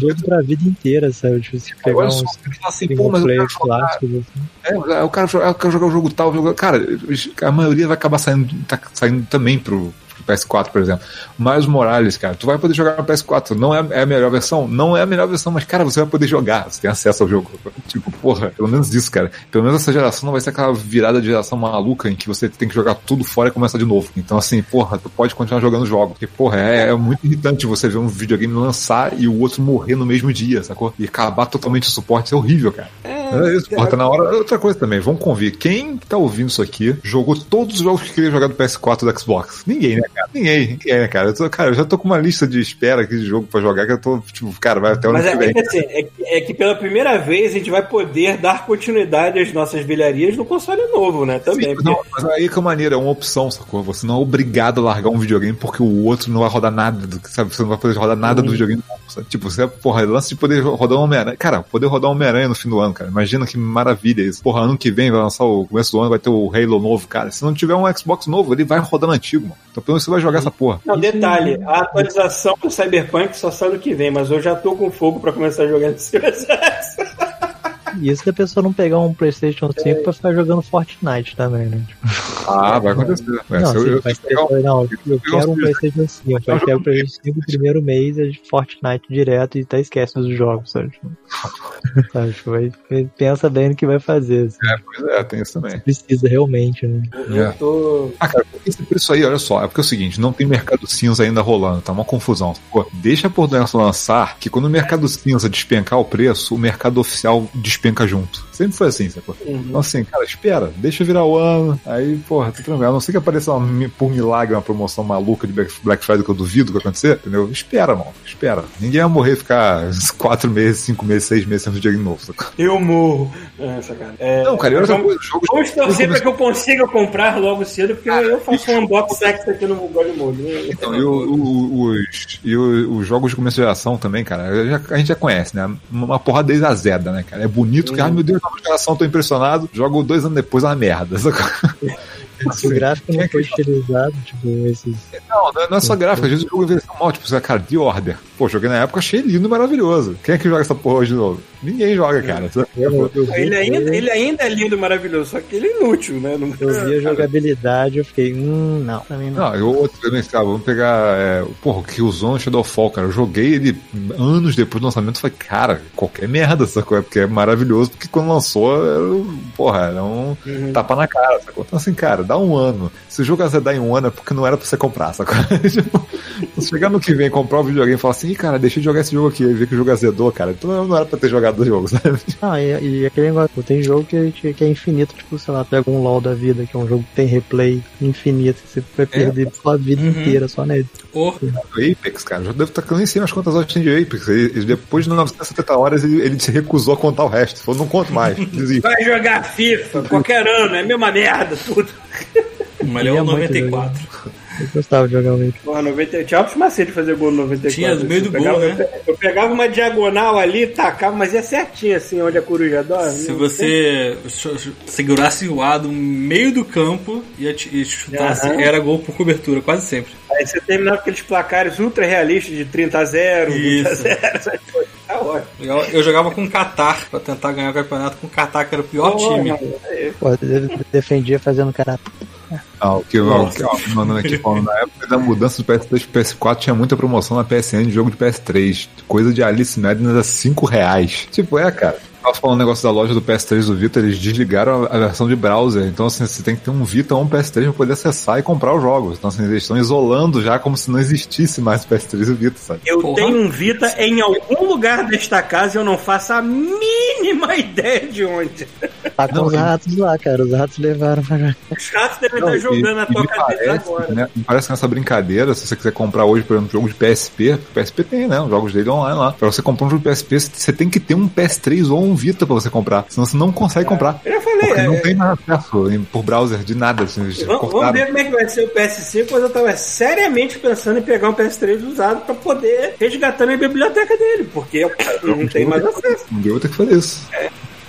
jogo pra vida inteira, sabe? Tipo, se pegar uns assim, pô, mas eu quero jogar. clássicos, assim. É, eu quero jogar o jogo tal, jogo... cara, a maioria vai acabar saindo, tá saindo também pro PS4, por exemplo. Mas Morales, cara, tu vai poder jogar no PS4. Não é, é a melhor versão? Não é a melhor versão, mas, cara, você vai poder jogar. Você tem acesso ao jogo. <laughs> Tipo, porra, pelo menos isso, cara. Pelo menos essa geração não vai ser aquela virada de geração maluca em que você tem que jogar tudo fora e começar de novo. Então, assim, porra, tu pode continuar jogando jogos. Porque, porra, é, é muito irritante você ver um videogame lançar e o outro morrer no mesmo dia, sacou? E acabar totalmente o suporte. Isso é horrível, cara. É isso, porra, tá na hora. Outra coisa também, vamos convir. Quem tá ouvindo isso aqui jogou todos os jogos que queria jogar do PS4 e do Xbox? Ninguém, né, cara? Ninguém, ninguém, né, cara? Eu tô, cara, eu já tô com uma lista de espera aqui de jogo pra jogar que eu tô, tipo, cara, vai até o ano Mas que é, vem. é que assim, é, que- é que pela primeira vez a gente vai poder dar continuidade às nossas bilharias no console novo, né? Também. Sim, porque- não, mas aí que é maneira, é uma opção, sacou? Você não é obrigado a largar um videogame porque o outro não vai rodar nada, do, sabe? Você não vai poder rodar nada do videogame. sabe? Tipo, você, porra, lance de poder rodar um Homem-Aranha. Cara, poder rodar um Homem-Aranha no fim do ano, cara. Imagina que maravilha isso. Porra, ano que vem vai lançar o começo do ano, vai ter o Halo novo, cara. Se não tiver um Xbox novo, ele vai rodando antigo, mano. Então pelo menos você vai jogar essa porra. Não, detalhe, a atualização do Cyberpunk só sai no que vem, mas eu já tô com fogo pra começar a jogar nesse <laughs> E isso se a pessoa não pegar um PlayStation 5 pra ficar jogando Fortnite também, né? Tipo, <laughs> Ah, vai acontecer. É, não, eu, eu, vai ter- eu um- não, um quero um PlayStation 5. Eu quero o PlayStation 5 no primeiro mês é de Fortnite direto e até esquece dos jogos, sabe? Tipo, <laughs> sabe? Tipo, vai- pensa bem no que vai fazer. assim. É, pois é, tem isso também. Precisa realmente, né? Eu tô. Ah, cara, esse preço aí, olha só, é porque é o seguinte, não tem mercado cinza ainda rolando, tá uma confusão. Pô, deixa por dentro lançar, que quando o mercado cinza despencar o preço, o mercado oficial despenca junto. Sempre foi assim, sacou? Então assim, cara, espera, deixa virar o ano, aí, porra, tá tranquilo. A não ser que apareça uma por milagre uma promoção maluca de Black Friday que eu duvido que acontecer, entendeu? Espera, mano, espera. Ninguém vai morrer ficar <laughs> quatro meses, cinco meses, seis meses sem videogame novo, sacou? Eu morro. É, sacana. É, Não, cara, e outra vamos, coisa, os jogos... vamos torcer pra que eu consiga comprar logo cedo, porque eu faço um unboxing sex aqui no God Mode. Então, e, o- os, e os jogos de começo de geração também, cara, já- a gente já conhece, né? Uma porrada desde azeda, né, cara? É bonito que, ai meu Deus, nova geração, tô impressionado. Jogo dois anos depois, é uma merda. <laughs> Se o gráfico não foi utilizado, tipo, esses. Não, não é, não é só gráfico, às vezes o jogo envelheceu mal, tipo, você, cara, The Order. Pô, joguei na época, achei lindo e maravilhoso. Quem é que joga essa porra hoje de novo? Ninguém joga, cara. Eu, eu vi, Ele ainda, ele ainda é lindo e maravilhoso, só que ele é inútil, né? Não... eu vi a jogabilidade, eu fiquei, hum, não, pra mim não. Não, eu outro também, cara, vamos pegar. É, porra, o Killzone Shadowfall, cara. Eu joguei ele anos depois do lançamento falei, cara, qualquer merda, sacou? É porque é maravilhoso, porque quando lançou, era, um- porra, era um tapa na cara, sacou? Então assim, cara, dá um ano. Se o jogo azedar em um ano é porque não era pra você comprar, sacou? <laughs> tipo, se chegar no que vem, comprar o videogame e falar assim, Ih, cara, deixei de jogar esse jogo aqui, aí ver que o jogo azedou, cara. Então não era pra ter jogado o jogo, <laughs> sabe? Não, e, e aquele negócio, tem jogo que, que, que é infinito, tipo, sei lá, pega um LOL da vida, que é um jogo que tem replay infinito, você vai perder sua vida inteira só nele. O Apex, cara, já devo estar nem sei mais quantas horas tem de Apex. Ele- depois de 970 horas, ele, ele se recusou a contar o resto. Falou, não conto mais. <laughs> Desisto. Vai jogar FIFA, qualquer ano, é a mesma merda, tudo. melhor é Queria o muito 94. Eu gostava de jogar o Apex. Porra, 90, tinha altos macetes de fazer gol no 94. Tinha, no meio do eu pegava, gol, né? Eu pegava uma diagonal ali, tacava, mas ia certinho assim, onde a coruja dorme. Se Não você ch- segurasse o A no meio do campo e e chutasse, Aham. era gol por cobertura, quase sempre. Aí você terminava aqueles placares ultra realistas de 30 a 0, 20 a Isso. 0, essas coisas. Tá ótimo. Eu, eu jogava com o Qatar pra tentar ganhar o campeonato com o Qatar, que era o pior time. Pô, eu defendia fazendo cara. Ah, o que eu o que eu- mandando aqui falando, na época da mudança do PS3 pro PS4 tinha muita promoção na PSN de jogo de PS3. Coisa de Alice Madness a 5 reais. Tipo, é, cara. Tava falando um negócio da loja do PS3 do Vita, eles desligaram a, a versão de browser. Então, assim, você tem que ter um Vita ou um PS3 pra poder acessar e comprar os jogos. Então, assim, eles estão isolando já como se não existisse mais o PS3 e o Vita, sabe? Eu Porra. tenho um Vita em algum lugar desta casa e eu não faço a mínima <laughs> ideia de onde. Tá com Não, os ratos lá, cara. Os ratos levaram pra jogar. Os ratos devem Não, estar jogando e- a tua cabeça parece, agora. Né, me parece que nessa brincadeira, se você quiser comprar hoje, por exemplo, um jogo de PSP, o PSP tem, né? Os jogos dele online lá. Pra você comprar um jogo de PSP, você tem que ter um PS3 ou um Vita pra você comprar. Senão você não consegue comprar. Eu já falei, Porque é, não é, tem mais acesso em- por browser de nada. Assim, Vamos, vamos ver como é que vai ser o PS5, mas eu tava seriamente pensando em pegar um PS3 usado pra poder resgatar minha biblioteca dele, porque eu não tenho mais acesso. Um dia eu vou ter que fazer isso.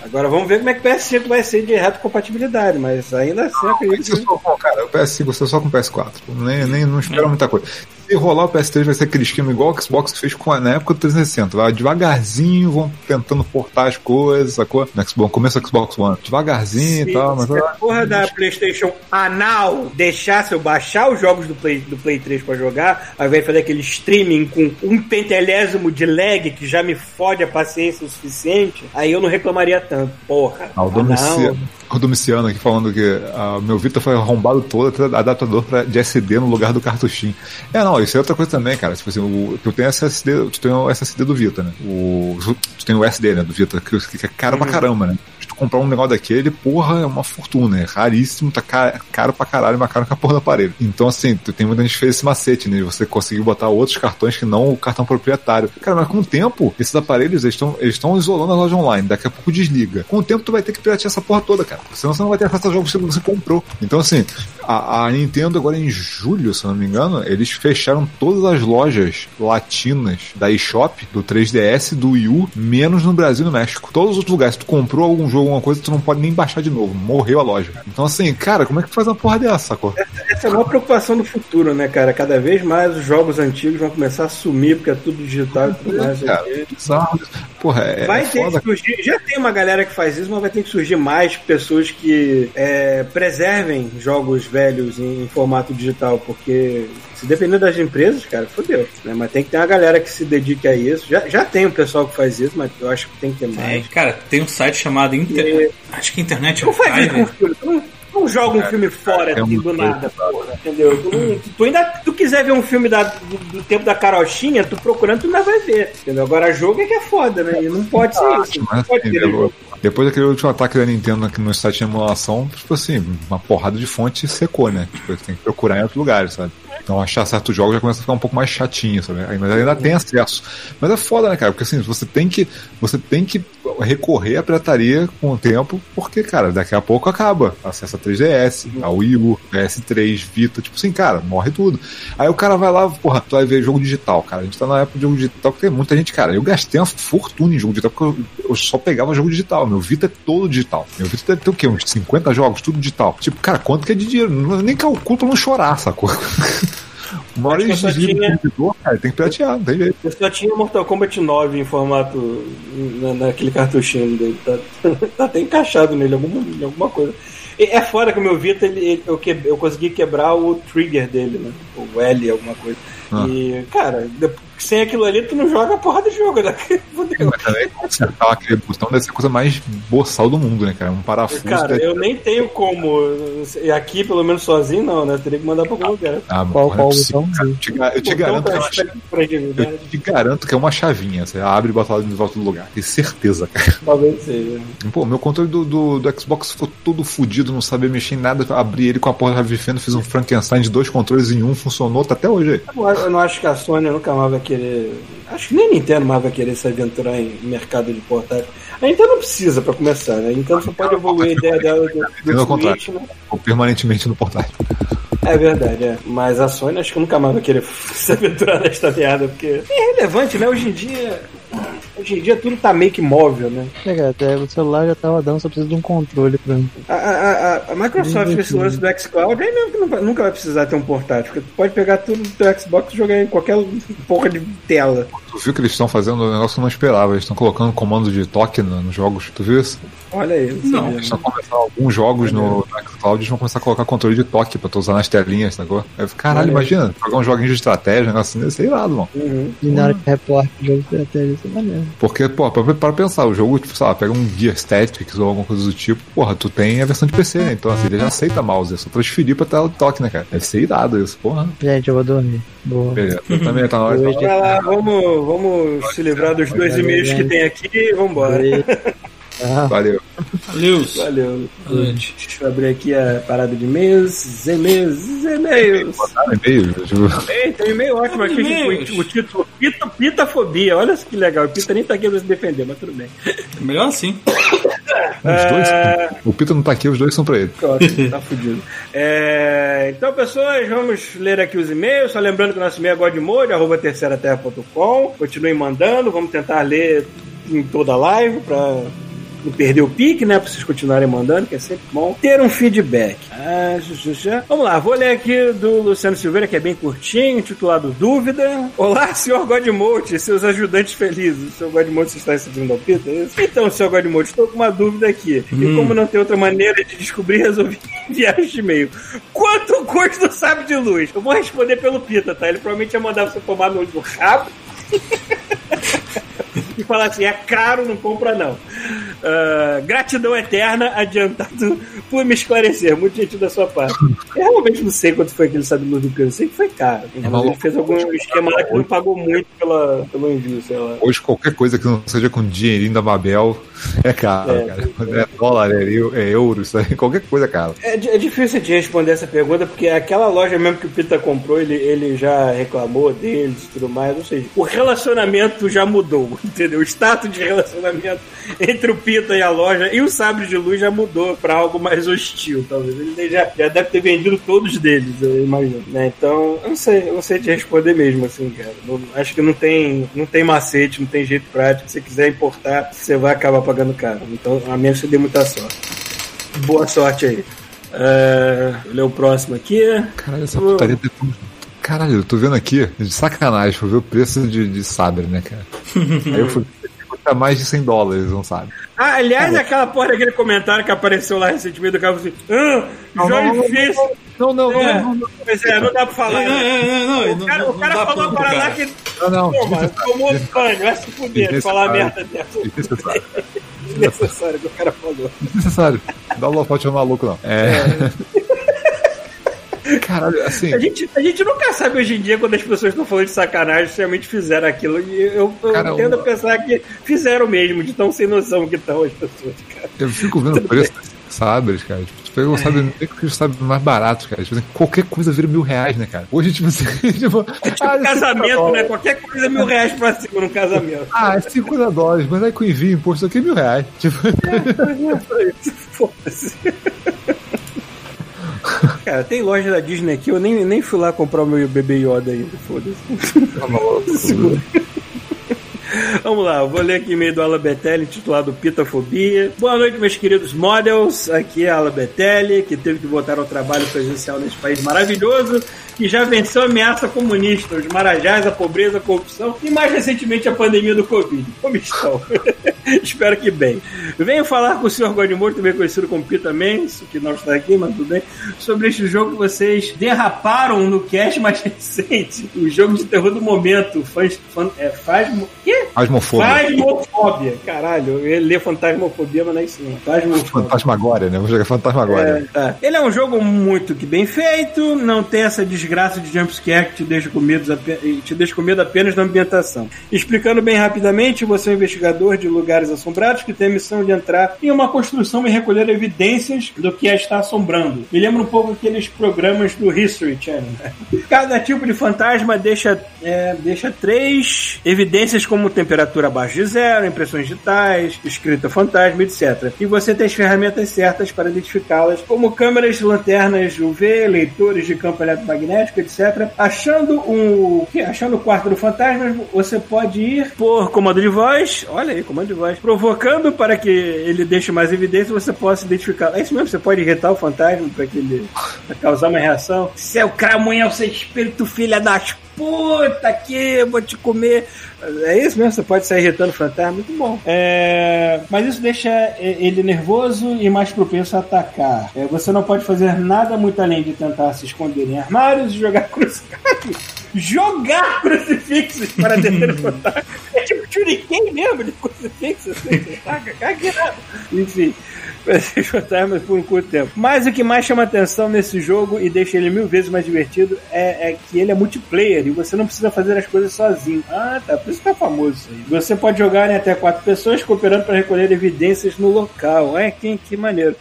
Agora vamos ver como é que o PS5 vai ser de retrocompatibilidade, mas ainda assim eu acredito só, bom, cara, o PS5 você só com o PS4. Nem, nem não espera muita coisa. Se rolar o PS3 vai ser aquele esquema igual o Xbox fez com a, na época do 360. Vai devagarzinho, vão tentando portar as coisas, sacou? No Xbox, começo do Xbox One. Devagarzinho Se, e tal, mas se a porra da PlayStation anal deixasse eu baixar os jogos do Play, do Play 3 pra jogar, ao invés de fazer aquele streaming com um pentelésimo de lag que já me fode a paciência o suficiente, aí eu não reclamaria tanto. Porra. Ah, o anal. O Domiciano aqui falando que ah, meu Vita foi arrombado todo, até adaptador pra, de SD no lugar do cartuchinho. É, não, isso é outra coisa também, cara. Tipo assim, o, tu tem SSD, tu tem o SSD do Vita, né? O, tu tem o SD, né, do Vita, que, que é caro pra caramba, né? Comprar um negócio daquele, porra, é uma fortuna, é raríssimo, tá ca- caro pra caralho, mais caro que a porra do aparelho. Então, assim, tem muita gente que fez esse macete, né? Você conseguiu botar outros cartões que não o cartão proprietário. Cara, mas com o tempo, esses aparelhos, eles estão eles isolando a loja online. Daqui a pouco desliga. Com o tempo, tu vai ter que piratear essa porra toda, cara. Senão você não vai ter acesso a jogos que você comprou. Então, assim, a, a Nintendo agora em julho, se eu não me engano, eles fecharam todas as lojas latinas da eShop, do 3DS, do Wii U, menos no Brasil e no México. Todos os outros lugares, se tu comprou algum jogo, alguma coisa, tu não pode nem baixar de novo. Morreu a loja. Então, assim, cara, como é que tu faz uma porra dessa, sacou? Essa é a maior preocupação do futuro, né, cara? Cada vez mais os jogos antigos vão começar a sumir, porque é tudo digital e tudo mais. Cara, bizarro. Porra, é, Vai é ter foda. que surgir, já tem uma galera que faz isso, mas vai ter que surgir mais pessoas que é, preservem jogos velhos em, em formato digital, porque se depender das empresas, cara, fodeu. Né? Mas tem que ter uma galera que se dedique a isso. Já, já tem um pessoal que faz isso, mas eu acho que tem que ter É, mais. cara, tem um site chamado Inter... Acho que Internet Não faz isso com filme. Tu não, não joga um filme fora é assim, do nada, porra, entendeu? Tu, não- tu ainda, tu quiser ver um filme da- do, do tempo da carochinha, tu procurando, tu ainda vai ver, entendeu? Agora, jogo é que é foda, né? E não pode ser isso. Não pode jogo. depois daquele último ataque da Nintendo aqui no site de emulação, tipo assim, uma porrada de fonte secou, né? Tipo, tem que procurar em outros lugares, sabe? Então achar certos jogos já começa a ficar um pouco mais chatinho, sabe? Mas ainda tem acesso. Mas é foda, né, cara? Porque assim, você tem que, você tem que recorrer à pirataria com o tempo, porque, cara, daqui a pouco acaba. Acesso a 3DS, a Wii U, PS3, Vita, tipo assim, cara, morre tudo. Aí o cara vai lá, porra, tu vai ver jogo digital, cara. A gente tá na época de jogo digital, porque tem muita gente, cara, eu gastei uma fortuna em jogo digital, porque eu, eu só pegava jogo digital. Meu Vita é todo digital. Meu Vita deve ter o quê? Uns 50 jogos, tudo digital. Tipo, cara, quanto que é de dinheiro? Não- Nem calculo pra não chorar, sacou? <laughs> Uma hora eles tinha- cara, tem que piratear, não tem jeito. Eu só tinha Mortal Kombat 9 em formato na, naquele cartuchinho dele. Tá, <laughs> tá até encaixado nele, alguma, alguma coisa. E é fora que o meu Vita, ele, ele- eu, que, eu consegui quebrar o trigger dele, né? O L, alguma coisa. Ah. E, cara, sem aquilo ali, tu não joga a porra do jogo, né? <laughs> Fudeu. Mas também consertar aquele botão deve ser a coisa mais boçal do mundo, né, cara? Um parafuso. Cara, deve- eu nem tenho como. E aqui, pelo menos sozinho, não, né? Eu teria que mandar pra algum lugar. Ah, Qual, porra, qual é botão? Eu te, eu garanto que é uma fragilidade. Eu te garanto que é uma chavinha. Você abre e bota lá de volta do lugar. Tenho certeza, cara. Talvez seja. Pô, meu controle do, do, do Xbox ficou todo fudido, não sabia mexer em nada. Abri ele com a porra da chave fenda, fiz um Frankenstein de dois controles em um, funcionou, tá até hoje aí. Eu não- Eu não acho que a Sony nunca mais vai querer. Acho que nem a Nintendo mais vai querer se aventurar em mercado de portátil. A Nintendo não precisa pra começar, né? Nintendo só pode evoluir a ideia dela do, do contrário. Switch, né? Ficou permanentemente no portátil. É verdade, é. Mas a Sony acho que nunca mais vai querer <laughs> se aventurar nesta merda, porque é irrelevante, né? Hoje em dia. Hoje em dia tudo tá meio que móvel, né? É, cara, o celular já tá rodando, só precisa de um controle pra A, a, a- a Microsoft, com esse lance do xCloud, aí mesmo que nunca vai precisar ter um portátil, porque tu pode pegar tudo do teu Xbox e jogar em qualquer porra de tela. Tu viu que eles estão fazendo um negócio que eu não esperava. Eles estão colocando comando de toque no- nos jogos. Tu viu isso? Olha aí. Não. Eles né? estão começando alguns jogos no, no xCloud, eles vão começar a colocar controle de toque pra tu usar nas telinhas, sacou? Aí caralho, Olha aí. imagina, jogar um joguinho de estratégia, um negócio assim, sei lá, mano. Uhum. E na hora que reporta o jogo de estratégia, isso é maneiro. Porque, pô, pra, pra pensar, o jogo, tipo, sei lá, pega um Gear Tactics ou alguma coisa do tipo, porra, tu tem a versão de PC, né? Então, assim, ele já aceita mouse, é só transferir pra tela de toque, né, cara? Deve ser irado isso, porra. Gente, eu vou dormir. Boa. Beleza, eu também tá na hora de Vai lá, vamos, vamos se livrar dos dois e-mails que tem aqui e vambora. Ah, Valeu. Valeu. Valeu. Noite. Deixa eu abrir aqui a parada de e-mails, e-mails, e-mails. Tem um e-mail ótimo aqui, o título Pita, Pitafobia. Olha que legal, o Pita nem tá aqui pra se defender, mas tudo bem. Melhor assim. os dois. É. O Pita não tá aqui, os dois são pra ele. Ótimo, tá fudido. É, então, pessoas, vamos ler aqui os e-mails. Só lembrando que o nosso e-mail é godmode, arroba terceiraterra.com. Continuem mandando, vamos tentar ler em toda a live pra não perder o pique, né? Pra vocês continuarem mandando, que é sempre bom. Ter um feedback. Ah, já, já. Vamos lá, vou ler aqui do Luciano Silveira, que é bem curtinho, titulado Dúvida. Olá, senhor Godmode e seus ajudantes felizes. Senhor Godmode, você está assistindo ao Pita, é isso? Então, senhor Godmode, estou com uma dúvida aqui. E como não tem outra maneira de descobrir, resolvi <laughs> enviar este e-mail. Quanto custa o sábio de luz? Eu vou responder pelo Pita, tá? Ele provavelmente ia mandar você tomar no rabo <laughs> <laughs> e falar assim: é caro, não compra não. Ah, gratidão eterna, adiantado por me esclarecer. Muito gentil da sua parte. Eu realmente não sei quanto foi aquele sabe luz do. Eu sei que foi caro. Ele fez algum esquema lá que não pagou muito pela, pelo envio, sei lá. Hoje, qualquer coisa que não seja com dinheirinho da Mabel é caro, É. cara. É dólar, é, é euro, isso aí, qualquer coisa é caro. É, é difícil de responder essa pergunta, porque aquela loja mesmo que o Pita comprou, ele, ele já reclamou deles e tudo mais. Ou seja, o relacionamento já mudou, entendeu? O status de relacionamento entre o Pita e a loja e o Sabre de Luz já mudou pra algo mais hostil, talvez. Ele já, já deve ter vendido todos deles, eu imagino. Né? Então, eu não sei, eu não sei te responder mesmo, assim, cara. Não- acho que não tem, não tem macete, não tem jeito prático. Se você quiser importar, você vai acabar pagando caro. Então, a menos você dê muita sorte. Boa sorte aí. É, vou ler o próximo aqui. Caralho, essa putaria tem tudo. Caralho, eu tô vendo aqui, de sacanagem, fui ver o preço de, de sabre, né, cara? <laughs> Aí eu fui custa mais de 100 dólares, não sabe? Ah, aliás, aquela porra daquele comentário que apareceu lá recentemente do cara falou assim: Ah, Jorge fez. Não, não, É, não, não, Pois é, não dá pra falar. É, né? é, é, não, O não, cara, não, o cara não falou pano para pro lá que. não, não, Pô, mano, tomou banho, vai se fuder, de falar merda dessa. desnecessário. <laughs> Desnecessário que o cara falou. Desnecessário. Dá o holofote ao maluco, não. É. Caralho, assim. A gente, a gente nunca sabe hoje em dia quando as pessoas estão falando de sacanagem se realmente fizeram aquilo. E eu, eu Cara, tendo a pensar que fizeram mesmo, de tão sem noção que estão as pessoas, cara. Eu fico vendo o preço desses sabres, cara. Tipo, tu pega um sabre, nem que seja mais barato, cara. Tipo assim, qualquer coisa vira mil reais, né, cara? Hoje, tipo assim, <laughs> tipo. É tipo ah, é 50 casamento, né? Qualquer coisa é mil reais pra cima num casamento. Ah, é 50 dólares, mas aí com envio imposto aqui é mil reais. Tipo, Foda-se. <laughs> Cara, tem loja da Disney aqui, eu nem, nem fui lá comprar o meu bebê Yoda ainda, foda-se. tá maluco. <laughs> Vamos lá, eu vou ler aqui e-mail do Ala Betelli, intitulado Pitafobia. Boa noite, meus queridos models. Aqui é a Ala Betelli, que teve que voltar ao trabalho presencial nesse país maravilhoso, que já venceu a ameaça comunista, os marajás, a pobreza, a corrupção e mais recentemente a pandemia do Covid. Como estão? <laughs> <laughs> Espero que bem. Venho falar com o Sr. Godimor, também conhecido como Pita Mendes, que não está aqui, mas tudo bem, sobre este jogo que vocês derraparam no cast mais <laughs> recente, o jogo de terror do momento, faz, fan, é, Fasmo... Quê? Fasmofobia. Fasmofobia. Caralho, eu ia ler fantasmofobia, mas não é isso não. Fasmofobia. Fantasmagória, né? Vou jogar Fantasmagória. É, tá. Ele é um jogo muito que bem feito, não tem essa desgraça de jumpscare que te deixa com medo, te deixa com medo apenas na ambientação. Explicando bem rapidamente, você é um investigador de lugares assombrados que tem a missão de entrar em uma construção e recolher evidências do que a está assombrando. Me lembra um pouco aqueles programas do History Channel. né? <laughs> Cada tipo de fantasma deixa, é, deixa três evidências como temperatura abaixo de zero, impressões digitais, escrita fantasma, etc. E você tem as ferramentas certas para identificá-las, como câmeras, lanternas UV, leitores de campo eletromagnético, etc. Achando um, achando o quarto do fantasma, você pode ir por comando de voz, olha aí, comando de voz, provocando para que ele deixe mais evidência, você possa identificar. É isso mesmo, você pode irritar o fantasma para que ele pra causar uma reação. Seu cramunhão, seu espírito filha das puta aqui, eu vou te comer. É isso mesmo, você pode sair irritando o fantasma, muito bom. É, Mas isso deixa ele nervoso e mais propenso a atacar. É, Você não pode fazer nada muito além de tentar se esconder em armários e jogar <laughs> crucifixos. Jogar <laughs> crucifixos para deter o fantasma. É tipo shuriken mesmo de crucifixo. Assim, você taca, cagueira. Enfim <laughs> esses fantasmas por um curto tempo. Mas o que mais chama atenção nesse jogo e deixa ele mil vezes mais divertido é, é que ele é multiplayer e você não precisa fazer as coisas sozinho. Ah, tá. Por isso que tá famoso isso aí. Você pode jogar em até quatro pessoas cooperando para recolher evidências no local. É, que, que maneiro.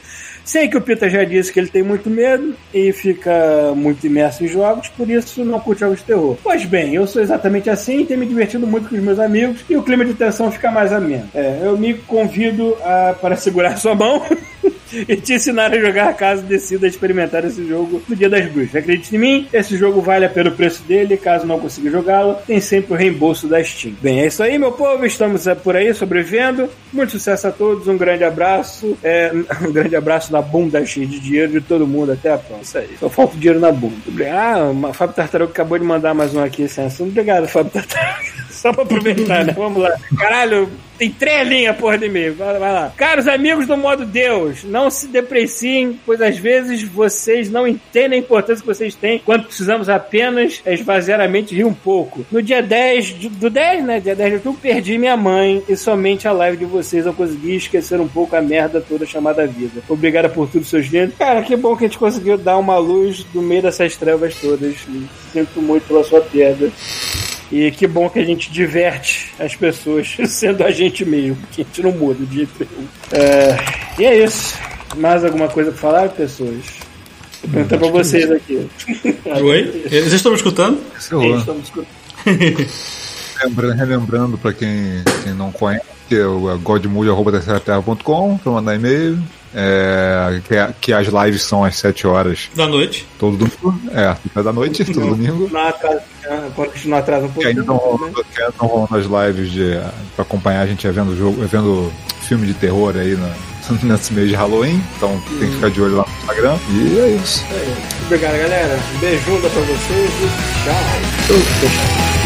Sei que o Pita já disse que ele tem muito medo e fica muito imerso em jogos, por isso não curte jogos de terror. Pois bem, eu sou exatamente assim e tenho me divertido muito com os meus amigos e o clima de tensão fica mais ameno. É, eu me convido a, para segurar <laughs> sua mão <laughs> e te ensinar a jogar caso decida experimentar esse jogo no Dia das Bruxas. Acredite em mim, esse jogo vale a pena o preço dele, caso não consiga jogá-lo, tem sempre o reembolso da Steam. Bem, é isso aí, meu povo, estamos é, por aí sobrevivendo. Muito sucesso a todos, um grande abraço, é, <laughs> um grande abraço na bunda cheia de dinheiro de todo mundo, até a próxima. Isso aí, só falta dinheiro na bunda. Ah, o Fábio Tartaruga acabou de mandar mais um aqui sem assunto. Obrigado, Fábio Tartaruga. <laughs> Só pra aproveitar, né? Vamos lá. Caralho, tem três linhas, porra de e-mail. Vai, vai lá. Caros amigos do modo Deus, não se depreciem, pois às vezes vocês não entendem a importância que vocês têm quando precisamos apenas esvaziar a mente e rir um pouco. No dia 10, de- do 10, né? Dia 10 de outubro, perdi minha mãe e somente a live de vocês eu consegui esquecer um pouco a merda toda chamada vida. Obrigado por tudo, seus lindos. Cara, que bom que a gente conseguiu dar uma luz no meio dessas trevas todas. Sinto muito pela sua perda. E que bom que a gente diverte as pessoas <laughs> sendo a gente mesmo, porque a gente não muda de jeito nenhum. É, e é isso. Mais alguma coisa pra falar, pessoas? Vou perguntar pra vocês aqui. <laughs> Oi? Vocês estão me escutando? Lá. Estamos escutando. <laughs> Lembra- Relembrando pra quem, quem não conhece, é o godmood.com pra mandar e-mail. É, que, é- que as lives são às 7 horas Da noite. todo domingo. É, fica da noite, todo domingo. Não atrasa, quando a gente não atrasa um pouquinho. que ainda estão rolando as lives de, pra acompanhar a gente é vendo jogo, é vendo filme de terror aí na, <laughs> nesse mês de Halloween. Então tem que ficar de olho lá no Instagram. E é isso. Obrigado, galera. Beijunda pra vocês e tchau.